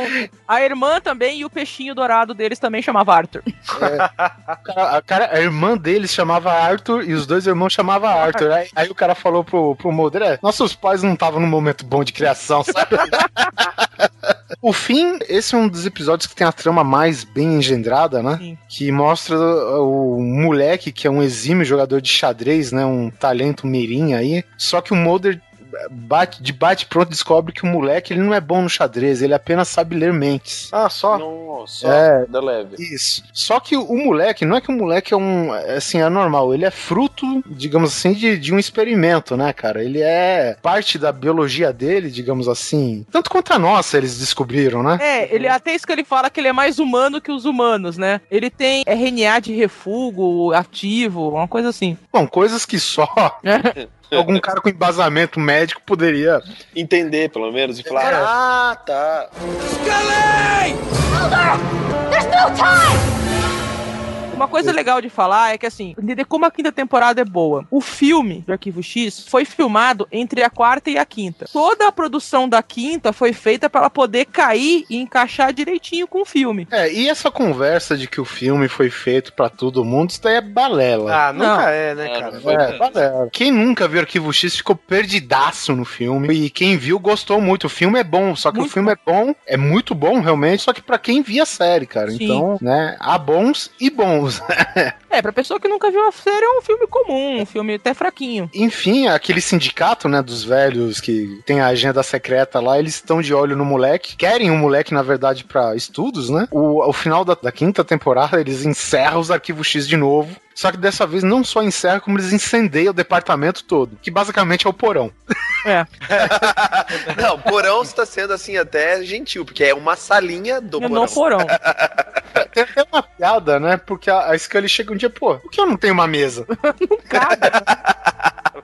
a irmã também e o peixinho dourado deles também chamava Arthur. A, a cara, a irmã deles chamava Arthur e os dois irmãos chamavam Arthur. Aí, aí o cara falou pro, pro Mulder: é, nossos pais não estavam num momento bom de criação, sabe? <laughs> O fim, esse é um dos episódios que tem a trama mais bem engendrada, né? Sim. Que mostra o moleque que é um exímio jogador de xadrez, né? Um talento mirim aí. Só que o Mulder bate, de bate pronto descobre que o moleque ele não é bom no xadrez, ele apenas sabe ler mentes. Ah, só. Nossa, É. da leve. Isso. Só que o moleque, não é que o moleque é um. é Assim, é normal. Ele é fruto, digamos assim, de, de um experimento, né, cara? Ele é parte da biologia dele, digamos assim. Tanto quanto a nossa, eles descobriram, né? É, ele até isso que ele fala que ele é mais humano que os humanos, né? Ele tem RNA de refúgio ativo, uma coisa assim. Bom, coisas que só <laughs> algum cara com embasamento médico poderia. Entender, pelo menos, e falar, ah, tá. Uma coisa legal de falar é que, assim, entender como a quinta temporada é boa. O filme do Arquivo X foi filmado entre a quarta e a quinta. Toda a produção da quinta foi feita para ela poder cair e encaixar direitinho com o filme. É, e essa conversa de que o filme foi feito pra todo mundo, isso daí é balela. Ah, nunca Não. é, né, É, cara? É, mesmo. balela. Quem nunca viu Arquivo X ficou perdidaço no filme. E quem viu gostou muito. O filme é bom, só que Muito o filme é bom, é muito bom realmente, só que pra quem via a série, cara. Sim. Então, né, há bons e bons. <laughs> É, pra pessoa que nunca viu a série, é um filme comum, um filme até fraquinho. Enfim, aquele sindicato, né, dos velhos que tem a agenda secreta lá, eles estão de olho no moleque, querem o moleque, na verdade, pra estudos, né? O, ao final da, da quinta temporada, eles encerram os arquivos X de novo. Só que dessa vez não só encerra, como eles incendeiam o departamento todo, que basicamente é o porão. É. <laughs> Não, porão está sendo assim até gentil, porque é uma salinha do No porão. porão. Tem até uma piada, né? Porque a, a Scully chega um dia, pô, por que eu não tenho uma mesa? <laughs>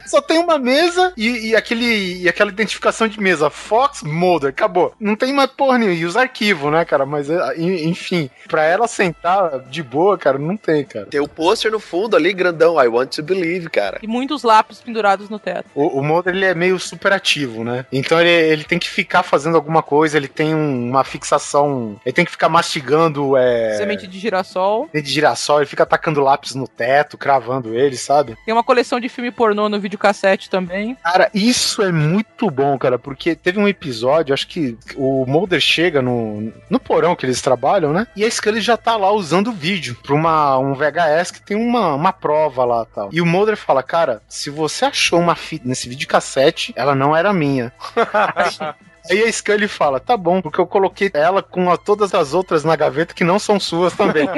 Só tem uma mesa e, e aquele, e aquela identificação de mesa, Fox Mulder, acabou. Não tem mais porra nenhuma. E os arquivos, né, cara? Mas, é, en- enfim, pra ela sentar de boa, cara, não tem, cara. Tem o pôster no fundo ali, grandão, I want to believe, cara. E muitos lápis pendurados no teto. O, o Mulder, ele é meio superativo, né? Então ele, ele tem que ficar fazendo alguma coisa, ele tem um- uma fixação, ele tem que ficar mastigando é, Semente de girassol. de girassol, ele fica atacando lápis no teto, cravando ele, sabe? Tem uma coleção de filme pornô no videocassete também. Cara, isso é muito bom, cara, porque teve um episódio, acho que o Mulder chega no, no porão que eles trabalham, né? E a Scully já tá lá usando o vídeo pra uma, um VHS que tem uma, uma prova lá tal. E o Mulder fala, cara, se você achou uma fita nesse videocassete, ela não era minha. <laughs> Aí a Scully fala, tá bom, porque eu coloquei ela com a- todas as outras na gaveta que não são suas também. <laughs>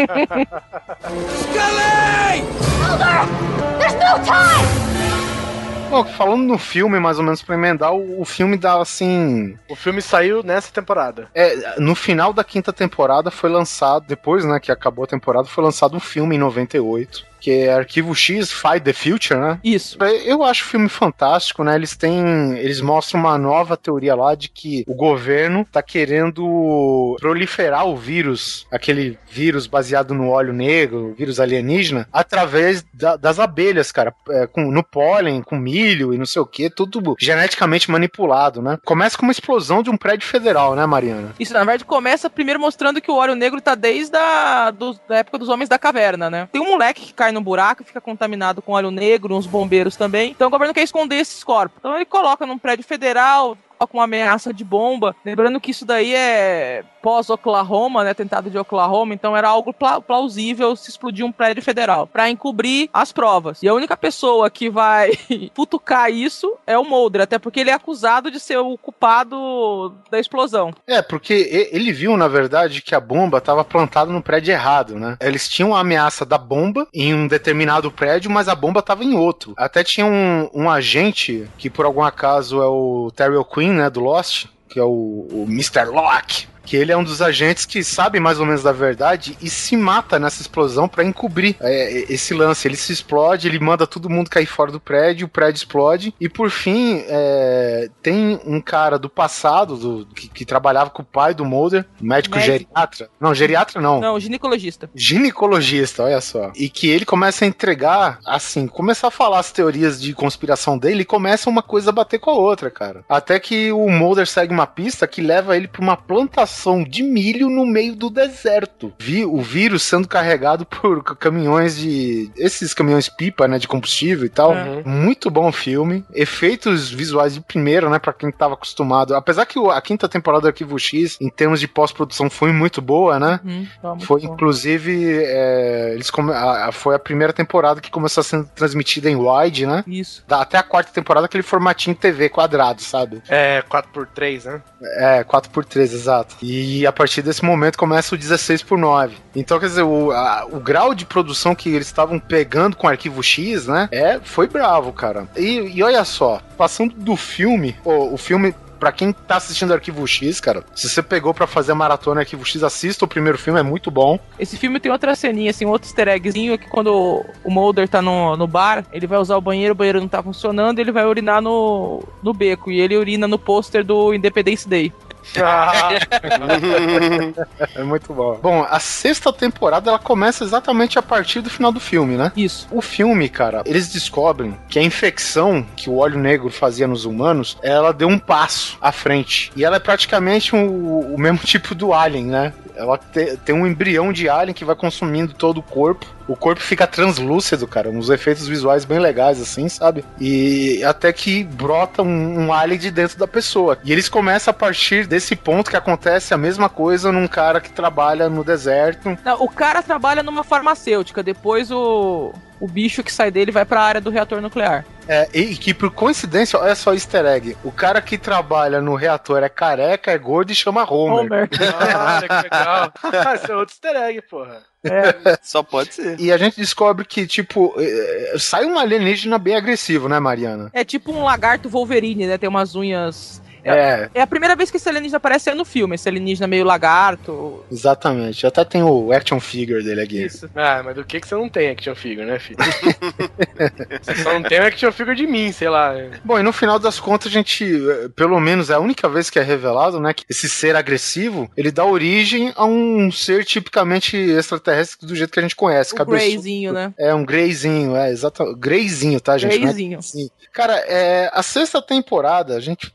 Bom, falando no filme, mais ou menos pra emendar, o, o filme dá assim. O filme saiu nessa temporada. É, no final da quinta temporada foi lançado, depois, né, que acabou a temporada, foi lançado um filme em 98. Que é Arquivo X, Fight the Future, né? Isso. Eu acho o filme fantástico, né? Eles têm. Eles mostram uma nova teoria lá de que o governo tá querendo proliferar o vírus, aquele vírus baseado no óleo negro, vírus alienígena, através da- das abelhas, cara. É, com, no pólen, com milho e não sei o que, tudo geneticamente manipulado, né? Começa com uma explosão de um prédio federal, né, Mariana? Isso, na verdade, começa primeiro mostrando que o óleo negro tá desde a do- da época dos Homens da Caverna, né? Tem um moleque que cai no buraco fica contaminado com óleo negro, uns bombeiros também. Então o governo quer esconder esses corpos. Então ele coloca num prédio federal com uma ameaça de bomba. Lembrando que isso daí é pós-Oklahoma, né? Tentado de Oklahoma. Então era algo pla- plausível se explodir um prédio federal pra encobrir as provas. E a única pessoa que vai <laughs> futucar isso é o Mulder, até porque ele é acusado de ser o culpado da explosão. É, porque ele viu, na verdade, que a bomba estava plantada no prédio errado, né? Eles tinham a ameaça da bomba em um determinado prédio, mas a bomba estava em outro. Até tinha um, um agente, que por algum acaso é o Terry O'Quinn, né, do Lost, que é o, o Mr. Locke. Que ele é um dos agentes que sabe mais ou menos da verdade e se mata nessa explosão pra encobrir é, esse lance. Ele se explode, ele manda todo mundo cair fora do prédio, o prédio explode. E por fim, é, tem um cara do passado do, que, que trabalhava com o pai do Mulder, médico Médico. geriatra. Não, geriatra não. Não, ginecologista. Ginecologista, olha só. E que ele começa a entregar, assim, começar a falar as teorias de conspiração dele e começa uma coisa a bater com a outra, cara. Até que o Mulder segue uma pista que leva ele pra uma plantação de milho no meio do deserto. Vi o vírus sendo carregado por caminhões de. esses caminhões pipa, né, de combustível e tal. Uhum. Muito bom filme. Efeitos visuais de primeira, né, pra quem tava acostumado. Apesar que a quinta temporada do Arquivo X, em termos de pós-produção, foi muito boa, né? Hum, tá muito Foi bom. inclusive é, eles come- a- a- foi a primeira temporada que começou a ser transmitida em wide, né? Isso. Da- Até a quarta temporada aquele formatinho TV quadrado, sabe? É, 4x3, né? É, 4x3, exato. E a partir desse momento começa o 16 por 9. Então, quer dizer, o, a- o grau de produção que eles estavam pegando com o arquivo X, né? É, foi bravo, cara. E, e olha só, passando do filme, o, o filme. Pra quem tá assistindo Arquivo X, cara, se você pegou pra fazer a maratona Arquivo X, assista o primeiro filme, é muito bom. Esse filme tem outra ceninha, assim, outro easter eggzinho, é que quando o Mulder tá no, no bar, ele vai usar o banheiro, o banheiro não tá funcionando, ele vai urinar no, no beco, e ele urina no pôster do Independence Day. <laughs> É muito bom. Bom, a sexta temporada ela começa exatamente a partir do final do filme, né? Isso. O filme, cara, eles descobrem que a infecção que o óleo negro fazia nos humanos, ela deu um passo à frente. E ela é praticamente o, o mesmo <laughs> tipo do Alien, né? ela te- tem um embrião de alien que vai consumindo todo o corpo. O corpo fica translúcido, cara. Uns efeitos visuais bem legais, assim, sabe? E até que brota um, um alien de dentro da pessoa. E eles começam a partir desse ponto que acontece a mesma coisa num cara que trabalha no deserto. Não, o cara trabalha numa farmacêutica, depois o, o bicho que sai dele vai pra área do reator nuclear. É, e que por coincidência, olha só o easter egg. O cara que trabalha no reator é careca, é gordo e chama Homer. Homer. <laughs> Olha que legal. Ah, esse é outro easter egg, porra. <laughs> Só pode ser. E a gente descobre que, tipo, eh, sai um alienígena bem agressivo, né, Mariana? É tipo um lagarto Wolverine, né? Tem umas unhas. É, É a primeira vez que esse alienígena aparece é no filme, esse alienígena meio lagarto. exatamente. Até tem o action figure dele aqui. Isso. Ah, mas do que que você não tem action figure, né, filho? <laughs> você só não tem action figure de mim, sei lá. Bom, e no final das contas, a gente, eh, pelo menos é a única vez que é revelado, né, que esse ser agressivo, ele dá origem a um ser tipicamente extraterrestre do jeito que a gente conhece. O cabeçudo. Greyzinho, né? É um greyzinho, é, exato. Greyzinho, tá, gente? É Greyzinho. Sim. Cara, é, a sexta temporada, a gente.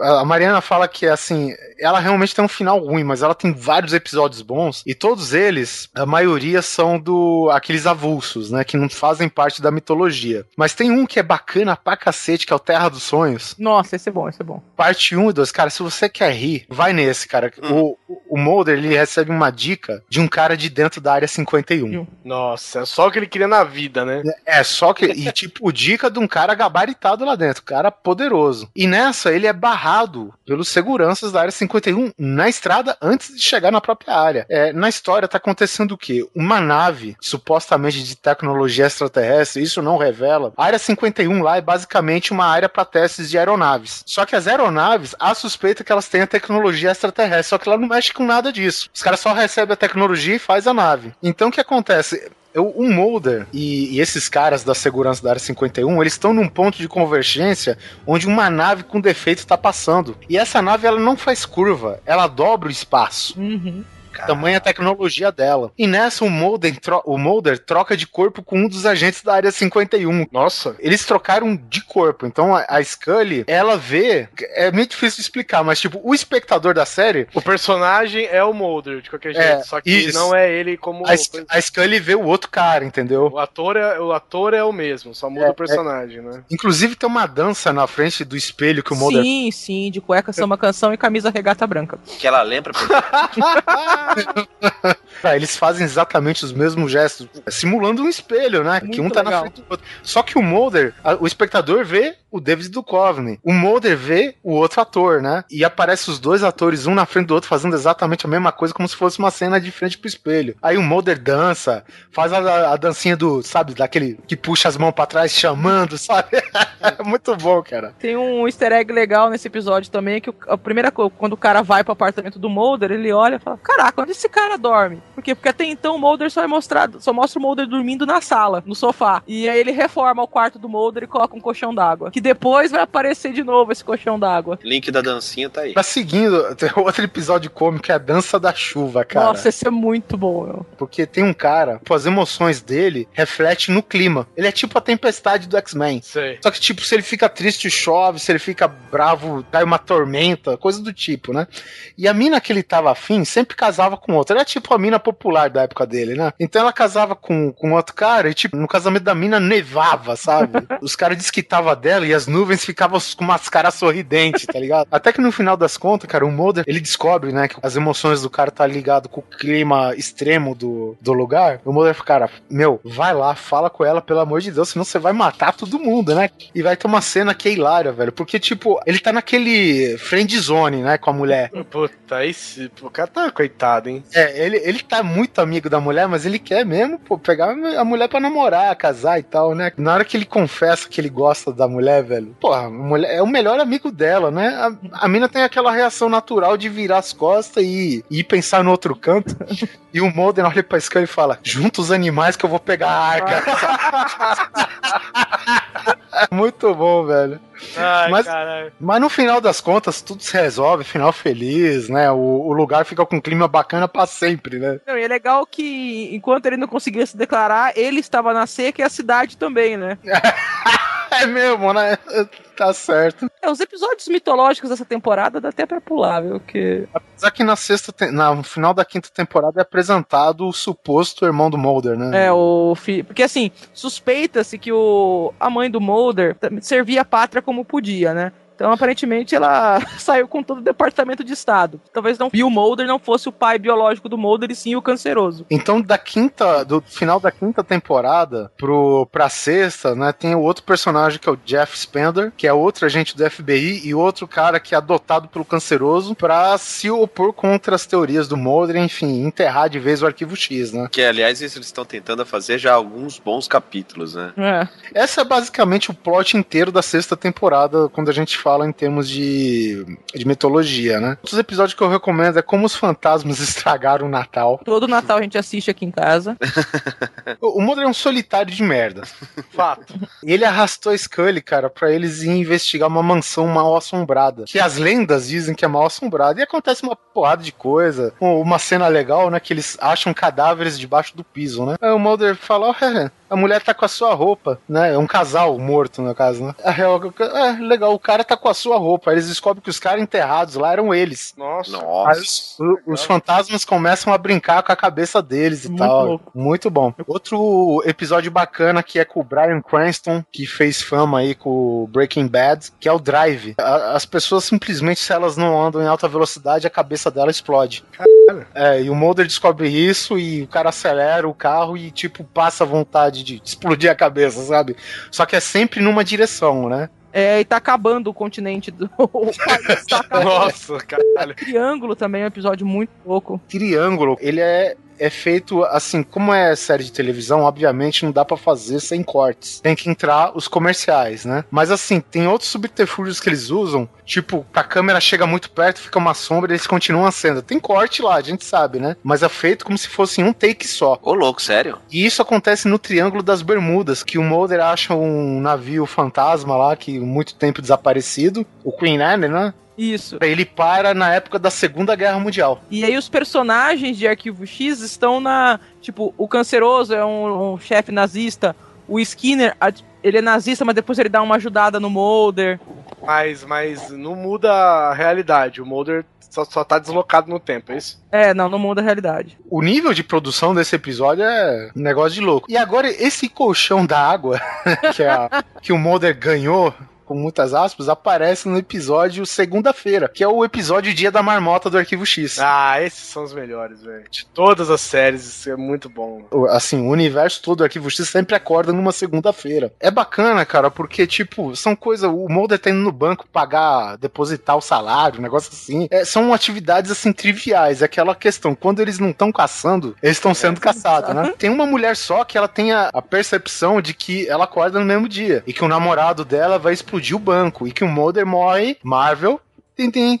A Mariana fala que assim, ela realmente tem um final ruim, mas ela tem vários episódios bons e todos eles, a maioria são do aqueles avulsos, né, que não fazem parte da mitologia. Mas tem um que é bacana pra cacete, que é o Terra dos Sonhos. Nossa, esse é bom, esse é bom. Parte 1 e 2, cara, se você quer rir, vai nesse, cara. O, o Mulder, ele recebe uma dica de um cara de dentro da área 51. Nossa, é só o que ele queria na vida, né? É, só que. E tipo, dica de um cara gabaritado lá dentro, cara poderoso. E nessa, ele é barrado pelos seguranças da área 51 na estrada antes de chegar na própria área. É, na história tá acontecendo o quê? Uma nave, supostamente de tecnologia extraterrestre, isso não revela. A área 51 lá é basicamente uma área para testes de aeronaves. Só que as aeronaves, há suspeita que elas têm a tecnologia extraterrestre, só que ela não mexe com nada disso. Os caras só recebem a tecnologia e faz a nave. Então o que acontece? O Mulder e, e esses caras da segurança da área 51, eles estão num ponto de convergência onde uma nave com defeito está passando. E essa nave ela não faz curva, ela dobra o espaço. Uhum. Tamanha a tecnologia dela. E nessa o Mulder, tro- o Mulder troca de corpo com um dos agentes da área 51. Nossa. Eles trocaram de corpo. Então a, a Scully, ela vê. É meio difícil de explicar, mas tipo, o espectador da série. O personagem é o Mulder, de qualquer jeito. É, só que isso. não é ele como. A, a Scully vê o outro cara, entendeu? O ator, é, o ator é o mesmo, só muda É, o personagem, né? Inclusive tem uma dança na frente do espelho que o Mulder Sim, sim, de cueca, samba, canção e camisa regata branca. Que ela lembra. <laughs> <laughs> Ah, eles fazem exatamente os mesmos gestos, simulando um espelho, né? que Muito um tá na legal. frente do outro. Só que o Mulder, a- o espectador vê o David Duchovny. O Mulder vê o outro ator, né? E aparece os dois atores, um na frente do outro, fazendo exatamente a mesma coisa, como se fosse uma cena de frente pro espelho. Aí o Mulder dança, faz a, a dancinha do, sabe, daquele que puxa as mãos pra trás, chamando, <laughs> sabe? É muito bom, cara. Tem um easter egg legal nesse episódio também, que a primeira coisa, quando o cara vai pro apartamento do Mulder, ele olha e fala, caraca, onde esse cara dorme? Por quê? Porque até então o Mulder só é mostrado, só mostra o Mulder dormindo na sala, no sofá. E aí ele reforma o quarto do Mulder e coloca um colchão d'água. Que depois vai aparecer de novo esse colchão d'água. Link da dancinha tá aí. Tá seguindo, tem outro episódio cômico que é a dança da chuva, cara. Nossa, esse é muito bom, meu. Porque tem um cara, as emoções dele refletem no clima. Ele é tipo a tempestade do X-Men. Sei. Só que, tipo, se ele fica triste, chove, se ele fica bravo, cai uma tormenta, coisa do tipo, né? E a mina que ele tava afim sempre casava com outra. Era tipo a mina popular da época dele, né? Então ela casava com, com outro cara e, tipo, no casamento da mina nevava, sabe? <laughs> Os caras desquitavam dela e as nuvens ficavam com umas caras sorridentes, tá ligado? <laughs> Até que no final das contas, cara, o Mulder, ele descobre, né, que as emoções do cara tá ligado com o clima extremo do, do lugar. O Mulder, cara, meu, vai lá, fala com ela, pelo amor de Deus, senão você vai matar todo mundo, né? E vai ter uma cena que é hilária, velho, porque, tipo, ele tá naquele friend zone, né, com a mulher. Puta, aí. O cara tá coitado, hein? É, ele, ele tá muito amigo da mulher, mas ele quer mesmo, pô, pegar a mulher pra namorar, casar e tal, né? Na hora que ele confessa que ele gosta da mulher, velho, porra, mulher é o melhor amigo dela, né? A, a mina tem aquela reação natural de virar as costas e, e ir pensar no outro canto. <laughs> e o Mulder olha pra Scully e fala: junta os animais que eu vou pegar a arca. <laughs> <laughs> muito bom, velho. Ai, Mas- caralho. Mas no final das contas, tudo se resolve, final feliz, né? O, o lugar fica com um clima bacana pra sempre, né? Não, e é legal que enquanto ele não conseguia se declarar, ele estava na seca e a cidade também, né? <laughs> É mesmo, né? Tá certo. É, os episódios mitológicos dessa temporada dá até pra pular, viu? Que... Apesar que na sexta, te- na- no final da quinta temporada é apresentado o suposto irmão do Mulder, né? É, o fi... Porque assim, suspeita-se que o... a mãe do Mulder servia a pátria como podia, né? Então, aparentemente, ela <laughs> saiu com todo o departamento de Estado. Talvez não Bill Mulder não fosse o pai biológico do Mulder, e sim o canceroso. Então, da quinta, do final da quinta temporada pro, pra sexta, né, tem o outro personagem que é o Jeff Spender, que é outro agente do FBI, e outro cara que é adotado pelo canceroso pra se opor contra as teorias do Mulder, enfim, enterrar de vez o arquivo X, né? Que, aliás, isso eles estão tentando fazer já alguns bons capítulos, né? É. Essa é basicamente o plot inteiro da sexta temporada, quando a gente fala em termos de, de mitologia, né? Outros episódios que eu recomendo é como os fantasmas <laughs> estragaram o Natal. Todo Natal a gente assiste aqui em casa. <laughs> O Mulder é um solitário de merda. Fato. E ele arrastou a Scully, cara, pra eles irem investigar uma mansão mal assombrada. Que as lendas dizem que é mal assombrada. E acontece uma porrada de coisa. Um- Uma cena legal, né? Que eles acham cadáveres debaixo do piso, né? Aí o Mulder fala: "Oh, é, a mulher tá com a sua roupa, né? É um casal morto, no caso, né? A real, é, legal, o cara tá com a sua roupa. Aí eles descobrem que os caras enterrados lá eram eles. Nossa. Aí Nossa. os, os fantasmas começam a brincar com a cabeça deles e Muito tal. louco. Muito bom. Outro episódio bacana que é com o Brian Cranston, que fez fama aí com o Breaking Bad, que é o Drive. A- as pessoas simplesmente, se elas não andam em alta velocidade, a cabeça dela explode. É, e o Mulder descobre isso e o cara acelera o carro e, tipo, passa a vontade de explodir a cabeça, sabe? Só que é sempre numa direção, né? É, e tá acabando o continente do. <laughs> o país tá acabando. Nossa, caralho. Triângulo também é um episódio muito louco. Triângulo, ele é é feito assim, como é série de televisão, obviamente não dá pra fazer sem cortes. Tem que entrar os comerciais, né? Mas assim, tem outros subterfúgios que eles usam, tipo, a câmera chega muito perto, fica uma sombra e eles continuam a cena. Tem corte lá, a gente sabe, né? Mas é feito como se fosse um take só. Ô, louco, sério? E isso acontece no Triângulo das Bermudas, que o Mulder acha um navio fantasma lá, que muito tempo desaparecido, o Queen Anne, né? Isso. Ele para na época da Segunda Guerra Mundial. E aí os personagens de Arquivo X estão na. Tipo, o Canceroso é um, um chefe nazista. O Skinner, ele é nazista, mas depois ele dá uma ajudada no Mulder. Mas, mas não muda a realidade. O Mulder só, só tá deslocado no tempo, é isso? É, não, não muda a realidade. O nível de produção desse episódio é um negócio de louco. E agora, esse colchão da água <laughs> que, a- que o Mulder ganhou, com muitas aspas, aparece no episódio segunda-feira, que é o episódio Dia da Marmota do Arquivo X. Ah, esses são os melhores, velho. De todas as séries, isso é muito bom. Assim, o universo todo do Arquivo X sempre acorda numa segunda-feira. É bacana, cara, porque, tipo, são coisas. O Mulder tá indo no banco pagar, depositar o salário, um negócio assim. É, são atividades, assim, triviais. É aquela questão, quando eles não estão caçando, eles estão sendo caçados, né? Tem uma mulher só que ela tem a, a percepção de que ela acorda no mesmo dia. E que o namorado dela vai explodir o banco. E que o Mulder morre. Marvel. Tim, tim.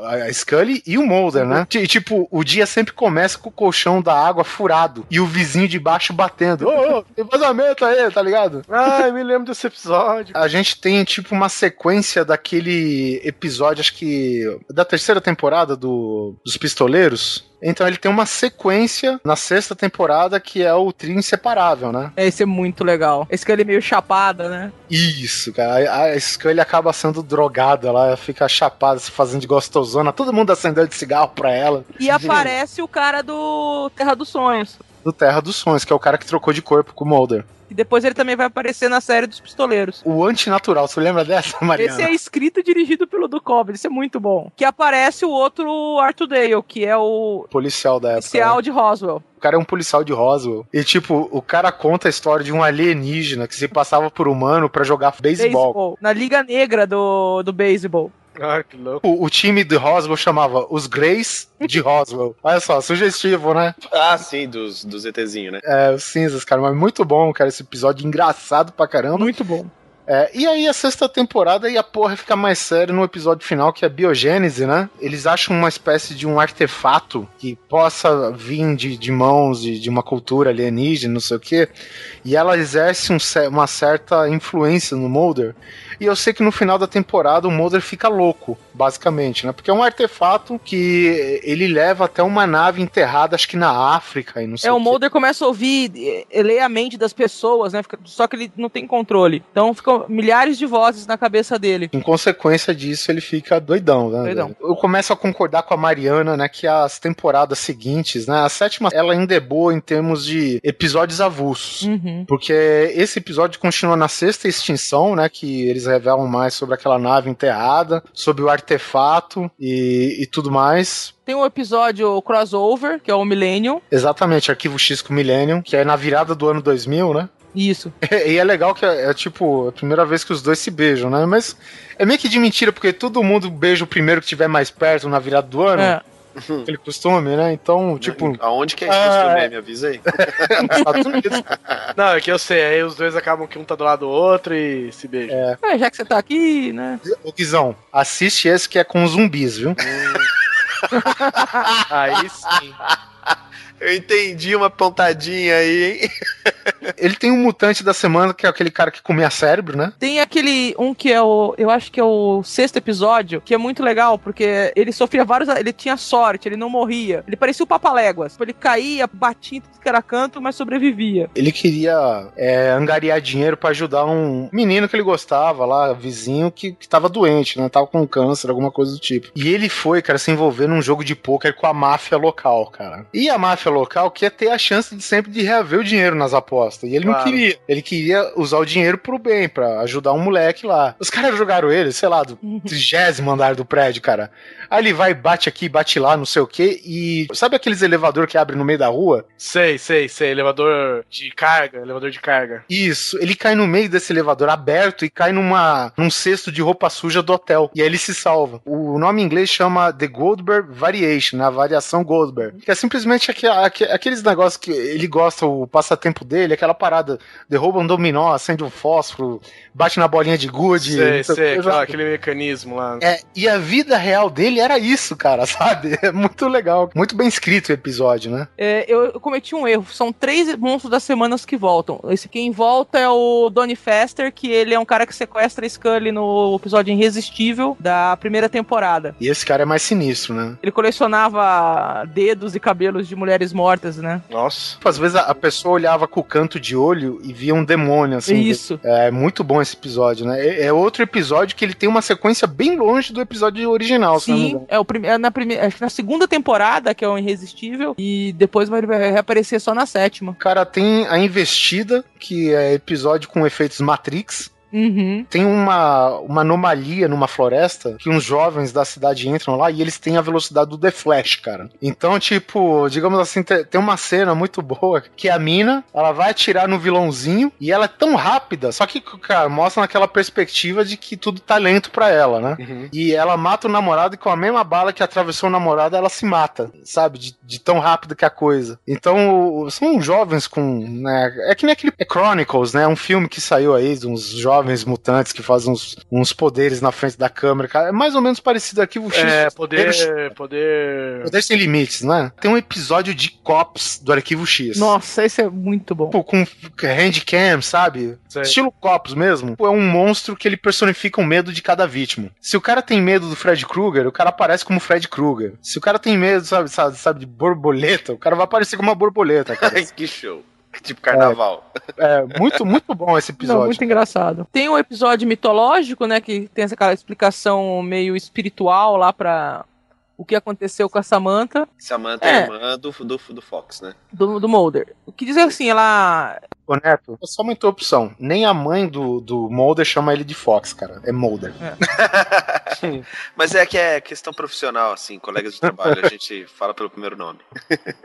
A Scully e o Mulder, né? E, tipo, o dia sempre começa com o colchão da água furado e o vizinho de baixo batendo. Ô, ô, tem vazamento aí, tá ligado? Ai, me lembro desse episódio. A gente tem, tipo, uma sequência daquele episódio, acho que da terceira temporada do, dos Pistoleiros. Então ele tem uma sequência na sexta temporada que é o trio inseparável, né? Esse é muito legal. Esse que ele é meio chapada, né? Isso, cara. A, a Scully acaba sendo drogada, ela fica chapada, se fazendo de gostosona. Todo mundo acendendo de cigarro pra ela. E aparece o cara do Terra dos Sonhos. Do Terra dos Sonhos, que é o cara que trocou de corpo com o Mulder. E depois ele também vai aparecer na série dos Pistoleiros. O Antinatural, você lembra dessa, Mariana? Esse é escrito e dirigido pelo Duchovny, esse é muito bom. Que aparece o outro Arthur Dale, que é o Policial da época. policial né? de Roswell. O cara é um policial de Roswell. E, tipo, o cara conta a história de um alienígena que se passava por humano pra jogar beisebol. Na Liga Negra do, do beisebol. Ah, que louco. O, o time de Roswell chamava os Greys de Roswell. Olha só, sugestivo, né? Ah, sim, dos, dos ETzinhos, né? É, os cinzas, cara, mas muito bom, cara, esse episódio engraçado pra caramba. Muito bom. É, e aí a sexta temporada e a porra fica mais séria no episódio final, que é a biogênese, né? Eles acham uma espécie de um artefato que possa vir de, de mãos de, de uma cultura alienígena, não sei o quê, e ela exerce um uma certa influência no Mulder. E eu sei que no final da temporada o Mulder fica louco. Basicamente, né? Porque é um artefato que ele leva até uma nave enterrada, acho que na África e não sei É, o quê. Mulder começa a ouvir, eh, ler a mente das pessoas, né? Só que ele não tem controle. Então ficam milhares de vozes na cabeça dele. Em consequência disso, ele fica doidão, né? Doidão. Eu começo a concordar com a Mariana, né? Que as temporadas seguintes, né? A sétima, ela ainda é boa em termos de episódios avulsos. Uhum. Porque esse episódio continua na sexta extinção, né? Que eles revelam mais sobre aquela nave enterrada, sobre o artefato e, e tudo mais. Tem um episódio crossover, que é o Millennium. Exatamente, Arquivo X com Millennium, que é na virada do ano 2000, né? Isso. <laughs> E é legal que é, é, tipo a primeira vez que os dois se beijam, né? Mas é meio que de mentira, porque todo mundo beija o primeiro que estiver mais perto na virada do ano. É. Aquele costume, né? Então, tipo, Aonde que é esse Ah, costume é. aí? Me avisa aí. <laughs> nos Estados Unidos. <laughs> Não, é que eu sei, aí os dois acabam que um tá do lado do outro e se beijam. É, já que você tá aqui, né? Ô, Guizão, assiste esse que é com zumbis, viu? <laughs> Aí sim. Eu entendi uma pontadinha aí, hein? <laughs> Ele tem um mutante da semana, que é aquele cara que comia cérebro, né? Tem aquele um que é o. Eu acho que é o sexto episódio, que é muito legal, porque ele sofria vários. Ele tinha sorte, ele não morria. Ele parecia o Papaléguas. Ele caía, batia em tudo que era canto, mas sobrevivia. Ele queria é, angariar dinheiro pra ajudar um menino que ele gostava lá, vizinho, que, que tava doente, né? Tava com câncer, alguma coisa do tipo. E ele foi, cara, se envolver num jogo de pôquer com a máfia local, cara. E a máfia local quer ter a chance de sempre de reaver o dinheiro nas apostas. E ele não Claro. queria. Ele queria usar o dinheiro pro bem, pra ajudar um moleque lá. Os caras jogaram ele, sei lá, do trigésimo andar do prédio, cara. Aí ele vai, bate aqui, bate lá, não sei o quê. E sabe aqueles elevador que abre no meio da rua? Sei, sei, sei. Elevador de carga, elevador de carga. Isso, ele cai no meio desse elevador aberto e cai numa num cesto de roupa suja do hotel. E aí ele se salva. O nome em inglês chama The Goldberg Variation, né? a variação Goldberg. Que é simplesmente aque- aque- aqueles negócios que ele gosta, o passatempo dele, aquela parada, derruba um dominó, acende um fósforo, bate na bolinha de gude. sei, sei já- aquele mecanismo lá. É, e a vida real dele era isso, cara, <laughs> sabe? É muito legal. Muito bem escrito o episódio, né? É, eu, eu cometi um erro. São três monstros das semanas que voltam. Esse quem volta é o Donnie Fester, que ele é um cara que sequestra a Scully no episódio Irresistível da primeira temporada. E esse cara é mais sinistro, né? Ele colecionava dedos e cabelos de mulheres mortas, né? Nossa. Às vezes a, pessoa olhava com o canto de olho e via um demônio, assim. Isso. É muito bom esse episódio, né? É, é outro episódio que ele tem uma sequência bem longe do episódio original, se não me Sim, é, o prime- é na primeira, acho que na segunda temporada, que é o Irresistível, e depois vai reaparecer só na sétima. Cara tem a Investida, que é episódio com efeitos Matrix. Uhum. Tem uma, uma anomalia numa floresta que uns jovens da cidade entram lá e eles têm a velocidade do The Flash, cara. Então, tipo, digamos assim, te- tem uma cena muito boa que a mina, ela vai atirar no vilãozinho e ela é tão rápida, só que, cara, mostra naquela perspectiva de que tudo tá lento pra ela, né? Uhum. E ela mata o namorado e com a mesma bala que atravessou o namorado, ela se mata, sabe? De, de tão rápido que é a coisa. Então, são jovens com. Né, é que nem aquele Chronicles, né? Um filme que saiu aí de uns jovens mutantes que fazem uns, uns poderes na frente da câmera. Cara. É mais ou menos parecido aqui o X. É, poder. Poder. Poder sem limites, né? Tem um episódio de Cops do Arquivo X. Nossa, esse é muito bom. Tipo, com handcam, sabe? Sei. Estilo Cops mesmo. É um monstro que ele personifica o medo de cada vítima. Se o cara tem medo do Fred Krueger, o cara aparece como Fred Krueger. Se o cara tem medo, sabe, sabe, sabe, de borboleta, o cara vai aparecer como uma borboleta, cara. <laughs> que show. <laughs> Tipo carnaval. É muito, muito bom esse Não, episódio. muito engraçado. Tem um episódio mitológico, né, que tem aquela explicação meio espiritual lá pra o que aconteceu com a Samantha Samantha É. é irmã do, do, do Fox, né? do, do Mulder. O que diz assim, ela Ô, Neto, é só uma interrupção. Nem a mãe do, do Mulder chama ele de Fox, cara. É Mulder. <laughs> Mas é que é questão profissional, assim, colegas de trabalho, a gente fala pelo primeiro nome.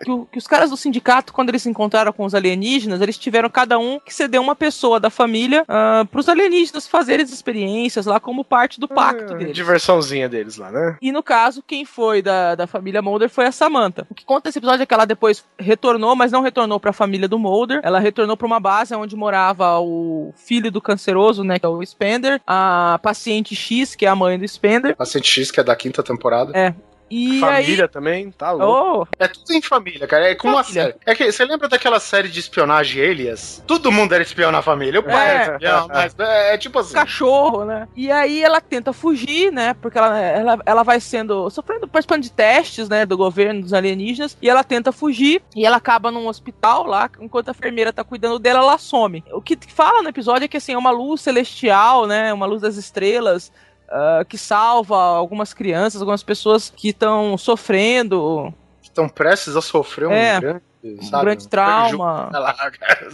que, o- que os caras do sindicato, quando eles se encontraram com os alienígenas, eles tiveram cada um que ceder uma pessoa da família para pros alienígenas fazerem as experiências lá como parte do pacto É, deles. Diversãozinha deles lá, né? E no caso, quem foi da, da família Mulder foi a Samantha. O que conta esse episódio é que ela depois retornou, mas não retornou pra família do Mulder. Ela retornou pra uma base onde morava o filho do canceroso, né, que é o Spender, a paciente X, que é a mãe do Spender, Paciente X, que é da quinta temporada. É. E Família aí. também, tá louco. Oh, É tudo em família, cara. É como uma Família. série. É que você lembra daquela série de espionagem Elias? Todo mundo era espião na família. O pai É. era espião, mas é, é tipo assim. cachorro, né? E aí ela tenta fugir, né? Porque ela, ela, ela vai sendo. sofrendo, participando de testes, né? Do governo, dos alienígenas. E ela tenta fugir. E ela acaba num hospital lá. Enquanto a enfermeira tá cuidando dela, ela some. O que fala no episódio é que assim, é uma luz celestial, né? Uma luz das estrelas. Ah, que salva algumas crianças, algumas pessoas que estão sofrendo Estão prestes a sofrer um É. grande, um sabe, grande um trauma. Cara.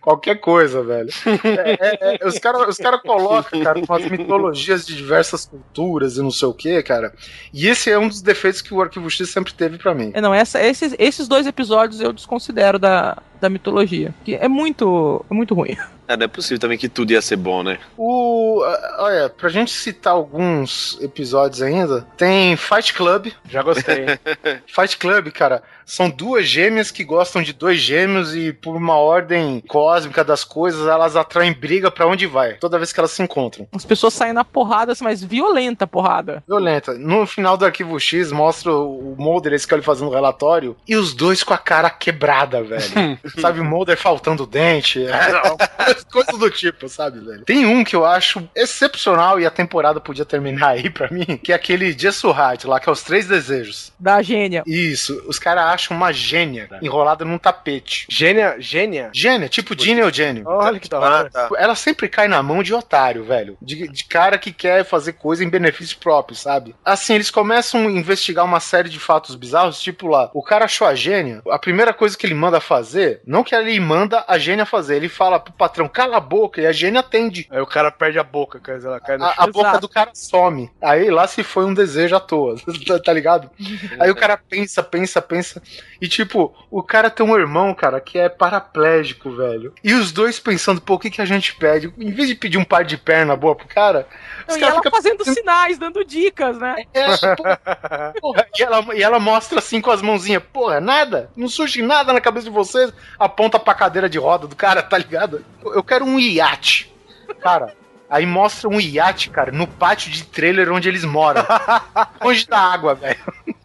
Qualquer coisa, velho. É, é, é, os caras os cara colocam, cara, umas mitologias de diversas culturas e não sei o que, cara. E esse é um dos defeitos que o Arquivo X sempre teve pra mim. É, não, essa, esses, esses dois episódios eu desconsidero da, da mitologia. Que é muito, é muito ruim. É, não é possível também que tudo ia ser bom, né? O. Olha, pra gente citar alguns episódios ainda, tem Fight Club. Já gostei. <laughs> Fight Club, cara, são duas gêmeas que gostam de dois gêmeos e por uma ordem cósmica das coisas, elas atraem briga pra onde vai, toda vez que elas se encontram. As pessoas saem na porrada, assim, mas violenta a porrada. Violenta. No final do Arquivo X, mostra o Mulder e esse Scully fazendo relatório e os dois com a cara quebrada, velho. <laughs> sabe, o <laughs> Mulder faltando dente, é, <laughs> coisas do tipo, sabe, velho. Tem um que eu acho excepcional e a temporada podia terminar aí pra mim, que é aquele Jessurrat lá, que é os três desejos. Da gênia. Isso, os caras acham uma gênia enrolada num tapete. Gênia, gênia. Gênia, tipo Gênio ou Gênio. Olha que da hora. Ah, tá. Ela sempre cai na mão de otário, velho. De, de cara que quer fazer coisa em benefício próprio, sabe? Assim, eles começam a investigar uma série de fatos bizarros, tipo lá, o cara achou a gênia, a primeira coisa que ele manda fazer, não que ele manda a gênia fazer, ele fala pro patrão, cala a boca, e a gênia atende. Aí o cara perde a boca, quer dizer, ela cai no A, chão. a boca Exato. do cara some. Aí lá se foi um desejo à toa, <laughs> tá- ligado? Aí o cara pensa, pensa, pensa. E tipo, o cara tem um irmão, cara, que é paraplégico, velho. E os dois pensando, pô, o que, que a gente pede? Em vez de pedir um par de perna boa pro cara, Não, os e caras ela ficam. fazendo sinais, dando dicas, né? É, pô, <laughs> porra, e, ela, e ela mostra assim com as mãozinhas, porra, nada, não surge nada na cabeça de vocês, aponta pra cadeira de roda do cara, tá ligado? Eu quero um iate. Cara, aí mostra um iate, cara, no pátio de trailer onde eles moram. <laughs> longe da água, velho.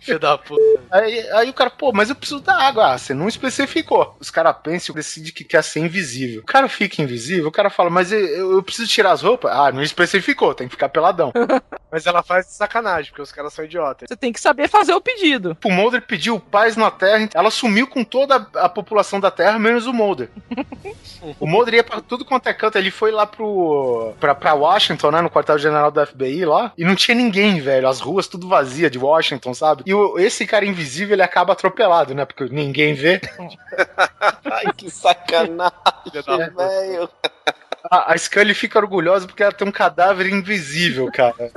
Filho da puta. Aí, aí o cara, pô, mas eu preciso da água. Ah, você não especificou. Os caras pensam e decidem que quer ser invisível. O cara fica invisível, o cara fala, mas eu, eu preciso tirar as roupas? Ah, não especificou, tem que ficar peladão. <laughs> Mas ela faz de sacanagem, porque os caras são idiotas. Você tem que saber fazer o pedido. O Mulder pediu paz na Terra, ela sumiu com toda a população da Terra, menos o Mulder. <laughs> o Mulder ia pra tudo quanto é canto, ele foi lá pro. pra, pra Washington, né? No quartel-general da FBI lá, e não tinha ninguém, velho. As ruas tudo vazia de Washington, sabe? E o- esse cara invisível, ele acaba atropelado, né? Porque ninguém vê. <laughs> Ai, que sacanagem, velho. A, a Scully fica orgulhosa porque ela tem um cadáver invisível, cara.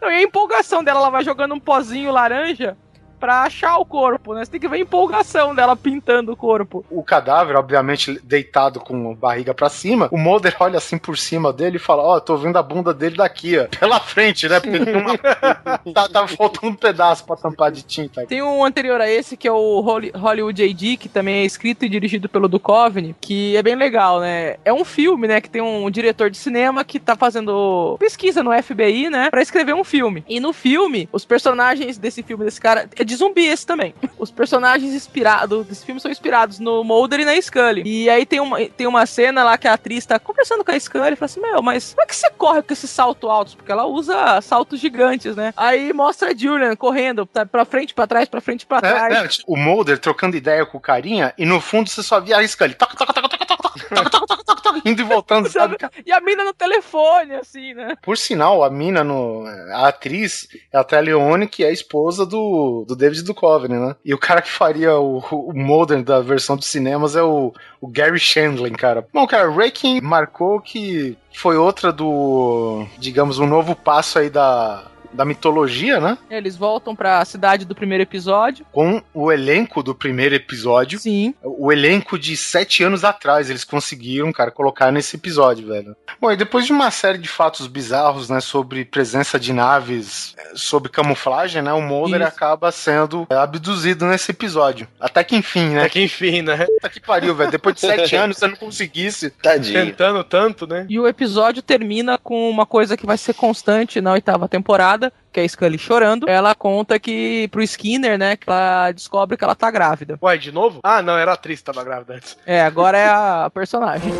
Não, e a empolgação dela, ela vai jogando um pozinho laranja pra achar o corpo, né? Você tem que ver a empolgação dela pintando o corpo. O cadáver, obviamente, deitado com a barriga pra cima. O Mulder olha assim por cima dele e fala: Ó, tô vendo a bunda dele daqui, ó. <laughs> Pela frente, né? Porque tem uma... <laughs> tá, tava faltando um pedaço pra tampar de tinta. Tem um anterior a esse, que é o Holly- Hollywood AD, que também é escrito e dirigido pelo Duchovny, que é bem legal, né? É um filme, né, que tem um diretor de cinema que tá fazendo pesquisa no FBI, né, pra escrever um filme. E no filme, os personagens desse filme, desse cara, é de zumbi esse também. Os personagens inspirados desse filme são inspirados no Mulder e na Scully. E aí tem uma, tem uma cena lá que a atriz tá conversando com a Scully e fala assim, meu, mas como é que você corre com esses saltos altos? Porque ela usa saltos gigantes, né? Aí mostra a Julian correndo tá, pra frente, pra trás, pra frente, pra trás. É, é, tipo, o Mulder trocando ideia com o carinha e no fundo você só via a Scully toc, toc, toc, toc, toc, toc, toc, toc, toc, toc, toc, <laughs> indo e voltando, sabe? E a mina no telefone, assim, né? Por sinal, a mina, no, a atriz, é a Tria Leone, que é a esposa do, do David Duchovny, né? E o cara que faria o, o Mulder da versão dos cinemas é o, o Gary Shandling, cara. Bom, cara, Raking marcou que foi outra do, digamos, um novo passo aí da, da mitologia, né? Eles voltam pra cidade do primeiro episódio. Com o elenco do primeiro episódio. Sim. O elenco de sete anos atrás, eles conseguiram, cara, colocar nesse episódio, velho. Bom, e depois de uma série de fatos bizarros, né, sobre presença de naves, eh, sobre camuflagem, né, o Mulder Isso. acaba sendo eh, abduzido nesse episódio. Até que enfim, né? Até que enfim, né? Puta que pariu, velho. Depois de sete <laughs> anos, você não conseguisse. Tadinho. Tentando tanto, né? E o episódio termina com uma coisa que vai ser constante na oitava temporada, que é a Scully chorando, ela conta que pro Skinner, né, que ela descobre que ela tá grávida. Ué, de novo? Ah, não, era a atriz que tava grávida antes. É, agora é a personagem.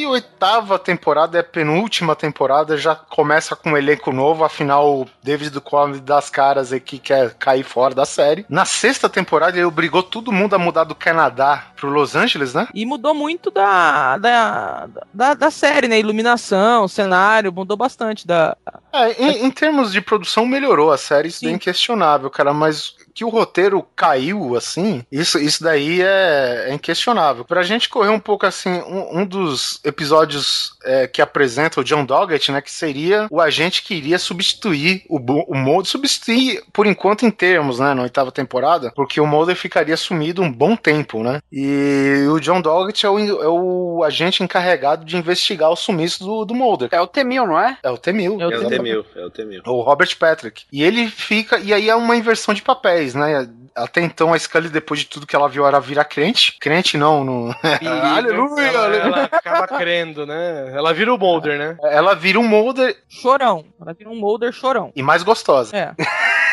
E oitava temporada é a penúltima temporada, já começa com um elenco novo, afinal o David Duchovny das caras aqui quer cair fora da série. Na sexta temporada ele obrigou todo mundo a mudar do Canadá pro Los Angeles, né? E mudou muito da, da, da, da série, né? Iluminação, cenário, mudou bastante da. É, em, em termos de produção melhorou a série, isso é Sim. inquestionável, cara, mas que o roteiro caiu assim, isso, isso daí é, é inquestionável. Pra gente correr um pouco assim, um, um dos episódios é, que apresenta o John Doggett, né, que seria o agente que iria substituir o, o Mulder, substituir por enquanto em termos, né, na oitava temporada, porque o Mulder ficaria sumido um bom tempo, né, e o John Doggett é o, é o agente encarregado de investigar o sumiço do, do Mulder. É o Temil, não é? É o Temil. É o É o Temil. Temil, é o Temil. O Robert Patrick. E ele fica. E aí é uma inversão de papéis, né? Até então a Scully, depois de tudo que ela viu, era virar crente. Crente não, no... <laughs> Aleluia! Ela, ela acaba crendo, né? Ela vira o Mulder, né? Ela vira um Mulder Chorão. Ela vira um Mulder chorão. e mais gostosa. É. <laughs>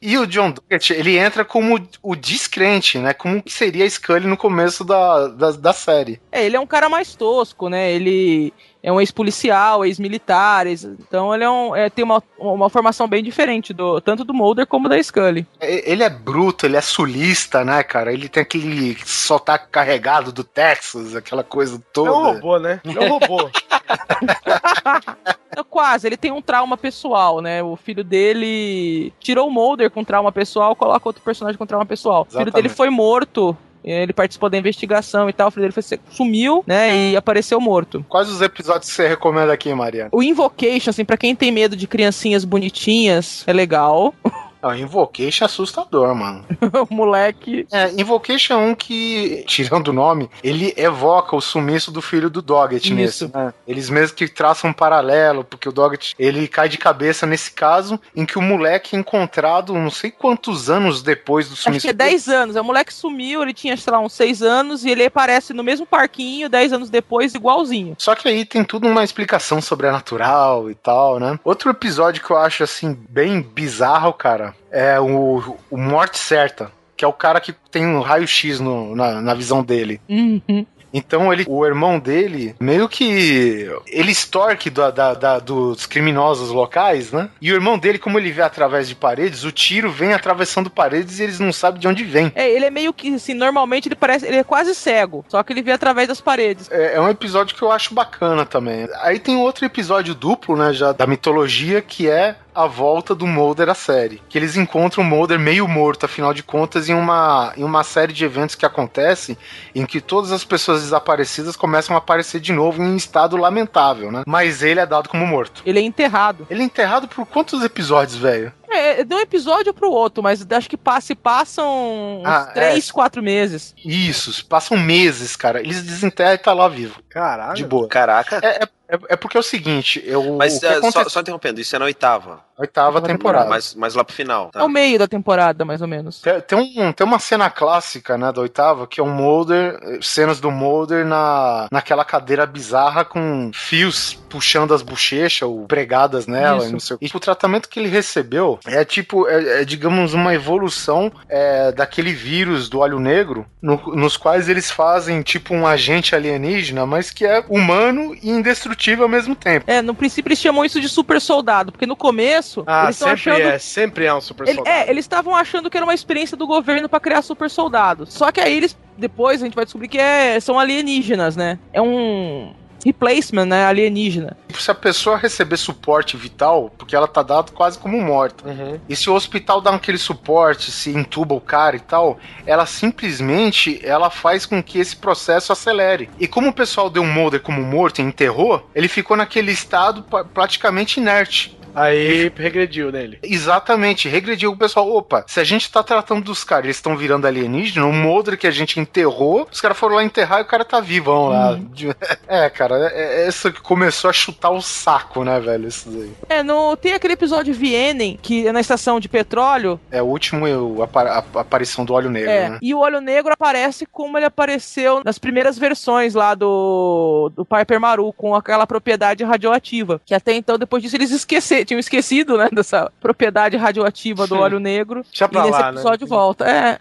E o John Doggett, ele entra como o descrente, né? Como que seria a Scully no começo da, da, da série. É, ele é um cara mais tosco, né? Ele é um ex-policial, ex-militar, ex- então ele é um, é, tem uma, uma formação bem diferente do tanto do Mulder como da Scully. E- Ele é bruto, ele é sulista, né, cara? Ele tem aquele sotaque carregado do Texas, aquela coisa É um toda. robô, né? É um robô. <laughs> É, Quase, ele tem um trauma pessoal, né? O filho dele tirou o Mulder com trauma pessoal, coloca outro personagem com trauma pessoal. O filho Exatamente. dele foi morto. Ele participou da investigação e tal. O filho dele foi, sumiu, né? E apareceu morto. Quais os episódios que você recomenda aqui, Mariana? O Invocation, assim, pra quem tem medo de criancinhas bonitinhas, é legal. <laughs> Ah, Invocation é assustador, mano. <laughs> o moleque. É, Invocation é um que, tirando o nome, ele evoca o sumiço do filho do Doggett Isso. nesse, né? Eles mesmo que traçam um paralelo, porque o Doggett, ele cai de cabeça nesse caso, em que o moleque é encontrado não sei quantos anos depois do Acho sumiço que é 10 anos. O moleque sumiu, ele tinha, sei lá, uns 6 anos, e ele aparece no mesmo parquinho 10 anos depois, igualzinho. Só que aí tem tudo uma explicação sobrenatural e tal, né? Outro episódio que eu acho, assim, bem bizarro, cara, é o, o Morte Certa. Que é o cara que tem um raio-x na, na visão dele. Uhum. Então ele, o irmão dele, meio que ele extorque da- da- da- dos criminosos locais, né? E o irmão dele, como ele vê através de paredes, o tiro vem atravessando paredes e eles não sabem de onde vem. É, ele é meio que, assim, normalmente ele parece. Ele é quase cego. Só que ele vê através das paredes. É, é um episódio que eu acho bacana também. Aí tem outro episódio duplo, né, já da mitologia, que é a volta do Mulder à série. Que eles encontram o Mulder meio morto, afinal de contas, em uma, em uma série de eventos que acontecem em que todas as pessoas desaparecidas começam a aparecer de novo em estado lamentável, né? Mas ele é dado como morto. Ele é enterrado. Ele é enterrado por quantos episódios, velho? É, de um episódio pro outro, mas acho que passa e passam uns Ah, 3, 4 meses. Isso, passam meses, cara. Eles desenterram e tá lá vivo. Caralho. De boa. Caraca. É, é- é porque é o seguinte, eu, Mas o que é, só, acontece só interrompendo, isso é na oitava. oitava temporada. Mas, mas lá pro final. É Tá? o meio da temporada, mais ou menos. Tem, tem um, tem uma cena clássica, né, da oitava, que é um Mulder, cenas do Mulder na, naquela cadeira bizarra com fios puxando as bochechas ou pregadas nela Isso. e não sei o quê. E o tratamento que ele recebeu é tipo, é, é, digamos, uma evolução é, daquele vírus do olho negro, no- nos quais eles fazem tipo um agente alienígena, mas que é humano e indestrutível ao mesmo tempo. É, no princípio eles chamam isso de super soldado, porque no começo Ah, eles sempre achando. é, sempre é um super Ele- soldado. é, eles estavam achando que era uma experiência do governo pra criar super soldados. Só que aí eles, depois a gente vai descobrir que é, são alienígenas, né? É um replacement, né? Alienígena. Se a pessoa receber suporte vital, porque ela tá dada quase como morta, Uhum. E se o hospital dá aquele suporte, se entuba o cara e tal, ela simplesmente ela faz com que esse processo acelere. E como o pessoal deu um Mulder como morto e enterrou, ele ficou naquele estado praticamente inerte. Aí regrediu nele. Exatamente, regrediu o pessoal. Opa, se a gente tá tratando dos caras, eles estão virando alienígena, o Moldre que a gente enterrou, os caras foram lá enterrar e o cara tá vivão lá. <laughs> É, cara, é, é isso que começou a chutar o saco, né, velho? Isso daí. É, no, tem aquele episódio Vienen, que é na estação de petróleo. É o último eu, a, a- a aparição do óleo negro, É, né? e o óleo negro aparece como ele apareceu nas primeiras versões lá do, do Piper Maru, com aquela propriedade radioativa. Que até então, depois disso, eles tinham esquecido, né, dessa propriedade radioativa do óleo negro. Deixa E pra nesse lá, episódio né? volta. É,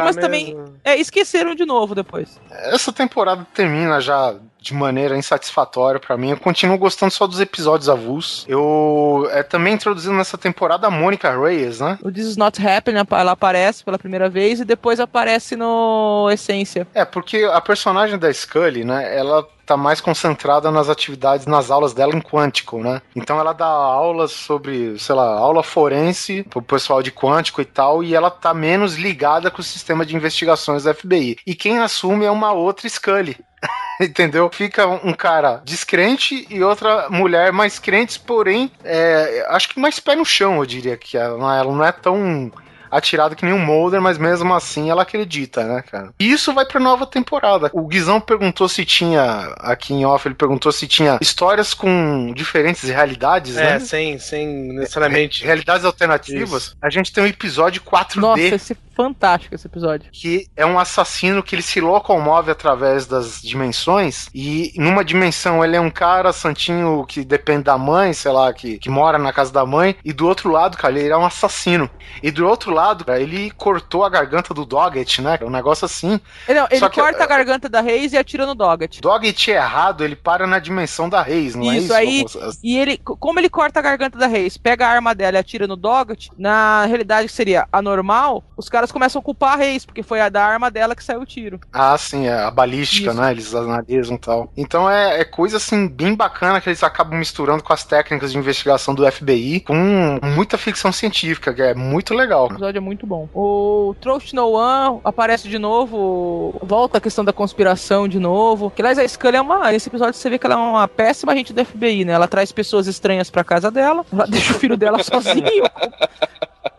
mas mesmo. também é, esqueceram de novo depois. Essa temporada termina já de maneira insatisfatória pra mim. Eu continuo gostando só dos episódios avulsos. Eu é também introduzindo nessa temporada a Mônica Reyes, né? O This Is Not Happening, ela aparece pela primeira vez e depois aparece no Essência. É, porque a personagem da Scully, né, ela tá mais concentrada nas atividades, nas aulas dela em Quântico, né? Então ela dá aulas sobre, sei lá, aula forense pro pessoal de Quântico e tal, e ela tá menos ligada com o sistema de investigações da FBI. E quem assume é uma outra Scully. <laughs> <laughs> Entendeu? Fica um cara descrente e outra mulher mais crente, porém, é, acho que mais pé no chão, eu diria que ela, ela não é tão atirada que nem um Mulder, mas mesmo assim ela acredita, né, cara? E isso vai pra nova temporada. O Guizão perguntou se tinha, aqui em off, ele perguntou se tinha histórias com diferentes realidades, É, né? sem, sem necessariamente. Realidades alternativas. A gente tem um episódio 4D Nossa, esse é fantástico esse episódio. que é um assassino que ele se locomove através das dimensões e numa dimensão ele é um cara santinho que depende da mãe, sei lá, que, que mora na casa da mãe e do outro lado, cara, ele é um assassino. E do outro lado, cara, ele cortou a garganta do Doggett, né? Um negócio assim. Ele, não, ele que, corta é, a garganta da Reis e atira no Doggett. Doggett é errado, ele para na dimensão da Reis, não é Isso, isso? aí-? E ele, como ele corta a garganta da Reis, pega a arma dela e atira no Doggett, na realidade que seria anormal, os caras começam a culpar a Reis, porque foi a da arma dela que saiu o tiro. Ah, sim, é a balística, Isso. né? Eles analisam e tal. Então é, é coisa assim, bem bacana que eles acabam misturando com as técnicas de investigação do FBI, com muita ficção científica, que é muito legal. O episódio é muito bom. O Trust No One aparece de novo, volta a questão da conspiração de novo. Que aliás, a Scully é uma. Nesse episódio você vê que ela é uma péssima agente do FBI, né? Ela traz pessoas estranhas pra casa dela, ela <laughs> deixa o filho dela sozinho.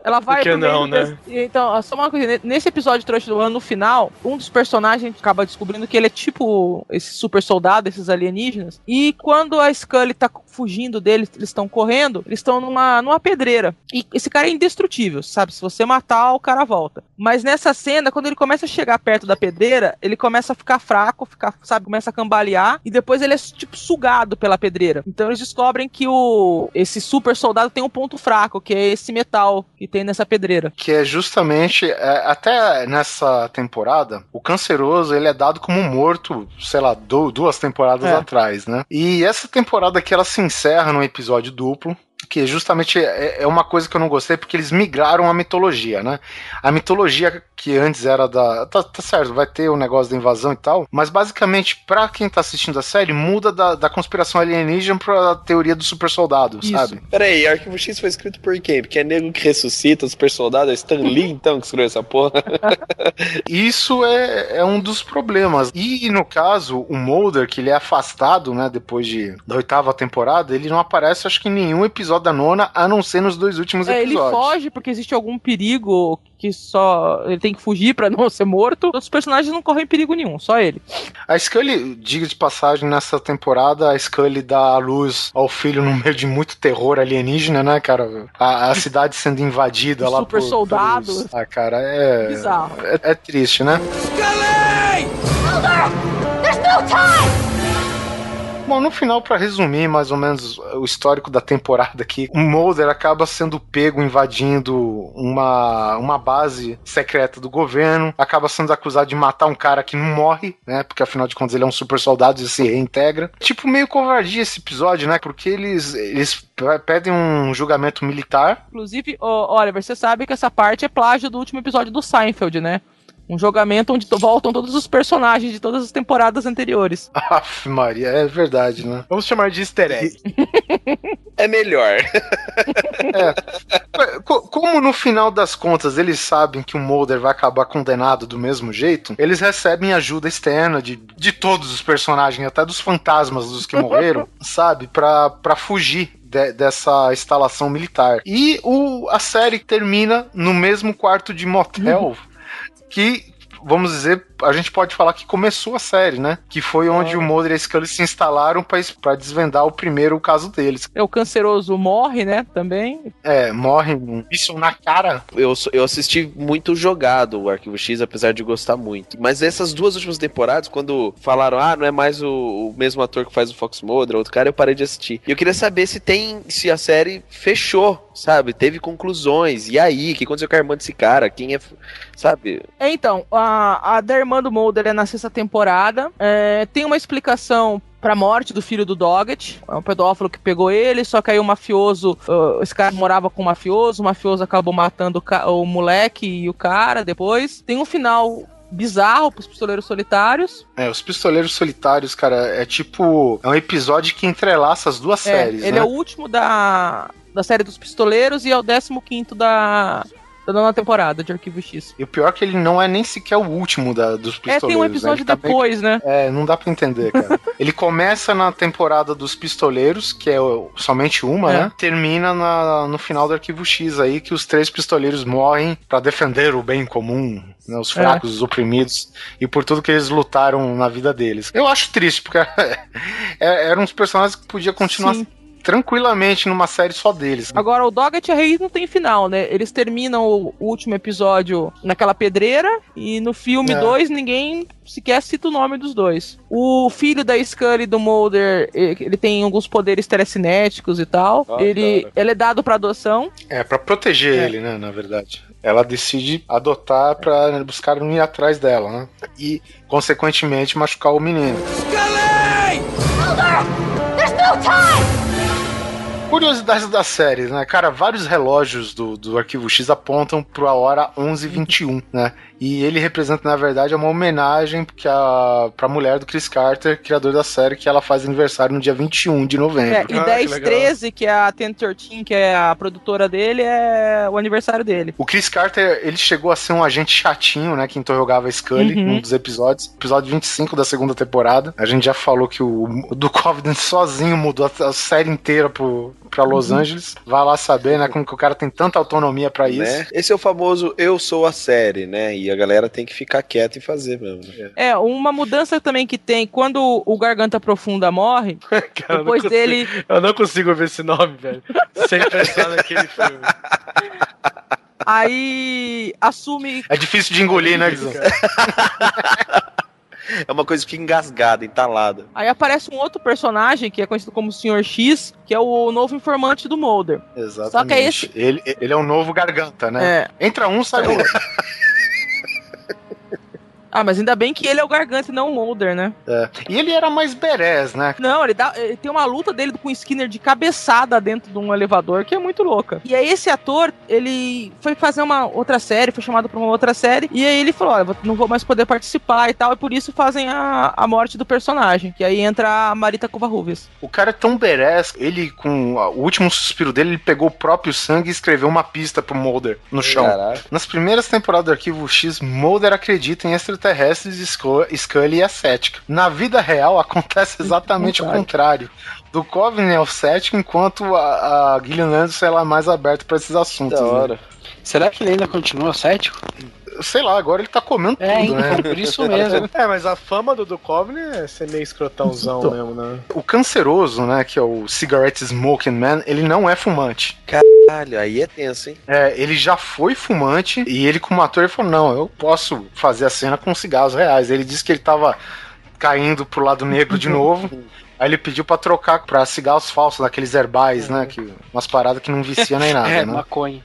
Ela vai Por não, né? Então, só uma coisa, nesse episódio de Trust No One, no final, um dos personagens acaba descobrindo que ele é tipo esse super soldado, esses alienígenas. E quando a Scully tá fugindo deles, eles estão correndo, eles estão numa, numa pedreira. E esse cara é indestrutível, sabe? Se você matar, o cara volta. Mas nessa cena, quando ele começa a chegar perto da pedreira, ele começa a ficar fraco, ficar, sabe, começa a cambalear, e depois ele é tipo sugado pela pedreira. Então eles descobrem que o esse super soldado tem um ponto fraco, que é esse metal que tem nessa pedreira. Que é justamente, é, até nessa temporada, o canceroso ele é dado como morto, sei lá, du- duas temporadas É. atrás, né? E essa temporada aqui ela se encerra num episódio duplo. Que justamente é, é uma coisa que eu não gostei, porque eles migraram a mitologia, né? A mitologia que antes era da. Tá, tá certo, vai ter o negócio da invasão e tal, mas basicamente, pra quem tá assistindo a série, muda da, da conspiração alienígena pra teoria do super soldado, Isso. sabe? Peraí, Arquivo X foi escrito por quem? Porque é nego que ressuscita, super soldado, é Stan Lee então que escreveu essa porra. <laughs> Isso é, é um dos problemas. E no caso, o Mulder, que ele é afastado, né, depois de, da oitava temporada, ele não aparece, acho que em nenhum episódio da nona, a não ser nos dois últimos É, ele episódios. foge porque existe algum perigo que só ele tem que fugir pra <laughs> não ser morto. Outros personagens não correm perigo nenhum, só ele. A Scully, diga de passagem, nessa temporada, a Scully dá à luz ao filho no meio de muito terror alienígena, né, cara? A, a <laughs> cidade sendo invadida Os lá super por, soldados. pelos- Ah, cara, é... Bizarro. É, é triste, né? Bom, no final, pra resumir mais ou menos o histórico da temporada aqui, o Mulder acaba sendo pego invadindo uma, uma base secreta do governo, acaba sendo acusado de matar um cara que não morre, né? Porque afinal de contas ele é um super soldado e se reintegra. Tipo, meio covardia esse episódio, né? Porque eles, eles pe- pedem um julgamento militar. Inclusive, ô, Oliver, você sabe que essa parte é plágio do último episódio do Seinfeld, né? Um jogamento onde voltam todos os personagens de todas as temporadas anteriores. <laughs> Aff, Maria, é verdade, né? Vamos chamar de easter egg. <laughs> É melhor. <laughs> Co- Como no final das contas eles sabem que o Mulder vai acabar condenado do mesmo jeito, eles recebem ajuda externa de, de todos os personagens, até dos fantasmas dos que morreram, sabe? Pra, pra fugir de- dessa instalação militar. E o, a série termina no mesmo quarto de motel que, vamos dizer, a gente pode falar que começou a série, né? Que foi onde o Mulder e a Scully se instalaram pra desvendar o primeiro caso deles. É, o canceroso morre, né? Também. É, morre um bicho na cara. Eu, eu assisti muito jogado o Arquivo X, apesar de gostar muito. Mas essas duas últimas temporadas, quando falaram, ah, não é mais o, o mesmo ator que faz o Fox Mulder, outro cara, eu parei de assistir. E eu queria saber se tem, se a série fechou, sabe? Teve conclusões. E aí, o que aconteceu com a irmã desse cara? Quem é, sabe? É, então, a, a da irmã do Mulder é na sexta temporada. É, tem uma explicação pra morte do filho do Doggett. É um pedófilo que pegou ele, só que aí o mafioso, uh, esse cara morava com o mafioso, o mafioso acabou matando o, o moleque e o cara depois. Tem um final bizarro pros pistoleiros solitários. É, os Pistoleiros Solitários, cara, é tipo. É um episódio que entrelaça as duas É, séries. ele né? é o último da, da série dos pistoleiros e é o 15 quinto da, da nona temporada de Arquivo X. E o pior é que ele não é nem sequer o último da, dos É, Pistoleiros. tem um né? episódio tá meio- depois, né? É, não dá pra entender, cara. <laughs> ele começa na temporada dos Pistoleiros, que é somente uma, É. né? Termina na- no final do Arquivo X aí, que os três pistoleiros morrem pra defender o bem comum, né? Os É. fracos, os oprimidos, e por tudo que eles lutaram na vida deles. Eu acho triste, porque <laughs> é- eram uns personagens que podia continuar Sim. Tranquilamente numa série só deles. Agora, o Doggett e a Reis não tem final, né? Eles terminam o último episódio naquela pedreira e no filme É. 2 ninguém sequer cita o nome dos dois. O filho da Scully e do Mulder, ele tem alguns poderes telecinéticos e tal. Ah, ele, cara. ele é dado pra adoção. É, pra proteger É. ele, né, na verdade. Ela decide adotar pra buscar não ir atrás dela, né? E, consequentemente, machucar o menino. Curiosidades da série, né? Cara, vários relógios do, do Arquivo X apontam pra hora 11h21, né? E ele representa, na verdade, uma homenagem que a, pra mulher do Chris Carter, criador da série, que ela faz aniversário no dia 21 de novembro. É, e Ah, que 10 legal. 13, que é a 1013, que é a produtora dele, é o aniversário dele. O Chris Carter, ele chegou a ser um agente chatinho, né, que interrogava a Scully Uhum. num dos episódios. Episódio 25 da segunda temporada. A gente já falou que o, o Duchovny sozinho mudou a, a série inteira pro, pra Los Uhum. Angeles. Vai lá saber, né, como que o cara tem tanta autonomia pra isso. Né? Esse é o famoso eu sou a série, né? E a galera tem que ficar quieta e fazer mesmo. né? É, uma mudança também que tem, quando o Garganta Profunda morre, <laughs> Cara, eu não depois consigo- dele... Eu não consigo ver esse nome, velho. Sem pensar naquele filme. Aí assume É difícil de engolir, né, Guizão? <laughs> É uma coisa que fica engasgada, entalada. Aí aparece um outro personagem que é conhecido como Sr. X, que é o novo informante do Mulder. Exatamente. Só que é esse- Ele, ele é o novo garganta, né? É. Entra um, sai outro. <laughs> Ah, mas ainda bem que ele é o Garganta e não o Mulder, né? É. E ele era mais berés, né? Não, ele, dá, ele tem uma luta dele com o Skinner de cabeçada dentro de um elevador que é muito louca. E aí esse ator, ele foi fazer uma outra série, foi chamado pra uma outra série, e aí ele falou, olha, não vou mais poder participar e tal, e por isso fazem a, a morte do personagem, que aí entra a Marita Covarrubias. O cara é tão berés, ele com a- o último suspiro dele, ele pegou o próprio sangue e escreveu uma pista pro Mulder no chão. Caraca. Nas primeiras temporadas do Arquivo X, Mulder acredita em extraterrestres, Sco- Scully e a cética. Na vida real, <laughs> acontece exatamente o contrário. Do Covenant ao cético, enquanto a, a Gillian Anderson ela é mais aberta para esses assuntos. Da né? hora. Será que ele ainda continua cético? Sei lá, agora ele tá comendo É, tudo, né? então, por isso mesmo. <laughs> É, mas a fama do Duchovny é ser meio escrotãozão Então. mesmo, né? O canceroso, né, que é o Cigarette Smoking Man, ele não é fumante. Caralho, aí é tenso, hein? É, ele já foi fumante e ele, como ator, ele falou: não, eu posso fazer a cena com cigarros reais. Ele disse que ele tava caindo pro lado negro de novo. <laughs> Aí ele pediu pra trocar pra cigarros falsos, daqueles herbais, né? Que, umas paradas que não vicia nem <laughs> nada, é, né? maconha.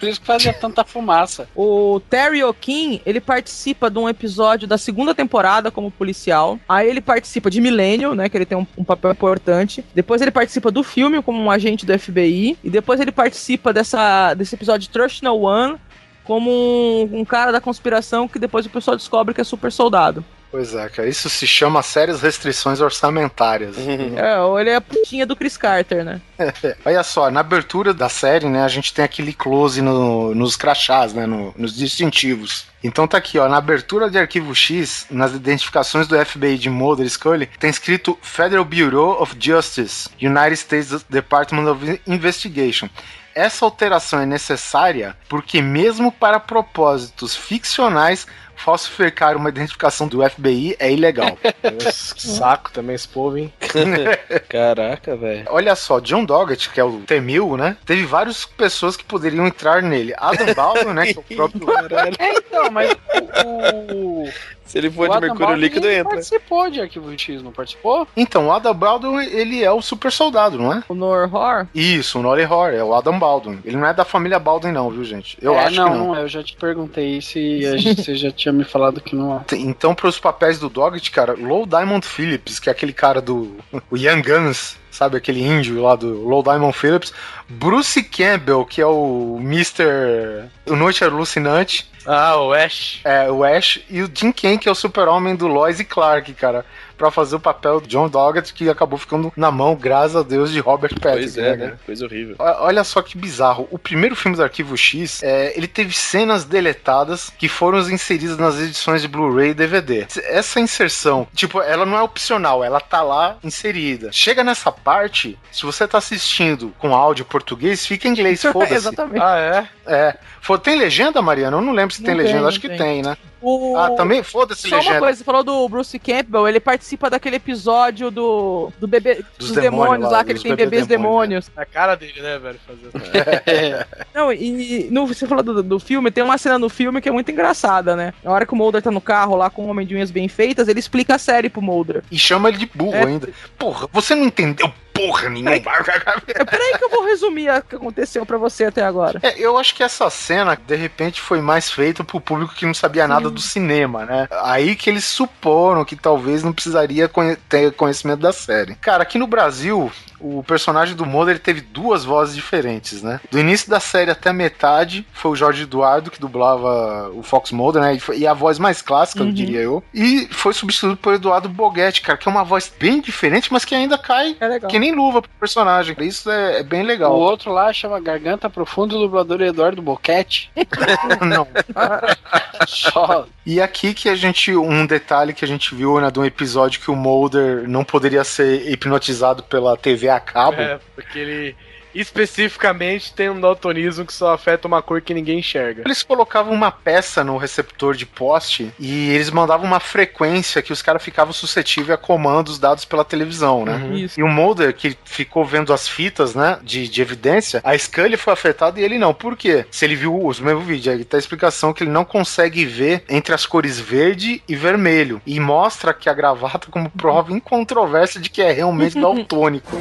Por isso que fazia tanta fumaça. O Terry O'Keefe, ele participa de um episódio da segunda temporada como policial. Aí ele participa de Millennium, né? Que ele tem um, um papel importante. Depois ele participa do filme como um agente do FBI. E depois ele participa dessa, desse episódio de Trust No One como um, um cara da conspiração que depois o pessoal descobre que é super soldado. Pois é, cara. Isso se chama sérias restrições orçamentárias. É, ou ele é a putinha do Chris Carter, né? <laughs> Olha só, na abertura da série, né, a gente tem aquele close no- nos crachás, né, no- nos distintivos. Então tá aqui, ó, na abertura de Arquivo X, nas identificações do FBI de Mulder e Scully, tem escrito Federal Bureau of Justice, United States Department of Investigation. Essa alteração é necessária porque mesmo para propósitos ficcionais, falsificar uma identificação do FBI é ilegal. <laughs> Nossa, que saco também esse povo, hein? <laughs> Caraca, velho. Olha só, John Doggett, que é o T-1000, né? Teve várias pessoas que poderiam entrar nele. Adam Baldwin, né? Que é o próprio. <laughs> É, então, mas o. o Se ele for o de Adam mercúrio Baldwin, líquido, ele entra. participou de Arquivo X, não participou? Então, o Adam Baldwin, ele é o super soldado, não é? O Norhor. Isso, o Horror, é o Adam Baldwin. Ele não é da família Baldwin, não, viu, gente? Eu é, acho não, que não. Eu já te perguntei se a gente- <laughs> você já tinha me falado que não é. Então, para os papéis do Doggett, cara, Low Diamond Phillips, que é aquele cara do o <laughs> Young Guns, sabe? Aquele índio lá do Low Diamond Phillips. Bruce Campbell, que é o Mr. O Noite Alucinante. Ah, o Ash. É, o Ash. E o Jim Ken, que é o super-homem do Lois e Clark, cara. Pra fazer o papel do John Doggett, que acabou ficando na mão, graças a Deus, de Robert Patrick. Pois é, cara? né? Coisa horrível. O- Olha só que bizarro. O primeiro filme do Arquivo X, é, ele teve cenas deletadas que foram inseridas nas edições de Blu-ray e DVD. Essa inserção, tipo, ela não é opcional, ela tá lá inserida. Chega nessa parte, se você tá assistindo com áudio português, fica em inglês, <laughs> foda-se. Exatamente. Ah, é? É. Tem legenda, Mariana? Eu não lembro se Não tem tem, legenda, acho que tem. tem, né? O... Ah, também? Foda-se Só uma coisa, você falou do Bruce Campbell, ele participa daquele episódio do, do bebê, dos, demônios demônios lá, lá, que ele dos tem bebê bebês demônios, demônios. A cara dele, né, velho? Fazer <laughs> Não, e no, você falou do, do filme, tem uma cena no filme que é muito engraçada, né? Na hora que o Mulder tá no carro lá com um homem de unhas bem feitas, ele explica a série pro Mulder. E chama ele de burro É. ainda. Porra, você não entendeu porra nenhuma. É, peraí que eu vou resumir o que aconteceu pra você até agora. É, eu acho que essa cena, de repente, foi mais feita pro público que não sabia nada do cinema, né? Aí que eles suporam que talvez não precisaria conhe- ter conhecimento da série. Cara, aqui no Brasil, o personagem do Mulder ele teve duas vozes diferentes, né? Do início da série até a metade, foi o Jorge Eduardo que dublava o Fox Mulder, né? E, a voz mais clássica, eu Uhum. diria eu. E foi substituído por Eduardo Boguete, cara, que é uma voz bem diferente, mas que ainda cai É legal. que nem luva pro personagem. Isso é, é bem O legal. outro lá chama Garganta Profunda, o dublador Eduardo Boquete. <laughs> não. Só. E aqui que a gente. Um detalhe que a gente viu, né, de um episódio que o Mulder não poderia ser hipnotizado pela TV a cabo. É, porque ele especificamente tem um daltonismo que só afeta uma cor que ninguém enxerga. Eles colocavam uma peça no receptor de poste e eles mandavam uma frequência que os caras ficavam suscetíveis a comandos dados pela televisão, né? Isso. E o Mulder, que ficou vendo as fitas, né, de, de evidência, a Scully foi afetada e ele não. Por quê? Se ele viu os mesmos vídeos, aí tá a explicação que ele não consegue ver entre as cores verde e vermelho. E mostra que a gravata como prova <laughs> incontrovérsia de que é realmente <laughs> daltônico.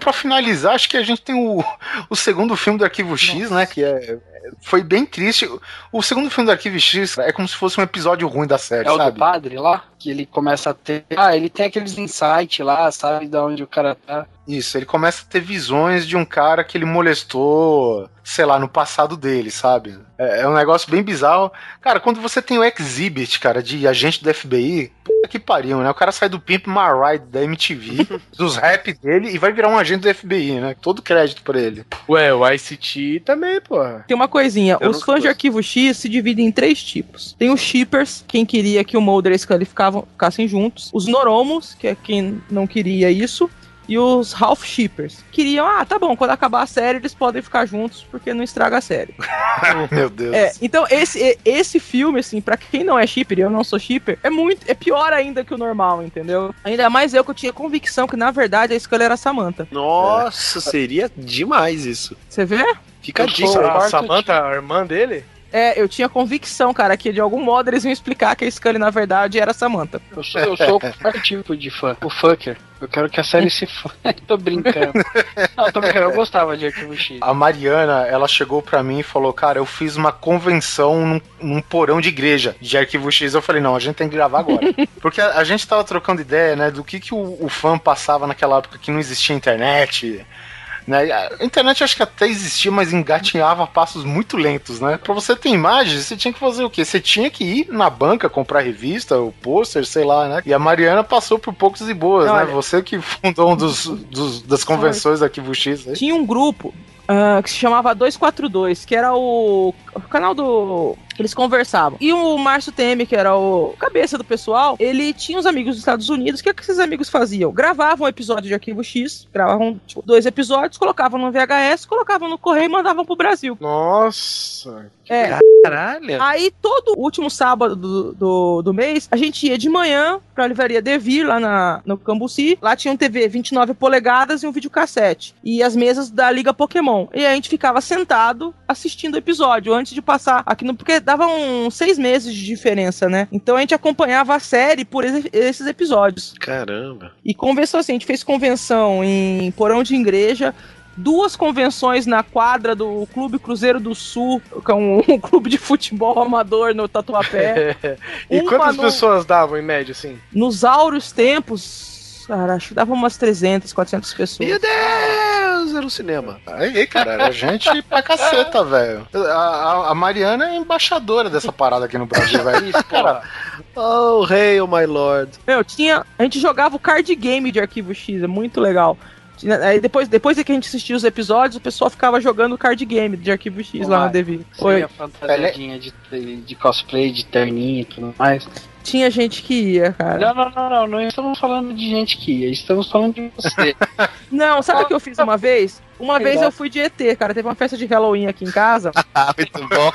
Pra finalizar, acho que a gente tem o, o segundo filme do Arquivo X, né? Que é, foi bem triste. O segundo filme do Arquivo X é como se fosse um episódio ruim da série, É o do sabe? padre lá, que ele começa a ter. Ah, ele tem aqueles insights lá, sabe, de onde o cara tá. Isso, ele começa a ter visões de um cara que ele molestou, sei lá, no passado dele, sabe? É, é um negócio bem bizarro. Cara, quando você tem o Exhibit, cara, de agente do FBI, puta que pariu, né? O cara sai do Pimp My Ride da MTV, <laughs> dos rap dele e vai virar um agente do FBI, né? Todo crédito pra ele. Ué, o ICT também, porra. Tem uma coisinha, Eu os fãs de. Arquivo X se dividem em três tipos. Tem os shippers, quem queria que o Mulder e a Scully ficavam, ficassem juntos. Os Noromos, que é quem não queria isso. E os Half Shippers. Queriam, ah, tá bom, quando acabar a série eles podem ficar juntos porque não estraga a série. <laughs> Meu Deus. É, então esse, esse filme, assim, pra quem não é shipper, e eu não sou shipper, é muito, é pior ainda que o normal, entendeu? Ainda mais eu que eu tinha convicção que na verdade a Scully era a Samantha. Nossa, seria demais isso. Você vê? Fica a dica. A Samantha, a irmã dele? É, eu tinha convicção, cara, que de algum modo eles iam explicar que a Scully na verdade era a Samantha. Eu sou, eu sou o <laughs> tipo de fã, o fucker. Eu quero que a série se <laughs> tô brincando. Não, tô brincando, eu gostava de Arquivo X. A Mariana, ela chegou pra mim e falou: Cara, eu fiz uma convenção num, num porão de igreja de Arquivo X. Eu falei: Não, a gente tem que gravar agora. <laughs> Porque a, a gente tava trocando ideia, né, do que, que o, o fã passava naquela época que não existia internet. Né? A internet acho que até existia, mas engatinhava passos muito lentos, né? Pra você ter imagem, você tinha que fazer o quê? Você tinha que ir na banca comprar revista, o pôster, sei lá, né? E a Mariana passou por poucos e boas, Olha- né? Você que fundou um dos, dos- das convenções da Arquivo X. Aí. Tinha um grupo ah, que se chamava 242, que era o, o canal do. Eles conversavam. E o Márcio Temer, que era o cabeça do pessoal, ele tinha uns amigos dos Estados Unidos. O que, é que esses amigos faziam? Gravavam um episódio de arquivo X, gravavam tipo, dois episódios, colocavam no VHS, colocavam no correio e mandavam pro Brasil. Nossa. É, Caralho. Aí, todo último sábado do, do, do mês, a gente ia de manhã pra livraria Devir, lá na, no Cambuci. Lá tinha um TV 29 polegadas e um videocassete. E as mesas da Liga Pokémon. E a gente ficava sentado assistindo o episódio antes de passar aqui no. Porque dava uns seis meses de diferença, né? Então a gente acompanhava a série por esse- esses episódios. Caramba. E convenção assim, a gente fez convenção em Porão de Igreja, duas convenções na quadra do Clube Cruzeiro do Sul, que é um, <laughs> um clube de futebol amador no Tatuapé. <laughs> E Uma quantas no- pessoas davam em média, assim? Nos áureos tempos, cara, acho que dava umas 300, 400 pessoas. Meu Deus, era um cinema. Aí, cara, era gente pra caceta, velho. A, a- Mariana é embaixadora dessa parada aqui no Brasil, velho. Cara, Oh, hail, my lord. Meu, tinha. A gente jogava o card game de arquivo X, é muito legal. Tinha- Aí depois, depois de que a gente assistia os episódios, o pessoal ficava jogando card game de arquivo X lá no Devi. Foi. a fantasiadinha de, de cosplay, de terninho e tudo mais. Tinha gente que ia, cara. Não, não, não, não, não estamos falando de gente que ia, estamos falando de você. <laughs> Não, sabe o que eu fiz uma vez? Uma vez eu fui de ET, cara. Teve uma festa de Halloween aqui em casa. <laughs> muito bom.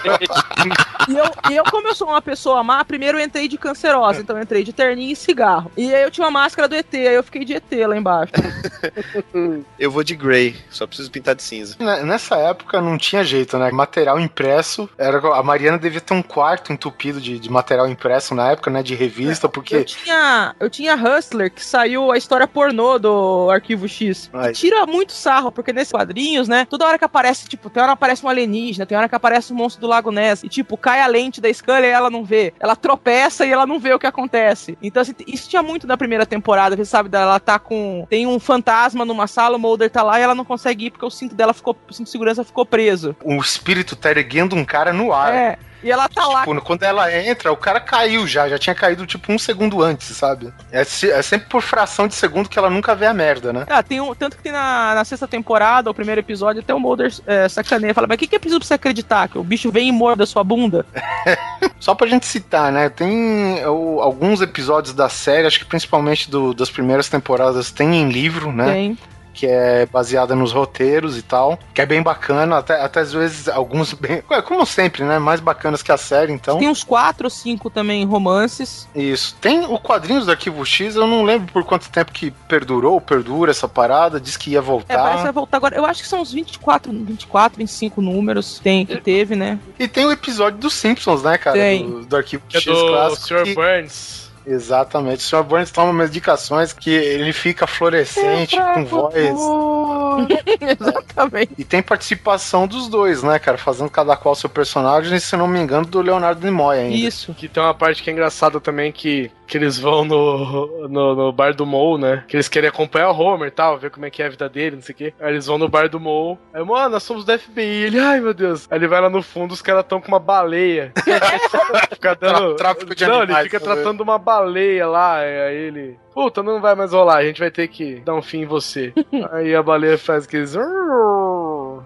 e, eu, e eu, como eu sou uma pessoa má, primeiro eu entrei de cancerosa. Então eu entrei de terninho e cigarro. E aí eu tinha uma máscara do ET, aí eu fiquei de ET lá embaixo. <laughs> Eu vou de Grey, só preciso pintar de cinza. Né, Nessa época não tinha jeito, né? Material impresso. Era, a Mariana devia ter um quarto entupido de, de material impresso na época, né? De revista, Eu porque. tinha, eu tinha Hustler, que saiu a história pornô do Arquivo X. Tira muito sarro, porque quadrinhos, né? Toda hora que aparece, tipo, tem hora que aparece um alienígena, tem hora que aparece um monstro do Lago Ness. E, tipo, cai a lente da Scully e ela não vê. Ela tropeça e ela não vê o que acontece. Então, assim, isso tinha muito na primeira temporada, que sabe, ela tá com. Tem um fantasma numa sala, o Mulder tá lá e ela não consegue ir porque o cinto dela ficou. O cinto de segurança ficou preso. O espírito tá erguendo um cara no ar. É. E ela tá lá Tipo, quando ela entra, o cara caiu já, já tinha caído tipo um segundo antes, sabe? É, é sempre por fração de segundo que ela nunca vê a merda, né? Ah, tem um, tanto que tem na, na sexta temporada, o primeiro episódio, até o Mulder é, sacaneia. Fala, mas o que, que é preciso pra você acreditar? Que o bicho vem e morde a sua bunda? <laughs> Só pra gente citar, né? Tem o- alguns episódios da série, acho que principalmente do- das primeiras temporadas, tem em livro, né? Tem. Que é baseada nos roteiros e tal. Que é bem bacana, até, até às vezes alguns bem. ué, <laughs> Como sempre, né? Mais bacanas que a série, então. Tem uns quatro ou cinco também romances. Isso. Tem o quadrinhos do Arquivo X, eu não lembro por quanto tempo que perdurou, perdura essa parada, diz que ia É, parece que voltar. vai voltar agora. Eu acho que são uns 24, 24 25 números tem, que teve, né? E tem o episódio dos Simpsons, né, cara? Tem. Do, do Arquivo Que é X do clássico. Sr. que- Burns. Exatamente. O Sr. Burns toma medicações que ele fica fluorescente, com voz. <laughs> Exatamente. E tem participação dos dois, né, cara? Fazendo cada qual seu personagem, e, se não me engano, do Leonardo Nimoy ainda. Isso. Que tem uma parte que é engraçada também, que, que eles vão no, no, no bar do Mole, né? Que eles querem acompanhar o Homer e tal, ver como é que é a vida dele, não sei o quê. Aí eles vão no bar do Mole. Aí, mano, nós somos do FBI. Ele, ai meu Deus. Aí ele vai lá no fundo, os caras estão com uma baleia. <laughs> fica dando. Tráfico de não, ele animais, fica tá vendo? tratando uma baleia lá. Aí ele. Puta, não vai mais rolar, a gente vai ter que dar um fim em você. <laughs> aí a baleia faz aqueles.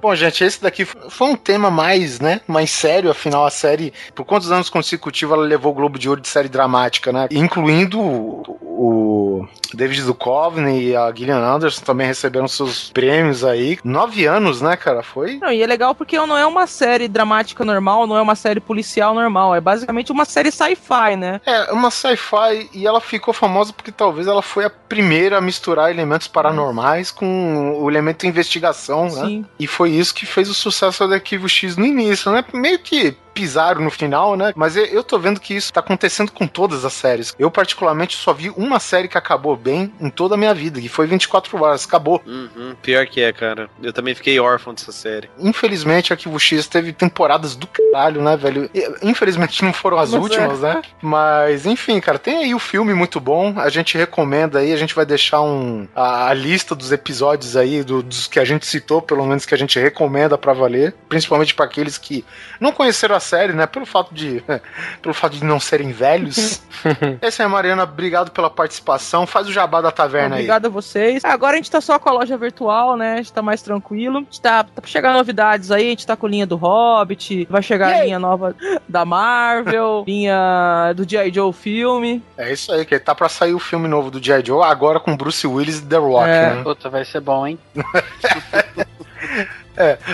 Bom, gente, esse daqui foi um tema mais, né, mais sério, afinal a série, por quantos anos consecutivos ela levou o Globo de Ouro de série dramática, né? Incluindo o, David Duchovny e a Gillian Anderson também receberam seus prêmios aí. Nove anos, né, cara? Foi? Não, e é legal porque não é uma série dramática normal, não é uma série policial normal. É basicamente uma série sci-fi, né? É, uma sci-fi e ela ficou famosa porque talvez ela foi a primeira a misturar elementos paranormais com o elemento investigação, né? Sim. E foi isso que fez o sucesso do Arquivo X no início, né? Meio que pisaram no final, né? Mas eu- tô vendo que isso tá acontecendo com todas as séries. Eu, particularmente, só vi uma série que acabou bem em toda a minha vida, que foi 24 horas. Acabou. Uhum, pior que é, cara. Eu também fiquei órfão dessa série. Infelizmente, Arquivo X teve temporadas do caralho, né, velho? Infelizmente não foram as Mas últimas, né? Mas, enfim, cara, tem aí o filme muito bom. A gente recomenda aí, a gente vai deixar um, a, a lista dos episódios aí, do- dos que a gente citou, pelo menos que a gente recomenda pra valer. Principalmente pra aqueles que não conheceram a série, né? Pelo fato de, <laughs> pelo fato de não serem velhos. <laughs> Esse aí, Mariana, obrigado pela participação. Faz o jabá da taverna aí. Obrigado a vocês. Agora a gente tá só com a loja virtual, né? A gente tá mais tranquilo. A gente tá, tá pra chegar novidades aí. A gente tá com a linha do Hobbit. Vai chegar a linha nova da Marvel. <laughs> linha do G.I. Joe filme. É isso aí, que tá pra sair o filme novo do G.I. Joe agora com Bruce Willis e The Rock, É. né? Puta, vai ser bom, hein?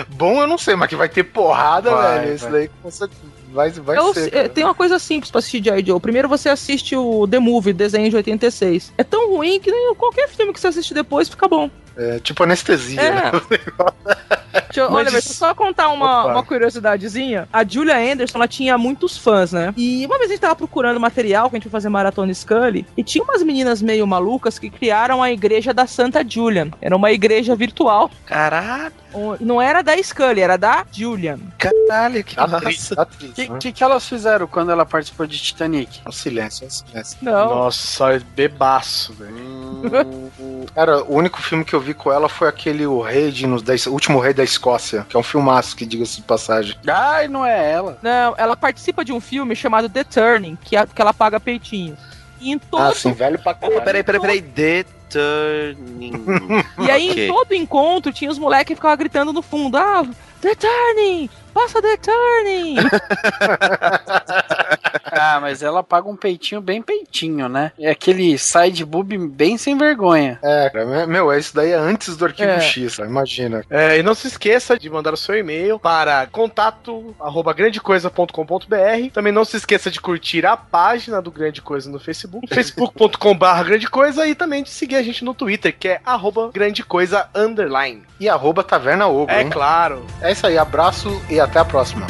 Bom, eu não sei, mas que vai ter porrada, Vai, velho. Isso vai. daí com certeza vai, vai Eu- ser. é, tem uma coisa simples pra assistir G.I. Joe. Primeiro você assiste o The Movie, desenho de 86. É tão ruim que nem qualquer filme que você assiste depois fica bom. É, tipo anestesia, É. né? <laughs> Deixa eu, Mas Oliver, deixa eu só contar uma, Opa. uma curiosidadezinha. A Julia Anderson, ela tinha muitos fãs, né? E uma vez a gente tava procurando material que a gente foi fazer maratona Scully, e tinha umas meninas meio malucas que criaram a igreja da Santa Julian. Era uma igreja virtual. Caralho, O- Não era da Scully, era da Julian. caralho, que Atriz. O que, né? que, que elas fizeram quando ela participou de Titanic? Um silêncio, um silêncio. Não. Nossa, é bebaço, velho. <laughs> Cara, o único filme que eu vi com ela foi aquele O Rei de, no, da, o Último Rei da Escócia, que é um filmaço, que diga-se de passagem. Ai, não é ela. Não, ela participa de um filme chamado The Turning, que, a- que ela paga peitinho. E em todo, Ah, sim, velho pra caralho. Opa, peraí, peraí, peraí. The Turning. <laughs> E aí, Ok. em todo encontro, tinha os moleques que ficavam gritando no fundo: Ah, The Turning! Passa The Turning! <laughs> Ah, mas ela paga um peitinho bem peitinho, né? É aquele side boob bem sem vergonha. É, cara, meu, isso daí é antes do Arquivo É. X, cara, imagina. É, e não se esqueça de mandar o seu e-mail para contato arroba grandecoisa.com.br. Também não se esqueça de curtir a página do Grande Coisa no Facebook, <laughs> facebook.com.br Grande Coisa, e também de seguir a gente no Twitter, que é arroba Grande Coisa Underline. E arroba Taverna Ogro, É hein? claro. É isso aí, abraço e até a próxima.